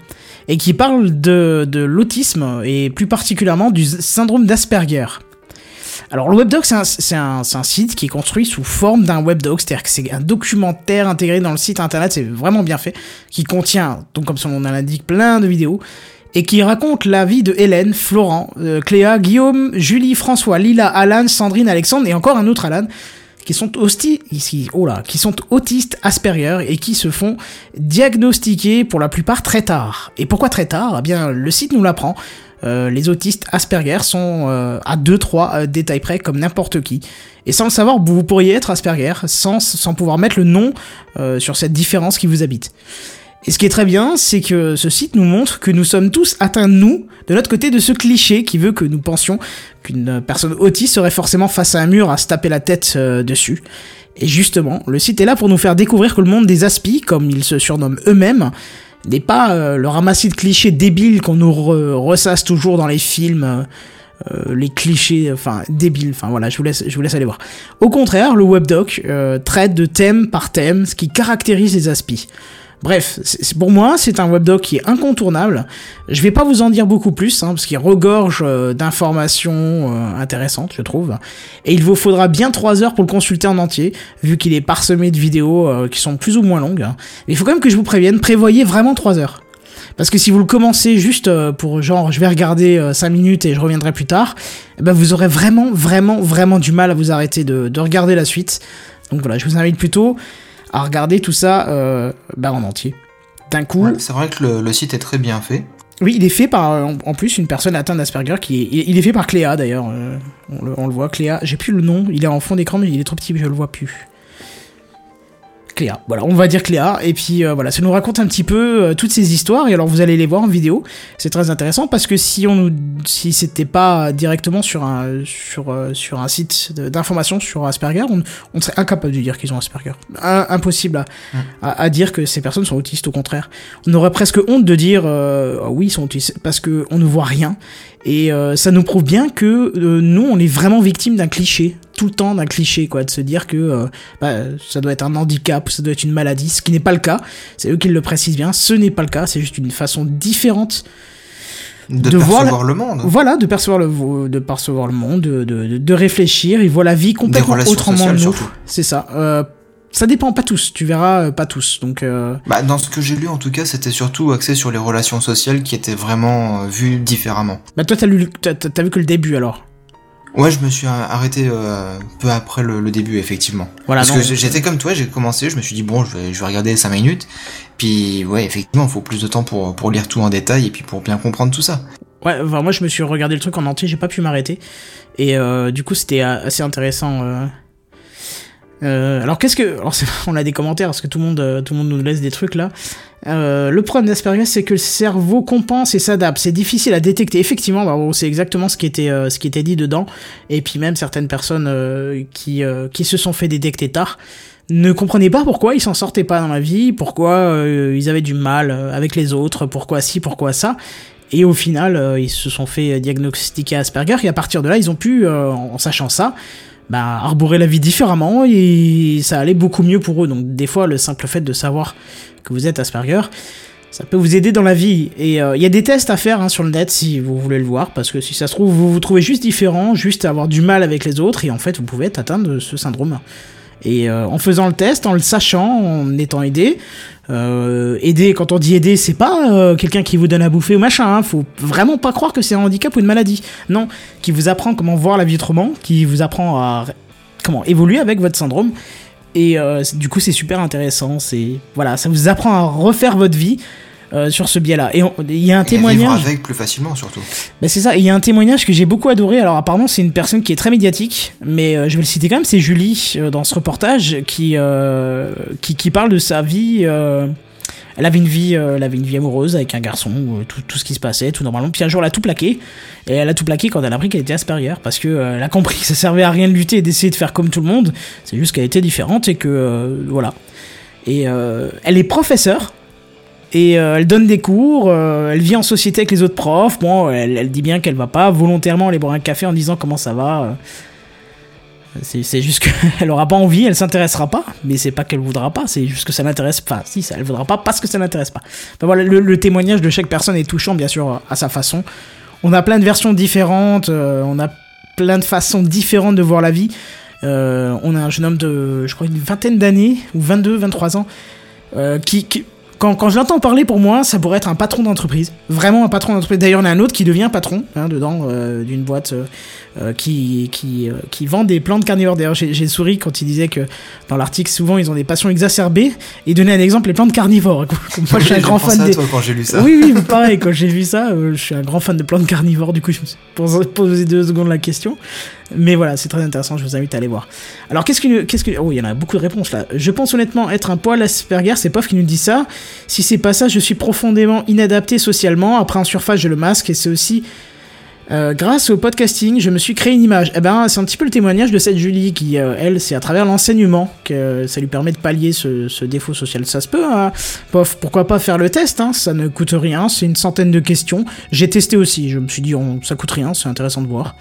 et qui parle de, de l'autisme et plus particulièrement du syndrome d'Asperger. Alors le webdoc c'est un, un, un site qui est construit sous forme d'un webdoc, c'est-à-dire que c'est un documentaire intégré dans le site internet, c'est vraiment bien fait, qui contient, donc comme son nom l'indique, plein de vidéos et qui raconte la vie de Hélène, Florent, euh, Cléa, Guillaume, Julie, François, Lila, Alan, Sandrine, Alexandre et encore un autre Alan qui sont ici, oh qui sont autistes Asperger et qui se font diagnostiquer pour la plupart très tard. Et pourquoi très tard? Eh bien, le site nous l'apprend. Euh, les autistes Asperger sont euh, à 2-3 détails près comme n'importe qui. Et sans le savoir, vous pourriez être Asperger sans, sans pouvoir mettre le nom sur cette différence qui vous habite. Et ce qui est très bien, c'est que ce site nous montre que nous sommes tous atteints, nous, de l'autre côté de ce cliché qui veut que nous pensions qu'une personne autiste serait forcément face à un mur à se taper la tête euh, dessus. Et justement, le site est là pour nous faire découvrir que le monde des aspis, comme ils se surnomment eux-mêmes, n'est pas euh, le ramassis de clichés débiles qu'on nous re- ressasse toujours dans les films. euh, les clichés, enfin débiles, enfin voilà, je vous laisse, je vous laisse aller voir. Au contraire, le webdoc traite de thème par thème ce qui caractérise les aspis. Bref, pour moi, c'est un webdoc qui est incontournable. Je vais pas vous en dire beaucoup plus, hein, parce qu'il regorge euh, d'informations euh, intéressantes, je trouve. Et il vous faudra bien 3 heures pour le consulter en entier, vu qu'il est parsemé de vidéos euh, qui sont plus ou moins longues. Mais il faut quand même que je vous prévienne, prévoyez vraiment 3 heures. Parce que si vous le commencez juste pour genre je vais regarder 5 minutes et je reviendrai plus tard, eh ben vous aurez vraiment, vraiment, vraiment du mal à vous arrêter de regarder la suite. Donc voilà, je vous invite plutôt à regarder tout ça euh, bah, en entier. D'un coup, Ouais, c'est vrai que le, le site est très bien fait. oui, il est fait par en, en plus une personne atteinte d'Asperger qui est, il il est fait par Cléa d'ailleurs. euh, on, le, on le voit, Cléa. J'ai plus le nom. Il est en fond d'écran, mais il est trop petit, je le vois plus. Cléa, voilà, on va dire Cléa, et puis euh, voilà, ça nous raconte un petit peu euh, toutes ces histoires, et alors vous allez les voir en vidéo, c'est très intéressant parce que si on nous, si c'était pas directement sur un, sur, euh, sur un site d'information sur Asperger, on, on serait incapable de dire qu'ils ont Asperger, Un- impossible à, à, à dire que ces personnes sont autistes, au contraire, on aurait presque honte de dire Ah oui ils sont autistes parce que on ne voit rien. Et ça nous prouve bien que nous on est vraiment victime d'un cliché tout le temps d'un cliché quoi de se dire que euh, bah, ça doit être un handicap ou ça doit être une maladie ce qui n'est pas le cas. C'est eux qui le précisent bien. Ce n'est pas le cas. C'est juste une façon différente De, De voir percevoir le monde. voilà de percevoir le de percevoir le monde de, de, de réfléchir ils voient la vie complètement autrement nous. c'est ça. Euh, ça dépend. Pas tous. Tu verras euh, pas tous. Donc euh, Bah, dans ce que j'ai lu, en tout cas, c'était surtout axé sur les relations sociales qui étaient vraiment vues différemment. bah toi t'as lu t'as, t'as- t'as vu que le début alors? Ouais, je me suis arrêté euh, peu après le, le début, effectivement. voilà Parce non, que j'étais comme toi, j'ai commencé, je me suis dit, bon, je vais, je vais regarder 5 minutes. Puis, ouais, effectivement, il faut plus de temps pour, pour lire tout en détail et puis pour bien comprendre tout ça. Ouais, enfin, moi je me suis regardé le truc en entier, j'ai pas pu m'arrêter. Et euh, du coup, c'était euh, assez intéressant. euh. Euh, alors qu'est-ce que, alors on a des commentaires parce que tout le monde, euh, tout le monde nous laisse des trucs là. Euh, le problème d'Asperger, c'est que le cerveau compense et s'adapte. C'est difficile à détecter. Effectivement, bah, bon, c'est exactement ce qui était, euh, ce qui était dit dedans. Et puis même certaines personnes euh, qui, qui se sont fait détecter tard ne comprenaient pas pourquoi ils s'en sortaient pas dans la vie, pourquoi ils avaient du mal avec les autres, pourquoi ci, pourquoi ça. Et au final, ils se sont fait diagnostiquer Asperger et à partir de là, ils ont pu, en sachant ça, bah, arborer la vie différemment et ça allait beaucoup mieux pour eux. Donc des fois, le simple fait de savoir que vous êtes Asperger, ça peut vous aider dans la vie. Et euh, il y a des tests à faire hein, sur le net si vous voulez le voir, parce que si ça se trouve, vous vous trouvez juste différent, juste avoir du mal avec les autres, et en fait, vous pouvez être atteint de ce syndrome. Et euh, en faisant le test, en le sachant, en étant aidé, euh, aider, quand on dit aider, c'est pas euh, quelqu'un qui vous donne à bouffer ou machin, hein, faut vraiment pas croire que c'est un handicap ou une maladie. Non, qui vous apprend comment voir la vie autrement, qui vous apprend à comment évoluer avec votre syndrome. Et du coup, c'est super intéressant. C'est voilà, ça vous apprend à refaire votre vie euh, sur ce biais-là. Et il y a un Et à vivre témoignage. avec plus facilement, surtout. Ben c'est ça, il y a un témoignage que j'ai beaucoup adoré. Alors apparemment c'est une personne qui est très médiatique, mais euh, je vais le citer quand même, c'est Julie euh, dans ce reportage qui, qui qui parle de sa vie. elle avait une vie, euh, elle avait une vie amoureuse avec un garçon, euh, tout, tout ce qui se passait, tout normalement. Puis un jour elle a tout plaqué, et elle a tout plaqué quand elle a appris qu'elle était Asperger, parce que euh, elle a compris que ça servait à rien de lutter et d'essayer de faire comme tout le monde. C'est juste qu'elle était différente et que voilà. Et elle est professeure. Et euh, elle donne des cours, euh, elle vit en société avec les autres profs. Bon, elle, dit bien qu'elle va pas volontairement aller boire un café en disant comment ça va. euh. C'est juste qu'elle aura pas envie, elle s'intéressera pas, mais c'est pas qu'elle voudra pas, c'est juste que ça l'intéresse pas. Si, ça, elle voudra pas parce que ça l'intéresse pas. Ben voilà, le, témoignage de chaque personne est touchant, bien sûr, à sa façon. On a plein de versions différentes, on a plein de façons différentes de voir la vie. On a un jeune homme de, je crois, une vingtaine d'années, ou 22, 23 ans, euh, qui- quand, je l'entends parler, pour moi, ça pourrait être un patron d'entreprise. Vraiment un patron d'entreprise. D'ailleurs, il a un autre qui devient patron, hein, dedans, euh, d'une boîte euh, qui, qui, euh, qui vend des plantes carnivores. D'ailleurs, j'ai souri quand il disait que dans l'article, souvent, ils ont des passions exacerbées. Et donnait un exemple, les plantes carnivores. Moi, je suis un grand fan à des. toi quand j'ai lu ça. Oui, oui, pareil, quand j'ai vu ça, euh, je suis un grand fan de plantes carnivores, du coup, je me suis posé, posé deux secondes la question. Mais voilà, c'est très intéressant, je vous invite à aller voir. Alors, qu'est-ce que. Qu'est-ce que oh, il y en a beaucoup de réponses là. Je pense honnêtement être un poil Asperger, c'est Pof qui nous dit ça. Si c'est pas ça, je suis profondément inadapté socialement. Après, en surface, je le masque et c'est aussi. Euh, grâce au podcasting, je me suis créé une image. Eh ben, c'est un petit peu le témoignage de cette Julie qui, euh, elle, c'est à travers l'enseignement que ça lui permet de pallier ce, défaut social. Ça se peut, hein. Pourquoi pas faire le test, hein, ça ne coûte rien, c'est une centaine de questions. J'ai testé aussi, je me suis dit, ça coûte rien, c'est intéressant de voir.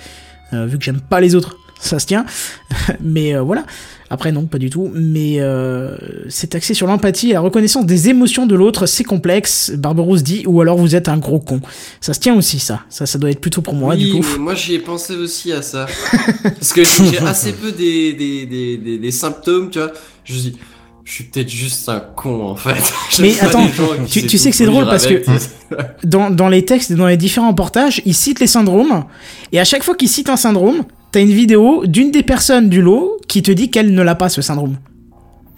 Euh, vu que j'aime pas les autres, ça se tient. Mais euh, voilà. Après, non, pas du tout. Mais euh, c'est axé sur l'empathie et la reconnaissance des émotions de l'autre, c'est complexe. Barberousse dit, ou alors vous êtes un gros con. Ça se tient aussi, ça. Ça, ça doit être plutôt pour moi, oui, du coup. mais moi j'y ai pensé aussi à ça. Parce que j'ai assez peu des, des, des, des, des symptômes, tu vois. Je dis, je suis peut-être juste un con en fait. Mais attends, tu- tu sais que c'est drôle parce que- dans, dans les textes et dans les différents portages, ils citent les syndromes. Et à chaque fois qu'ils citent un syndrome, t'as une vidéo d'une des personnes du lot qui te dit qu'elle ne l'a pas, ce syndrome.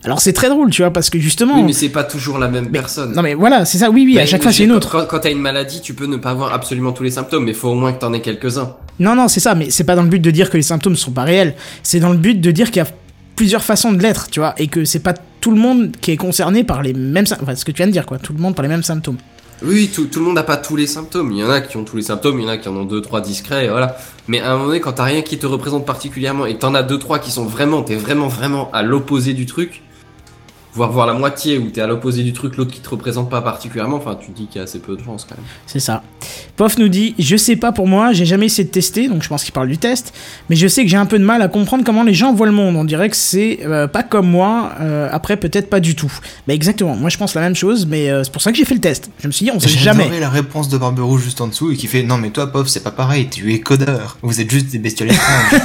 Alors c'est très drôle, tu vois, parce que justement... Oui, mais c'est pas toujours la même personne. Non mais voilà, c'est ça, oui, oui, à chaque fois c'est une autre. Quand, quand t'as une maladie, tu peux ne pas avoir absolument tous les symptômes, mais faut au moins que t'en aies quelques-uns. Non, non, c'est ça, mais c'est pas dans le but de dire que les symptômes sont pas réels. C'est dans le but de dire qu'il y a plusieurs façons de l'être, tu vois, et que c'est pas tout le monde qui est concerné par les mêmes... Enfin, ce que tu viens de dire, quoi, tout le monde par les mêmes symptômes. Oui, tout, le monde n'a pas tous les symptômes. Il y en a qui ont tous les symptômes, il y en a qui en ont deux, trois discrets, et voilà. Mais à un moment donné, quand t'as rien qui te représente particulièrement et t'en as deux, trois qui sont vraiment, t'es vraiment, vraiment à l'opposé du truc, voire voir la moitié où t'es à l'opposé du truc, l'autre qui te représente pas particulièrement, enfin, tu te dis qu'il y a assez peu de chance quand même. C'est ça. Pof nous dit Je sais pas pour moi, j'ai jamais essayé de tester, donc je pense qu'il parle du test, mais je sais que j'ai un peu de mal à comprendre comment les gens voient le monde. On dirait que c'est euh, pas comme moi, euh, après peut-être pas du tout. Bah exactement, moi je pense la même chose, mais euh, c'est pour ça que j'ai fait le test. Je me suis dit On sait J'ai jamais. adoré la réponse de Barberousse juste en dessous et qui fait non mais toi Pov c'est pas pareil, tu es codeur, vous êtes juste des bestioles étranges.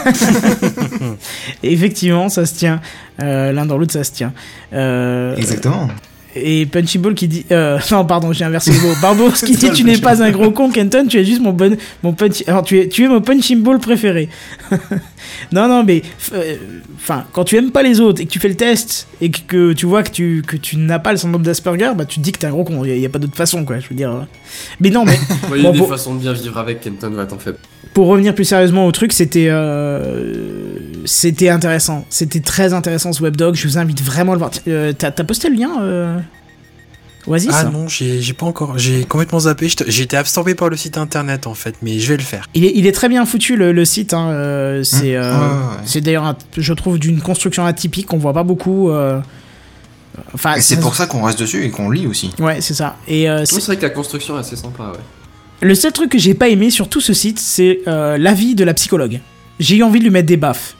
Effectivement, ça se tient. Euh, L'un dans l'autre, ça se tient. Euh, Exactement. Et Punchy Ball qui dit. Euh, non, pardon, j'ai inversé les mots. Barberousse qui dit Tu le n'es pas un gros con, Kenton, tu es juste mon bon. Mon punch... Alors, tu es, tu es mon Punching Ball préféré. non, non, mais. euh, Enfin, quand tu aimes pas les autres et que tu fais le test et que, que tu vois que tu, que tu n'as pas le syndrome d'Asperger, bah tu te dis que t'es un gros con. Il n'y a, pas d'autre façon, quoi. Je veux dire. Mais non, mais. Il y a Bon, des pour- façons de bien vivre avec, Kenton va t'en faire. pour revenir plus sérieusement au truc, c'était euh, c'était intéressant. C'était très intéressant ce webdog. Je vous invite vraiment à le voir. Euh, T'as posté le lien. Oasis Ah non, j'ai j'ai pas encore. J'ai complètement zappé. J'étais- J'ai été absorbé par le site internet en fait, mais je vais le faire. il, est, il est très bien foutu le, le site. hein, euh, c'est Mmh. euh, Ouais, ouais, ouais. c'est d'ailleurs, je trouve, d'une construction atypique qu'on voit pas beaucoup. euh, Enfin, c'est pour ça qu'on reste dessus et qu'on lit aussi. Ouais, c'est ça. Et euh, c'est- C'est vrai que la construction est assez sympa, ouais. Le seul truc que j'ai pas aimé sur tout ce site, c'est euh, l'avis de la psychologue. J'ai eu envie de lui mettre des baffes.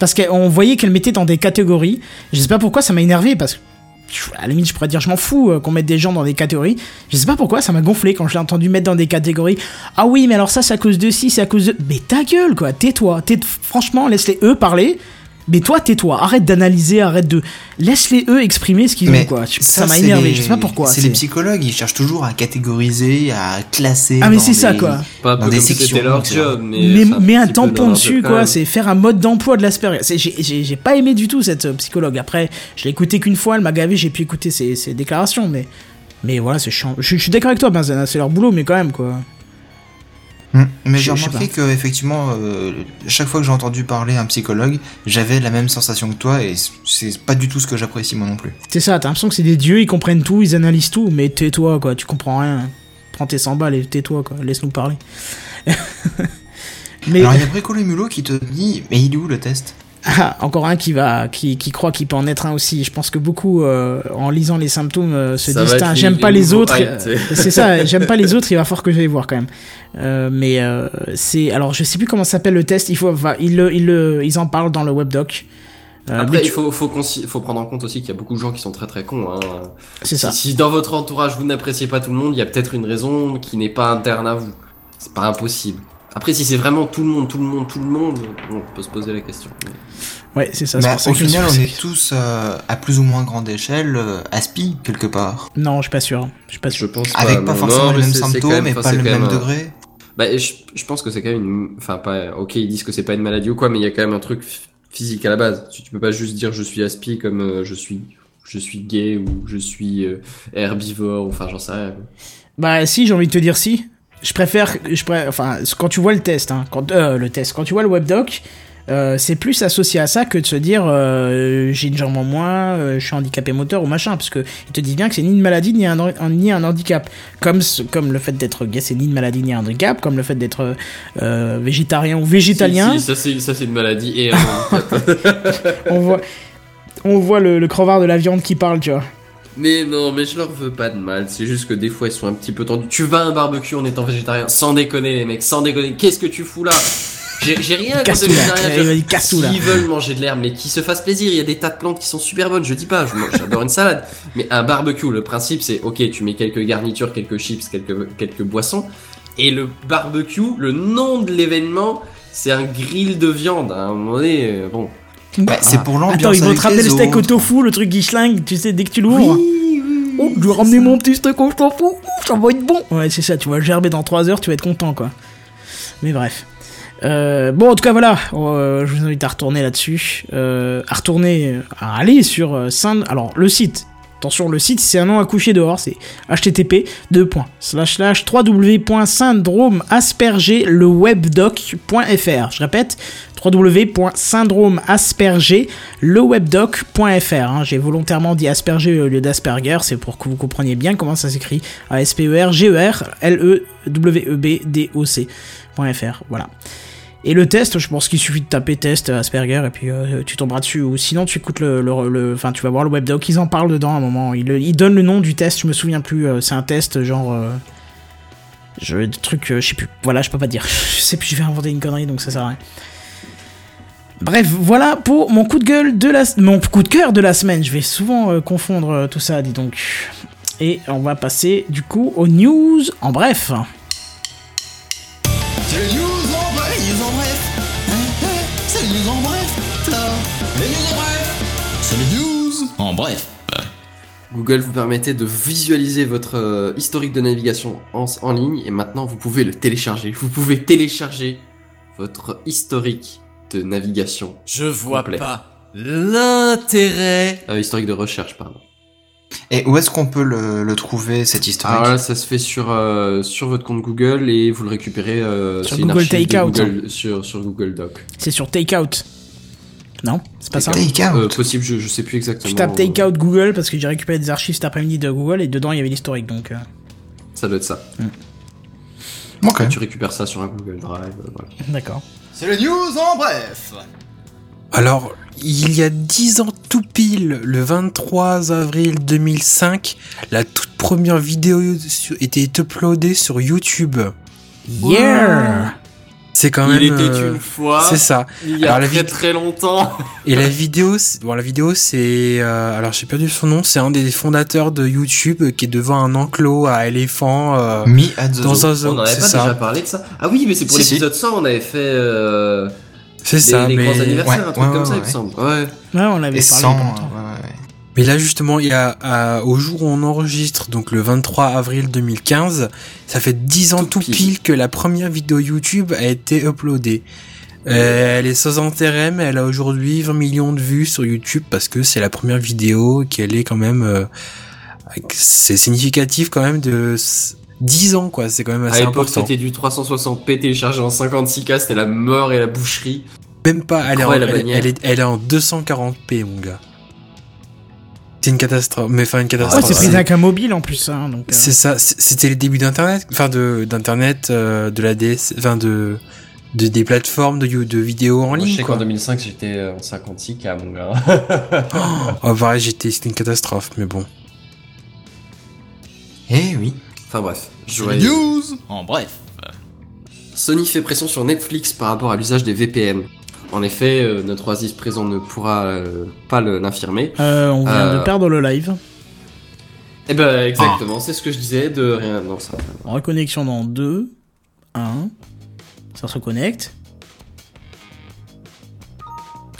Parce qu'on voyait qu'elle mettait dans des catégories. Je sais pas pourquoi ça m'a énervé, parce que. À la limite, je pourrais dire, je m'en fous euh, qu'on mette des gens dans des catégories. Je sais pas pourquoi, ça m'a gonflé quand je l'ai entendu mettre dans des catégories. Ah oui, mais alors ça, c'est à cause de ci, c'est à cause de. Mais ta gueule, quoi, tais-toi. Tais Franchement, laisse-les eux parler. Mais toi, tais-toi. Arrête d'analyser, arrête de. Laisse-les eux exprimer ce qu'ils ont, quoi. Je- Ça m'a énervé, les- je sais pas pourquoi. C'est les psychologues, ils cherchent toujours à catégoriser, à classer. Ah mais c'est ça quoi. Pas Dans des sections, leur job, mais. Mais, un tampon dessus, quoi. C'est faire un mode d'emploi de l'Asperger. J'ai pas aimé du tout cette euh, psychologue. Après, je l'ai écouté qu'une fois, elle m'a gavé, j'ai pu écouter ses, ses déclarations, mais. Mais voilà, c'est chiant. Je, je suis d'accord avec toi, Benzana, c'est leur boulot, mais quand même, quoi. Hmm. Mais j'ai remarqué que effectivement, euh, chaque fois que j'ai entendu parler un psychologue, j'avais la même sensation que toi et c'est pas du tout ce que j'apprécie moi non plus. C'est ça, t'as l'impression que c'est des dieux, ils comprennent tout, ils analysent tout, mais tais-toi, quoi, tu comprends rien. Prends tes 100 balles et tais-toi, quoi, laisse-nous parler. mais. Alors il y a Bricolo Mulot qui te dit, mais il est où le test? Ah, encore un qui va, qui, qui croit qu'il peut en être un aussi. Je pense que beaucoup, euh, en lisant les symptômes, euh, se Ça disent les- j'aime les pas les autres. c'est ça, j'aime pas les autres. Il va falloir que j'aille voir quand même. Euh, mais euh, c'est, alors je sais plus comment s'appelle le test. Il faut, va, ils, le, ils, le, ils en parlent dans le webdoc. Euh, Après, il faut, faut, consi- faut prendre en compte aussi qu'il y a beaucoup de gens qui sont très très cons. Hein. c'est Si, ça. si dans votre entourage vous n'appréciez pas tout le monde, il y a peut-être une raison qui n'est pas interne à vous. C'est pas impossible. Après, si c'est vraiment tout le monde, tout le monde, tout le monde, on peut se poser la question. Mais- Ouais, c'est ça. Mais au final, on est tous euh, à plus ou moins grande échelle euh, aspi quelque part. Non, je suis pas sûr. Je suis pas Je sûr. pense Avec pas, non. forcément Non, les mêmes symptômes même- et pas c'est le même degré. Bah, je, je pense que c'est quand même une, enfin pas, ok, ils disent que c'est pas une maladie ou quoi, mais il y a quand même un truc ph- physique à la base. Tu, tu peux pas juste dire je suis aspi comme euh, je suis, je suis gay ou je suis euh, herbivore, ou enfin j'en sais rien. Bah si, j'ai envie de te dire si. Je préfère, je préfère, enfin, quand tu vois le test, hein, quand euh, le test, quand tu vois le webdoc, euh, c'est plus associé à ça que de se dire euh, j'ai une jambe en moins, euh, je suis handicapé moteur ou machin, parce que ils te disent bien que c'est ni une maladie ni un, un- ni un handicap. Comme comme le fait d'être gay, c'est ni une maladie ni un handicap, comme le fait d'être végétarien ou végétalien. Si, si, ça c'est, ça c'est une maladie et un handicap. On voit, on voit le, le crevard de la viande qui parle, tu vois. Mais non, mais je leur veux pas de mal. C'est juste que des fois ils sont un petit peu tendus. Tu vas à un barbecue en étant végétarien, sans déconner les mecs, sans déconner. Qu'est-ce que tu fous là? J'ai rien contre les végétariens. S'ils veulent manger de l'herbe, mais qu'ils se fassent plaisir. Il y a des tas de plantes qui sont super bonnes. Je dis pas, j'adore une salade. Mais un barbecue, le principe c'est ok, tu mets quelques garnitures, quelques chips, quelques quelques boissons. Et le barbecue, le nom de l'événement, c'est un grill de viande. À un moment donné, euh, bon. Bah, c'est pour l'ambiance. Attends, ils vont te ramener le steak au tofu, le truc qui schlingue, tu sais, dès que tu l'ouvres. Oh, je vais ramener mon petit steak au tofu, ça va être bon. Ouais, c'est ça, tu vas gerber dans 3 heures, tu vas être content, quoi. Mais bref. Euh, bon, en tout cas, voilà, euh, je vous invite à retourner là-dessus. Euh, à retourner, à aller sur euh, Saint... Alors, le site. Attention, le site, c'est un nom à coucher dehors, c'est http www.syndromeaspergerlewebdoc.fr. Je répète, www.syndromeaspergerlewebdoc.fr. Hein. J'ai volontairement dit asperger au lieu d'asperger, c'est pour que vous compreniez bien comment ça s'écrit. E A-S-P-E-R-G-E-R-L-E-W-E-B-D-O-C.fr. Voilà. Et le test, je pense qu'il suffit de taper test Asperger et puis euh, tu tomberas dessus. Ou sinon, tu écoutes le, enfin, tu vas voir le webdoc. Ils en parlent dedans à un moment. Ils, ils donnent le nom du test. Je me souviens plus. euh, c'est un test genre, euh, je de trucs, euh, je sais plus. Voilà, je peux pas dire. Je sais plus. Je vais inventer une connerie, donc ça sert à rien. Bref, voilà pour mon coup de gueule de la, mon coup de cœur de la semaine. Je vais souvent confondre tout ça, dis donc. Et on va passer du coup aux news en bref. En bref. Google vous permettait de visualiser votre euh, historique de navigation en, en ligne et maintenant vous pouvez le télécharger. Vous pouvez télécharger votre historique de navigation. Je vois Complet. pas l'intérêt. Euh, historique de recherche, pardon. Et où est-ce qu'on peut le, le trouver, cet historique Alors là, ça se fait sur euh, sur votre compte Google et vous le récupérez euh, Sur Takeout. Google- sur sur Google Doc. C'est sur Takeout. Non, c'est pas ça. Takeout. Euh, possible, je, je sais plus exactement. Tu tapes Takeout Google parce que j'ai récupéré des archives cet après-midi de Google et dedans il y avait l'historique donc. euh, Ça doit être ça. Ok. Tu récupères ça sur un Google Drive. euh, voilà. D'accord. C'est les news en bref. Alors, il y a 10 ans tout pile, le 23 avril 2005, la toute première vidéo était uploadée sur YouTube. Yeah. C'est quand même. Il était euh, une fois. C'est ça. Il y a alors, la très très longtemps. Et la vidéo, bon, la vidéo, c'est euh, alors j'ai perdu son nom. C'est un des fondateurs de YouTube euh, qui est devant un enclos à éléphants. Euh, Me the dans zoo. un zoo. On n'avait pas ça. déjà parlé de ça. Ah oui, mais c'est pour l'épisode 100. On avait fait. Euh, c'est ça. Les mais... grands anniversaires, ouais, un truc ouais, comme ouais, ça, il me semble. Ouais. on l'avait parlé. 100, mais là justement, il y a euh, au jour où on enregistre, donc le 23 avril 2015, ça fait 10 ans Tout tout pile. que la première vidéo YouTube a été uploadée. Euh, elle est sans intérêt, mais elle a aujourd'hui 20 millions de vues sur YouTube parce que c'est la première vidéo qu'elle est quand même. euh, c'est significatif quand même de s- 10 ans quoi. C'est quand même À assez l'époque, important. c'était du 360p téléchargé en 56K, c'était la mort et la boucherie. Même pas. Elle, est en, elle est, elle est en 240p mon gars. C'est une catastrophe. Mais enfin une Ouais, catastrophe. c'est pris avec un mobile en plus, hein, donc. euh, C'est ça, c'était les débuts d'internet, enfin de d'internet, euh, de la DS, enfin de, de des plateformes de, you- de vidéos en Moi, je ligne sais qu'en 2005, j'étais en 56K, mon gars. Oh, pareil, j'étais, c'était une catastrophe, mais bon. Eh oui. enfin bref. les news en bref. Sony fait pression sur Netflix par rapport à l'usage des VPN. En effet, euh, notre Oasis présent ne pourra euh, pas l'infirmer. euh, on vient Euh, de perdre le live. Eh ben exactement, c'est ce que je disais de rien. Non, ça. Reconnexion dans 2, 1. Ça se reconnecte.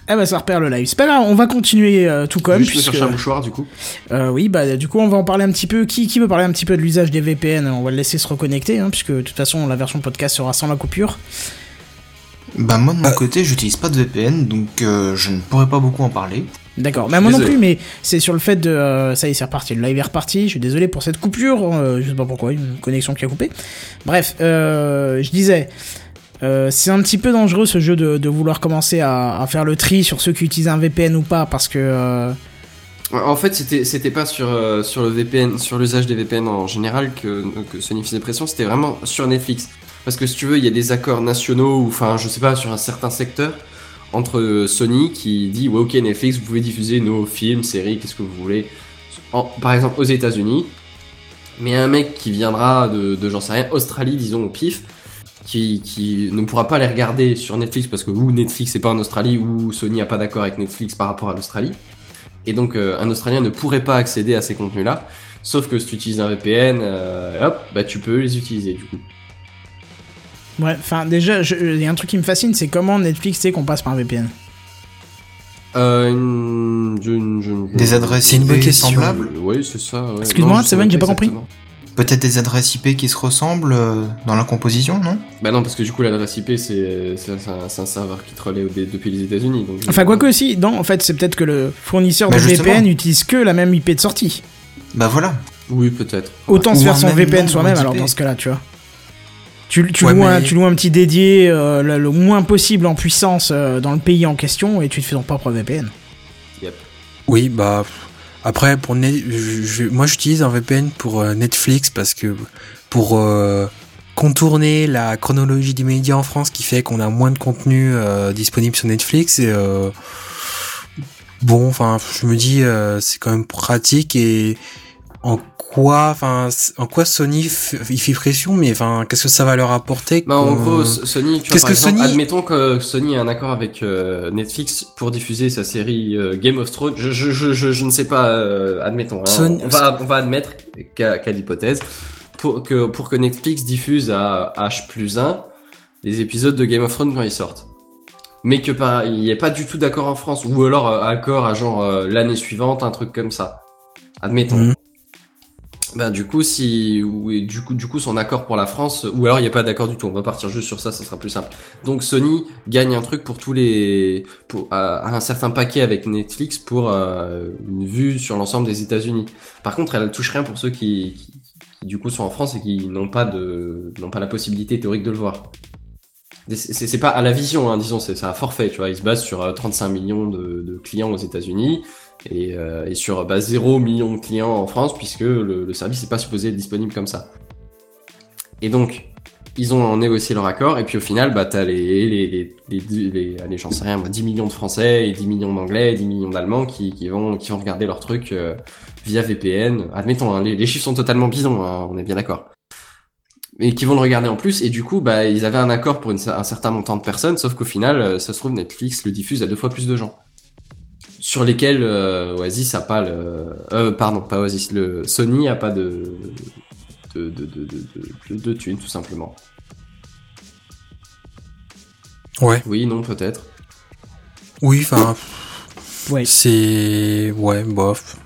Eh ben ça repère le live. C'est pas grave, on va continuer euh, tout comme. Juste puisque- chercher un mouchoir du coup. Euh, oui, bah du coup on va en parler un petit peu. Qui, qui veut parler un petit peu de l'usage des VPN On va le laisser se reconnecter, hein, puisque de toute façon la version podcast sera sans la coupure. Bah moi de mon côté, j'utilise pas de VPN, donc euh, je ne pourrais pas beaucoup en parler. D'accord, mais moi non plus, mais c'est sur le fait de... euh, ça y est, c'est reparti, le live est reparti, je suis désolé pour cette coupure, euh, je sais pas pourquoi, une connexion qui a coupé. Bref, euh, je disais, euh, c'est un petit peu dangereux ce jeu de, de vouloir commencer à, à faire le tri sur ceux qui utilisent un VPN ou pas, parce que... euh, En fait, c'était c'était pas sur euh, sur le VPN, sur l'usage des VPN en général que, que Sony faisait pression, c'était vraiment sur Netflix. Parce que si tu veux, il y a des accords nationaux ou enfin, je sais pas, sur un certain secteur entre euh, Sony qui dit ouais ok Netflix, vous pouvez diffuser nos films, séries, qu'est-ce que vous voulez. Par exemple aux États-Unis, mais un mec qui viendra de, de j'en sais rien, Australie, disons au pif, qui, qui ne pourra pas les regarder sur Netflix parce que ou Netflix est pas en Australie ou Sony a pas d'accord avec Netflix par rapport à l'Australie. Et donc euh, un Australien ne pourrait pas accéder à ces contenus-là. Sauf que si tu utilises un VPN, euh, hop, bah tu peux les utiliser du coup. Ouais, enfin déjà, je- il y a un truc qui me fascine, c'est comment Netflix sait qu'on passe par un VPN. Euh, une- Des adresses C'est une bonne IP semblables Oui, c'est ça. ouais. Excuse-moi, Seven, j'ai pas compris. Peut-être des adresses IP qui se ressemblent euh, dans la composition, non? Bah non, parce que du coup l'adresse IP c'est c'est un, un serveur qui te relaie au- depuis les États-Unis. Enfin, quoi que aussi, non, en fait, c'est peut-être que le fournisseur Bah, de justement. VPN utilise que la même IP de sortie. Bah voilà. Oui, peut-être. Autant se faire un son VPN soi-même, alors dans ce cas-là, tu vois. Tu, tu, Ouais, loues mais- un, tu loues un petit dédié euh, le, le moins possible en puissance euh, dans le pays en question et tu te fais ton propre VPN. Yep. Oui, bah après pour Net- je- je- moi j'utilise un VPN pour euh, Netflix parce que pour euh, contourner la chronologie des médias en France qui fait qu'on a moins de contenu euh, disponible sur Netflix et euh, bon enfin je me dis euh, c'est quand même pratique et en quoi enfin en quoi Sony il fait pression mais enfin qu'est-ce que ça va leur apporter Bah, en gros, Sony, tu vois, par que exemple, Sony- admettons que Sony a un accord avec euh, Netflix pour diffuser sa série euh, Game of Thrones. Je, je, je, je, je ne sais pas, euh, admettons. hein. Sony- on, va, on va admettre, cas, cas d'hypothèse, pour que, pour que Netflix diffuse à H plus 1 les épisodes de Game of Thrones quand ils sortent. Mais que par, il n'y ait pas du tout d'accord en France, ou alors accord à genre l'année suivante, un truc comme ça. Admettons. Mhm. Ben du coup si ou et du coup du coup son accord pour la France ou alors il n'y a pas d'accord du tout. On va partir juste sur ça ça sera plus simple. Donc Sony gagne un truc pour tous les pour à un certain paquet avec Netflix pour euh, une vue sur l'ensemble des États-Unis. Par contre elle touche rien pour ceux qui, qui, du coup sont en France et qui n'ont pas de n'ont pas la possibilité théorique de le voir. C'est pas à la vision hein, disons c'est un forfait tu vois. Il se base sur euh, 35 millions de, de clients aux États-Unis et, euh, et sur bah, 0 million de clients en France puisque le, le service n'est pas supposé être disponible comme ça. Et donc, ils ont négocié leur accord et puis au final, bah, t'as les, les, les, les, les- allez, j'en sais rien, moi, 10 millions de Français et 10 millions d'Anglais et 10 millions d'Allemands qui, qui, vont, qui vont regarder leur truc euh, via VPN. Admettons, hein, les, chiffres sont totalement bidons, hein, on est bien d'accord. Et qui vont le regarder en plus et du coup, bah, ils avaient un accord pour un certain montant de personnes, sauf qu'au final, euh, ça se trouve, Netflix le diffuse à deux fois plus de gens sur lesquels euh, Oasis a pas le euh, pardon pas Oasis le Sony a pas de de de de de, de, de thunes tout simplement. Ouais. Oui non peut-être. Oui enfin Ouais. c'est ouais bof.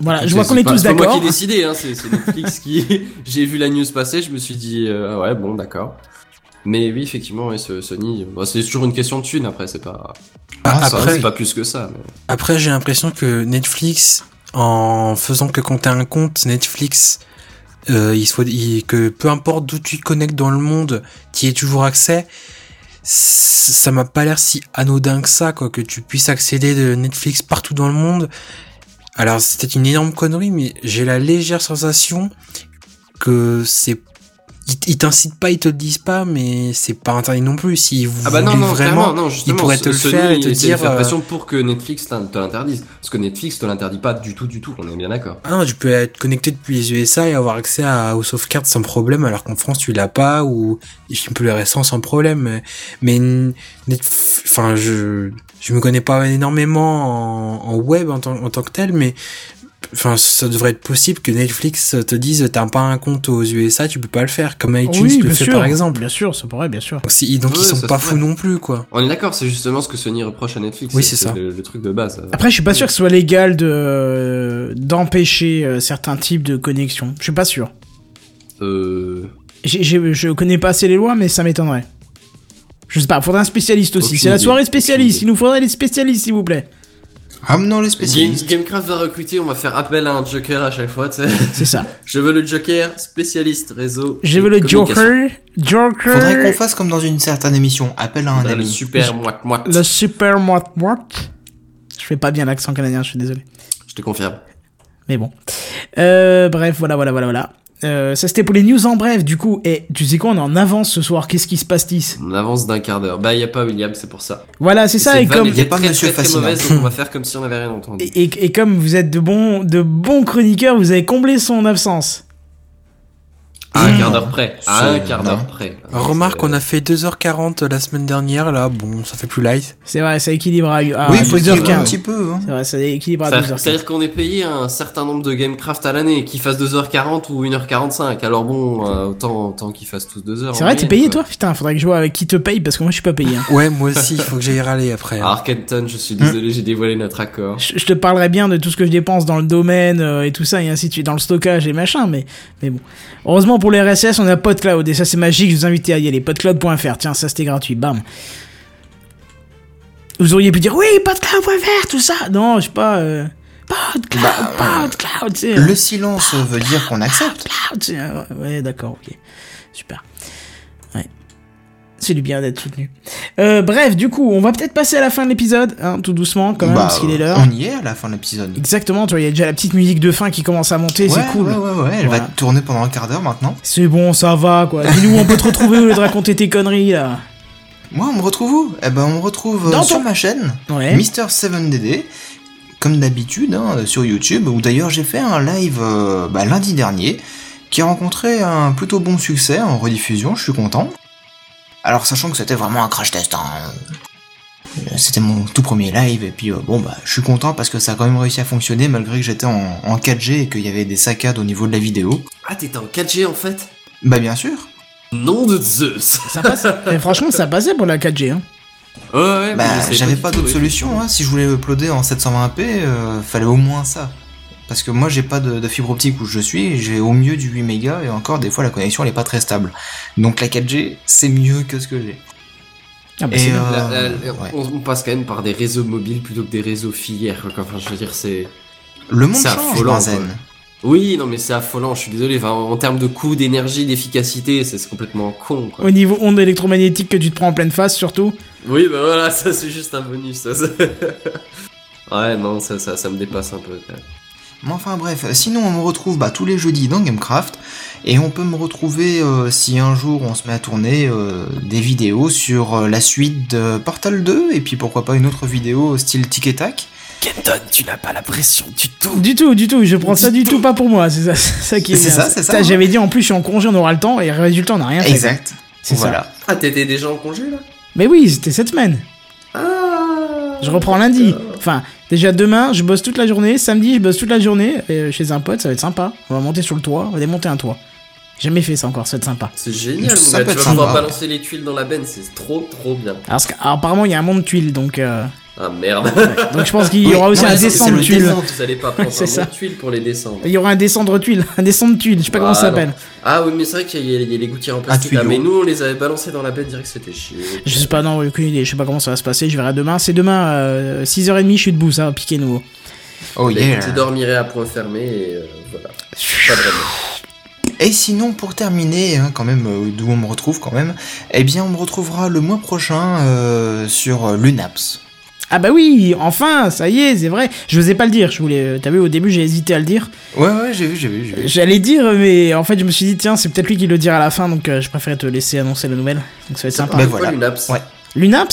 Voilà, je C'est- vois qu'on c'est est tous c'est pas moi d'accord. qui ai décidé hein, c'est c'est Netflix qui j'ai vu la news passer je me suis dit euh, ouais bon d'accord mais oui effectivement ouais, ce Sony c'est toujours une question de thunes après c'est pas Ah, ça, après- c'est pas plus que ça mais... Après, j'ai l'impression que Netflix, en faisant que quand t'as un compte Netflix, euh, il soit, il- que peu importe d'où tu te connectes dans le monde, tu y aies toujours accès. Ça m'a pas l'air si anodin que ça, quoi, que tu puisses accéder de Netflix partout dans le monde. Alors, c'était une énorme connerie, mais j'ai la légère sensation que c'est ils, ils t'incitent pas, ils te le disent pas, mais c'est pas interdit non plus. S'ils Ah bah non, non, vraiment, non, ils pourraient te le faire et te dire. faire euh, pression pour que Netflix te l'interdise. Parce que Netflix te l'interdit pas du tout, du tout, on est bien d'accord. Ah non, tu peux être connecté depuis les USA et avoir accès à, aux sauvegardes sans problème, alors qu'en France tu l'as pas ou tu peux les récents sans problème. Mais Netf- enfin, je je me connais pas énormément en, en web en tant que tel, mais Enfin, ça devrait être possible que Netflix te dise t'as pas un compte aux USA, tu peux pas le faire, comme iTunes oui, le fait sûr. par exemple. Bien sûr, ça pourrait, bien sûr. Si, donc Ouais, ils sont pas fous non plus, quoi. On est d'accord, c'est justement ce que Sony reproche à Netflix. Oui, c'est ça. Le, le truc de base. Après, je suis pas sûr que ce soit légal de d'empêcher euh, certains types de connexions. Je suis pas sûr. Euh... J'ai- je connais pas assez les lois, mais ça m'étonnerait. Je sais pas, faudrait un spécialiste aussi. C'est la soirée spécialiste. Il nous faudrait des spécialistes, s'il vous plaît. Ramenons les Game, spécialistes. Gamecraft va recruter, on va faire appel à un Joker à chaque fois, tu sais. C'est ça. Je veux le Joker, spécialiste réseau. Je veux le. Joker. Joker. Faudrait qu'on fasse comme dans une certaine émission. Appel à un Bah, le ami. super moite moite. Le super moite moite. Je fais pas bien l'accent canadien, je suis désolé. Je te confirme. Mais bon. Euh, bref, voilà, voilà, voilà, voilà. Euh, ça c'était pour les news en bref, du coup. Et tu sais quoi, on est en avance ce soir. Qu'est-ce qui se passe, Tis? On avance d'un quart d'heure. Bah, y a pas William, c'est pour ça. Voilà, c'est ça. Et comme, était y a pas très, Monsieur très, très Fascinant. mauvaise, donc on va faire comme si on avait rien entendu. et, et- et comme vous êtes de bons, de bons chroniqueurs, vous avez comblé son absence. À un Mmh. quart d'heure près. À un quart d'heure près. Remarque, on a fait 2h40 la semaine dernière, là, bon, ça fait plus light. C'est vrai, ça équilibre à, à oui, il faut dire 12h15. un petit peu. hein. C'est vrai, ça équilibre à Ça- 12h15. C'est-à-dire qu'on est payé un certain nombre de Gamecraft à l'année, qu'ils fassent 2h40 ou 1h45. Alors bon, euh, autant, autant qu'ils fassent tous 2h. C'est vrai, t'es payé toi? Putain, faudrait que je vois avec qui te paye parce que moi je suis pas payé. hein. Ouais, moi aussi, il faut que j'aille râler après. À Arkenton, je suis désolé, j'ai dévoilé notre accord. Je, je te parlerai bien de tout ce que je dépense dans le domaine euh, et tout ça et ainsi de suite, dans le stockage et machin, mais, mais bon. Heureusement pour les RSS, on a PodCloud et ça c'est magique, je vous invite à y aller. Podcloud.fr, tiens, ça c'était gratuit, bam. Vous auriez pu dire oui, podcloud.fr, tout ça. Non, je sais pas. Euh... PodCloud, Bah, PodCloud, tu sais. Le silence veut dire qu'on accepte. PodCloud, euh, Ouais, d'accord, ok. Super. C'est du bien d'être soutenu. Euh, bref, du coup, on va peut-être passer à la fin de l'épisode, hein, tout doucement quand même, Bah, parce qu'il est l'heure. On y est à la fin de l'épisode. Exactement, tu vois, il y a déjà la petite musique de fin qui commence à monter, Ouais, c'est cool. Ouais, ouais, ouais. Elle Voilà. va tourner pendant un quart d'heure maintenant. C'est bon, ça va, quoi. Dis-nous, on peut te retrouver au lieu de raconter tes conneries, là. Moi, on me retrouve où? Eh ben, on me retrouve euh, Dans sur ton- ma chaîne, Ouais. Mister7DD, comme d'habitude, hein, sur YouTube, où d'ailleurs j'ai fait un live euh, bah, lundi dernier, qui a rencontré un plutôt bon succès en rediffusion, je suis content. Alors, sachant que c'était vraiment un crash test, hein, c'était mon tout premier live, et puis euh, bon, bah, je suis content parce que ça a quand même réussi à fonctionner, malgré que j'étais en, en 4G et qu'il y avait des saccades au niveau de la vidéo. Ah, t'étais en 4G en fait? Bah, bien sûr. Nom de Zeus Ça passe. Et franchement, ça passait pour la 4G, hein. Ouais, ouais, Bah, mais je savais j'avais pas d'autre solution. Hein. Si je voulais uploader en 720p, euh, fallait au moins ça. Parce que moi, j'ai pas de, de fibre optique où je suis. J'ai au mieux du 8 mégas et encore des fois la connexion elle est pas très stable. Donc la 4G, c'est mieux que ce que j'ai. Ah bah, Et, euh, La- la- ouais. on, on passe quand même par des réseaux mobiles plutôt que des réseaux filières. quoi. Enfin, je veux dire, c'est. Le monde change, affolant. Oui, non, mais c'est affolant. Je suis désolé. Enfin, en termes de coût, d'énergie, d'efficacité, c'est complètement con. Quoi. Au niveau onde électromagnétique que tu te prends en pleine face, surtout. Oui, bah voilà, ça c'est juste un bonus. Ça. ouais, non, ça, ça, ça me dépasse un peu. quand même. Mais enfin bref, sinon on me retrouve bah, tous les jeudis dans Gamecraft et on peut me retrouver euh, si un jour on se met à tourner euh, des vidéos sur euh, la suite de Portal 2 et puis pourquoi pas une autre vidéo style Tic et Tac. Kenton, tu n'as pas la pression du tout. Du tout, du tout. Je prends ça du tout pas pour moi. C'est ça, c'est ça qui est C'est ça, c'est ça, hein. J'avais dit en plus, je suis en congé, on aura le temps et résultat, on n'a rien fait. Exact. C'est ça. voilà. Ah, t'étais déjà en congé là? Mais oui, c'était cette semaine. Ah Je reprends lundi. Enfin, déjà demain, je bosse toute la journée. Samedi, je bosse toute la journée euh, chez un pote. Ça va être sympa. On va monter sur le toit. On va démonter un toit. Jamais fait ça encore. Ça va être sympa. C'est génial, Ça mon peut gars. Tu être vas pouvoir sympa. balancer les tuiles dans la benne, c'est trop trop bien. Alors, parce qu'apparemment, apparemment, il y a un monde de tuiles, donc euh, Ah merde. donc je pense qu'il y Oui, aura aussi ouais, un c'est- descend c'est de le tuiles. descente. Vous allez pas prendre un ça. tuiles pour les descendre. Il y aura un descendre de tuiles, un descendre de tuiles. Je sais pas comment ça s'appelle. Ah oui, mais c'est vrai qu'il y, a- il y a les gouttières en plastique. tuyau. Ah, mais nous, on les avait balancés dans la benne direct, c'était chier. Je sais pas, non, aucune idée. Je sais pas comment ça va se passer. Je verrai demain. C'est demain, euh, 6h30, je suis debout. Ça va piquer nouveau. Oh Bah, yeah. Je dormirai à point fermé et euh, voilà. Pas vraiment. Et sinon, pour terminer, hein, quand même, euh, d'où on me retrouve quand même, eh bien, on me retrouvera le mois prochain euh, sur euh, Lunaps. Ah bah oui, enfin, ça y est, c'est vrai. Je osais pas le dire. Je voulais. T'as vu, au début, j'ai hésité à le dire. Ouais, ouais, j'ai vu, j'ai vu, j'ai vu. J'allais dire, mais en fait, je me suis dit, tiens, c'est peut-être lui qui le dira à la fin, donc euh, je préférais te laisser annoncer la nouvelle. Donc ça va être sympa. C'est quoi, voilà. l'UNAPS? Ouais. Lunap,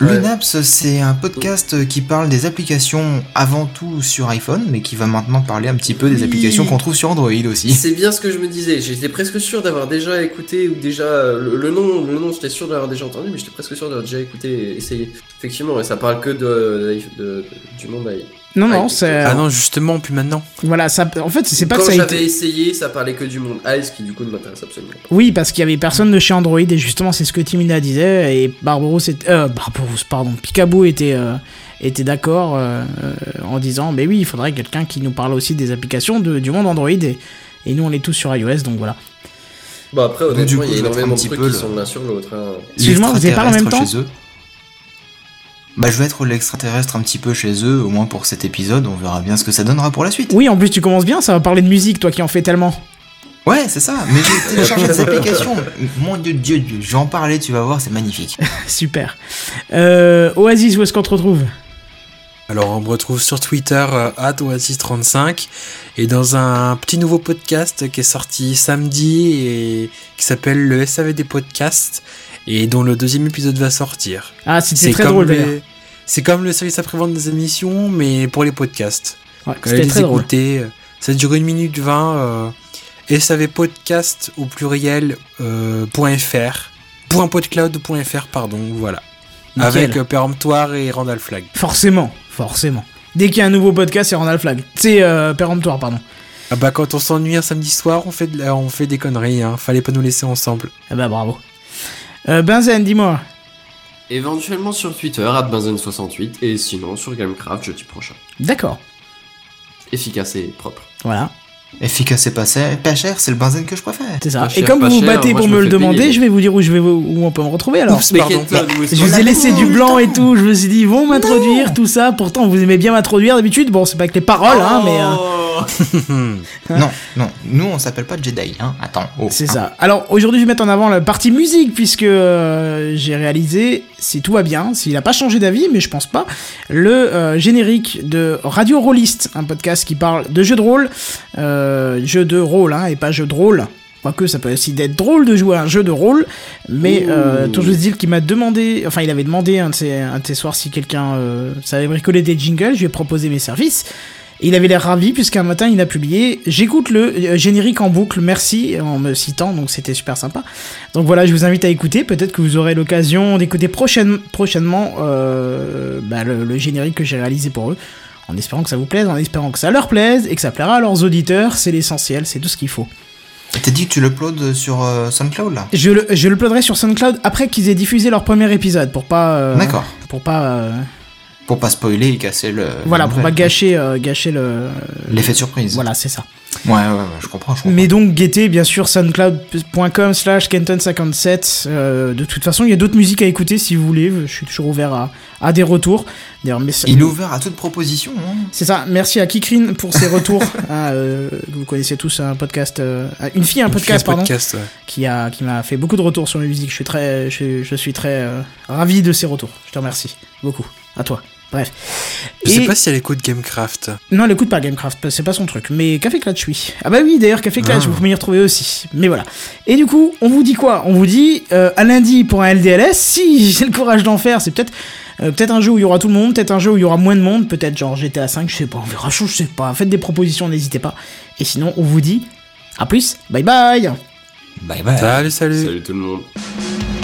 Ouais. Lunaps, c'est un podcast qui parle des applications avant tout sur iPhone, mais qui va maintenant parler un petit peu des Oui. applications qu'on trouve sur Android aussi. C'est bien ce que je me disais. J'étais presque sûr d'avoir déjà écouté ou déjà le, le nom, le nom, j'étais sûr d'avoir déjà entendu, mais j'étais presque sûr d'avoir déjà écouté, et essayé. Effectivement, et ça parle que de, de- de- du monde Non, non, Ouais, c'est. Ah non, justement, plus maintenant. Voilà, ça, en fait, c'est pas Quand que ça a j'avais été. essayé, ça parlait que du monde Ice, qui du coup ne m'intéresse absolument pas. Oui, parce qu'il y avait personne de chez Android, et justement, c'est ce que Timina disait, et Barbaros était. Euh, pardon. Picaboo était. euh, était d'accord euh, euh, en disant mais oui il faudrait quelqu'un qui nous parle aussi des applications de- du monde Android et, et nous on est tous sur iOS donc voilà Bon, après, Donc, honnêtement, du coup, il y a énormément un de petit trucs peu qui le- sont l'un sur l'autre. hein. Excuse-moi, vous avez parlé en même temps chez eux. Bah, je vais être l'extraterrestre un petit peu chez eux, au moins pour cet épisode. On verra bien ce que ça donnera pour la suite. oui en plus tu commences bien ça va parler de musique toi qui en fais tellement Ouais, c'est ça. Mais j'ai téléchargé des applications. Mon dieu, dieu, dieu. Je vais en parler, tu vas voir, c'est magnifique. super euh, Oasis où est-ce qu'on te retrouve? Alors, on me retrouve sur Twitter, euh, @oasis35, et dans un petit nouveau podcast qui est sorti samedi et qui s'appelle le SAV des podcasts, et dont le deuxième épisode va sortir. ah c'était très drôle C'est comme le service après-vente des émissions, mais pour les podcasts. Ouais, c'était très écouter, euh, ça dure une minute 20. Euh, SAV podcast au pluriel euh, point .fr. .podcloud.fr, pardon, voilà. Nickel. Avec euh, Péremptoire et Randall Flag. forcément forcément dès qu'il y a un nouveau podcast c'est Randall Flag c'est euh, péremptoire pardon Ah bah quand on s'ennuie un samedi soir, on fait, de la- on fait des conneries, hein. fallait pas nous laisser ensemble. ah bah bravo euh, Benzen dis-moi Éventuellement sur Twitter, @benzen68, et sinon sur Gamecraft jeudi prochain. d'accord Efficace et propre. voilà Efficace et pas cher, pas cher, c'est le benzène que je préfère. c'est ça Pas et cher, comme vous vous battez pour me me le demander payer. je vais vous dire où je vais où on peut me retrouver alors Oups, pardon. Je vous ai l'a laissé du blanc et tout, je me suis dit, ils vont m'introduire, tout ça. Pourtant, vous aimez bien m'introduire d'habitude. Bon, c'est pas avec les paroles, hein, mais. euh. Non, non, nous on s'appelle pas Jedi, hein. Attends. oh, c'est hein. ça. Alors, aujourd'hui, je vais mettre en avant la partie musique, puisque euh, j'ai réalisé, si tout va bien, s'il a pas changé d'avis, mais je pense pas, le euh, générique de Radio Rollist, un podcast qui parle de jeux de rôle, euh, jeux de rôle, hein, et pas jeux de rôle. Quoique ça peut aussi être drôle de jouer à un jeu de rôle, mais euh, toujours dire qu'il m'a demandé, enfin il avait demandé un de ces, un de ces soirs si quelqu'un euh, savait bricoler des jingles, je lui ai proposé mes services. Il avait l'air ravi puisqu'un matin il a publié J'écoute le euh, générique en boucle, merci en me citant, donc c'était super sympa. Donc voilà, je vous invite à écouter, peut-être que vous aurez l'occasion d'écouter prochaine- prochainement euh, bah, le, le générique que j'ai réalisé pour eux. En espérant que ça vous plaise, en espérant que ça leur plaise et que ça plaira à leurs auditeurs, c'est l'essentiel, c'est tout ce qu'il faut. T'as dit que tu l'uploades sur euh, SoundCloud là? Je le, je sur SoundCloud après qu'ils aient diffusé leur premier épisode pour pas. euh, D'accord. Pour pas. Pour pas spoiler et casser le. voilà, pour pas gâcher, euh, gâcher le. L'effet de surprise. Voilà, c'est ça. Ouais, ouais, ouais, je comprends, je comprends. Mais donc, guettez bien sûr soundcloud.com slash kenton57. Euh, de toute façon, il y a d'autres musiques à écouter si vous voulez. Je suis toujours ouvert à, à des retours. D'ailleurs, mais Il est ouvert à toute proposition. Hein. C'est ça. Merci à Kikrin pour ses retours. hein, euh, vous connaissez tous un podcast, euh, une fille, un podcast, un pardon, podcast, ouais. qui a qui m'a fait beaucoup de retours sur mes musiques. Je suis très, je, je suis très ravi de ses retours. Je te remercie beaucoup. À toi. Bref. Je sais Et- pas si elle écoute Gamecraft. Non, elle écoute pas Gamecraft, c'est pas son truc. Mais Café Clutch, oui. Ah bah oui, d'ailleurs, Café Clutch, Ah. vous pouvez y retrouver aussi. Mais voilà. Et du coup, on vous dit quoi? On vous dit euh, à lundi pour un LDLS. Si j'ai le courage d'en faire, c'est peut-être euh, peut-être un jeu où il y aura tout le monde, peut-être un jeu où il y aura moins de monde, peut-être genre GTA 5, je sais pas. On verra, je sais pas. Faites des propositions, n'hésitez pas. Et sinon, on vous dit à plus. Bye bye. Bye bye. Salut, salut. Salut tout le monde.